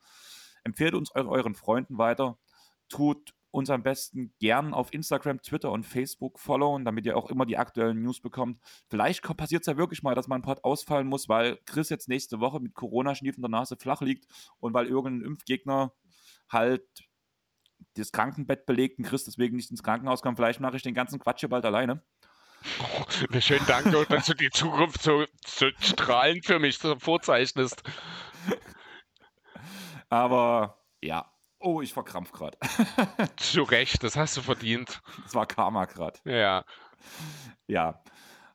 Empfehlt uns euren Freunden weiter. Tut uns am besten gern auf Instagram, Twitter und Facebook followen, damit ihr auch immer die aktuellen News bekommt. Vielleicht passiert es ja wirklich mal, dass mein Pod ausfallen muss, weil Chris jetzt nächste Woche mit Corona-Schnief in der Nase flach liegt und weil irgendein Impfgegner halt das Krankenbett belegt und Chris deswegen nicht ins Krankenhaus kommt. Vielleicht mache ich den ganzen Quatsch hier bald alleine. Oh, schönen Dank, dass du die Zukunft so, so strahlend für mich vorzeichnest. Aber ja, oh, ich verkrampf gerade. Zu Recht, das hast du verdient. Das war Karma gerade. Ja. Ja,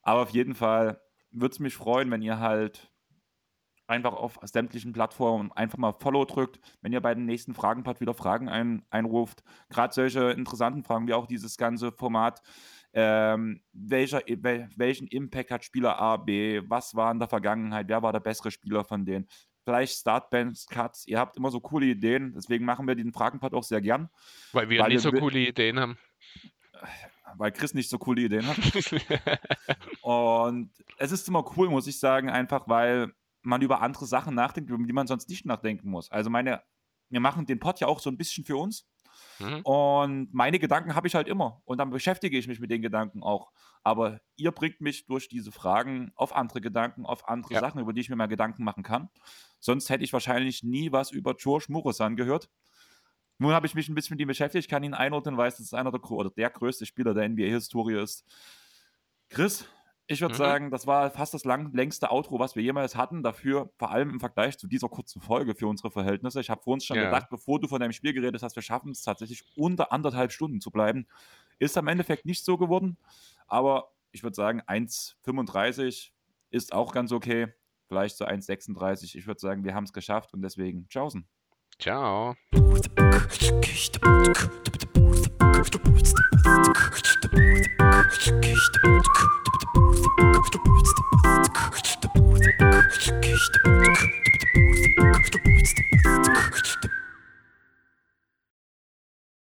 aber auf jeden Fall würde es mich freuen, wenn ihr halt einfach auf sämtlichen Plattformen einfach mal Follow drückt, wenn ihr bei den nächsten Fragenpart wieder Fragen ein, einruft. Gerade solche interessanten Fragen wie auch dieses ganze Format. Ähm, welcher, welchen Impact hat Spieler A, B? Was war in der Vergangenheit? Wer war der bessere Spieler von denen? Vielleicht Startbands, Cuts. Ihr habt immer so coole Ideen. Deswegen machen wir den Fragenpart auch sehr gern. Weil wir weil nicht wir, so coole Ideen haben. Weil Chris nicht so coole Ideen hat. Und es ist immer cool, muss ich sagen, einfach weil man über andere Sachen nachdenkt, über die man sonst nicht nachdenken muss. Also meine, wir machen den Pod ja auch so ein bisschen für uns. Mhm. Und meine Gedanken habe ich halt immer. Und dann beschäftige ich mich mit den Gedanken auch. Aber ihr bringt mich durch diese Fragen auf andere Gedanken, auf andere ja. Sachen, über die ich mir mal Gedanken machen kann. Sonst hätte ich wahrscheinlich nie was über George Muresan gehört. Nun habe ich mich ein bisschen mit ihm beschäftigt, kann ihn einordnen, weiß, dass es einer der, oder der größte Spieler der NBA-Historie ist. Chris, ich würde mhm. sagen, das war fast das lang, längste Outro, was wir jemals hatten. Dafür, vor allem im Vergleich zu dieser kurzen Folge für unsere Verhältnisse. Ich habe vor uns schon ja. gedacht, bevor du von deinem Spiel geredet hast, wir schaffen es tatsächlich unter anderthalb Stunden zu bleiben. Ist am Endeffekt nicht so geworden. Aber ich würde sagen, 1,35 ist auch ganz okay. Vielleicht so 1,36. Ich würde sagen, wir haben es geschafft und deswegen, tschaußen. Ciao. Thank you.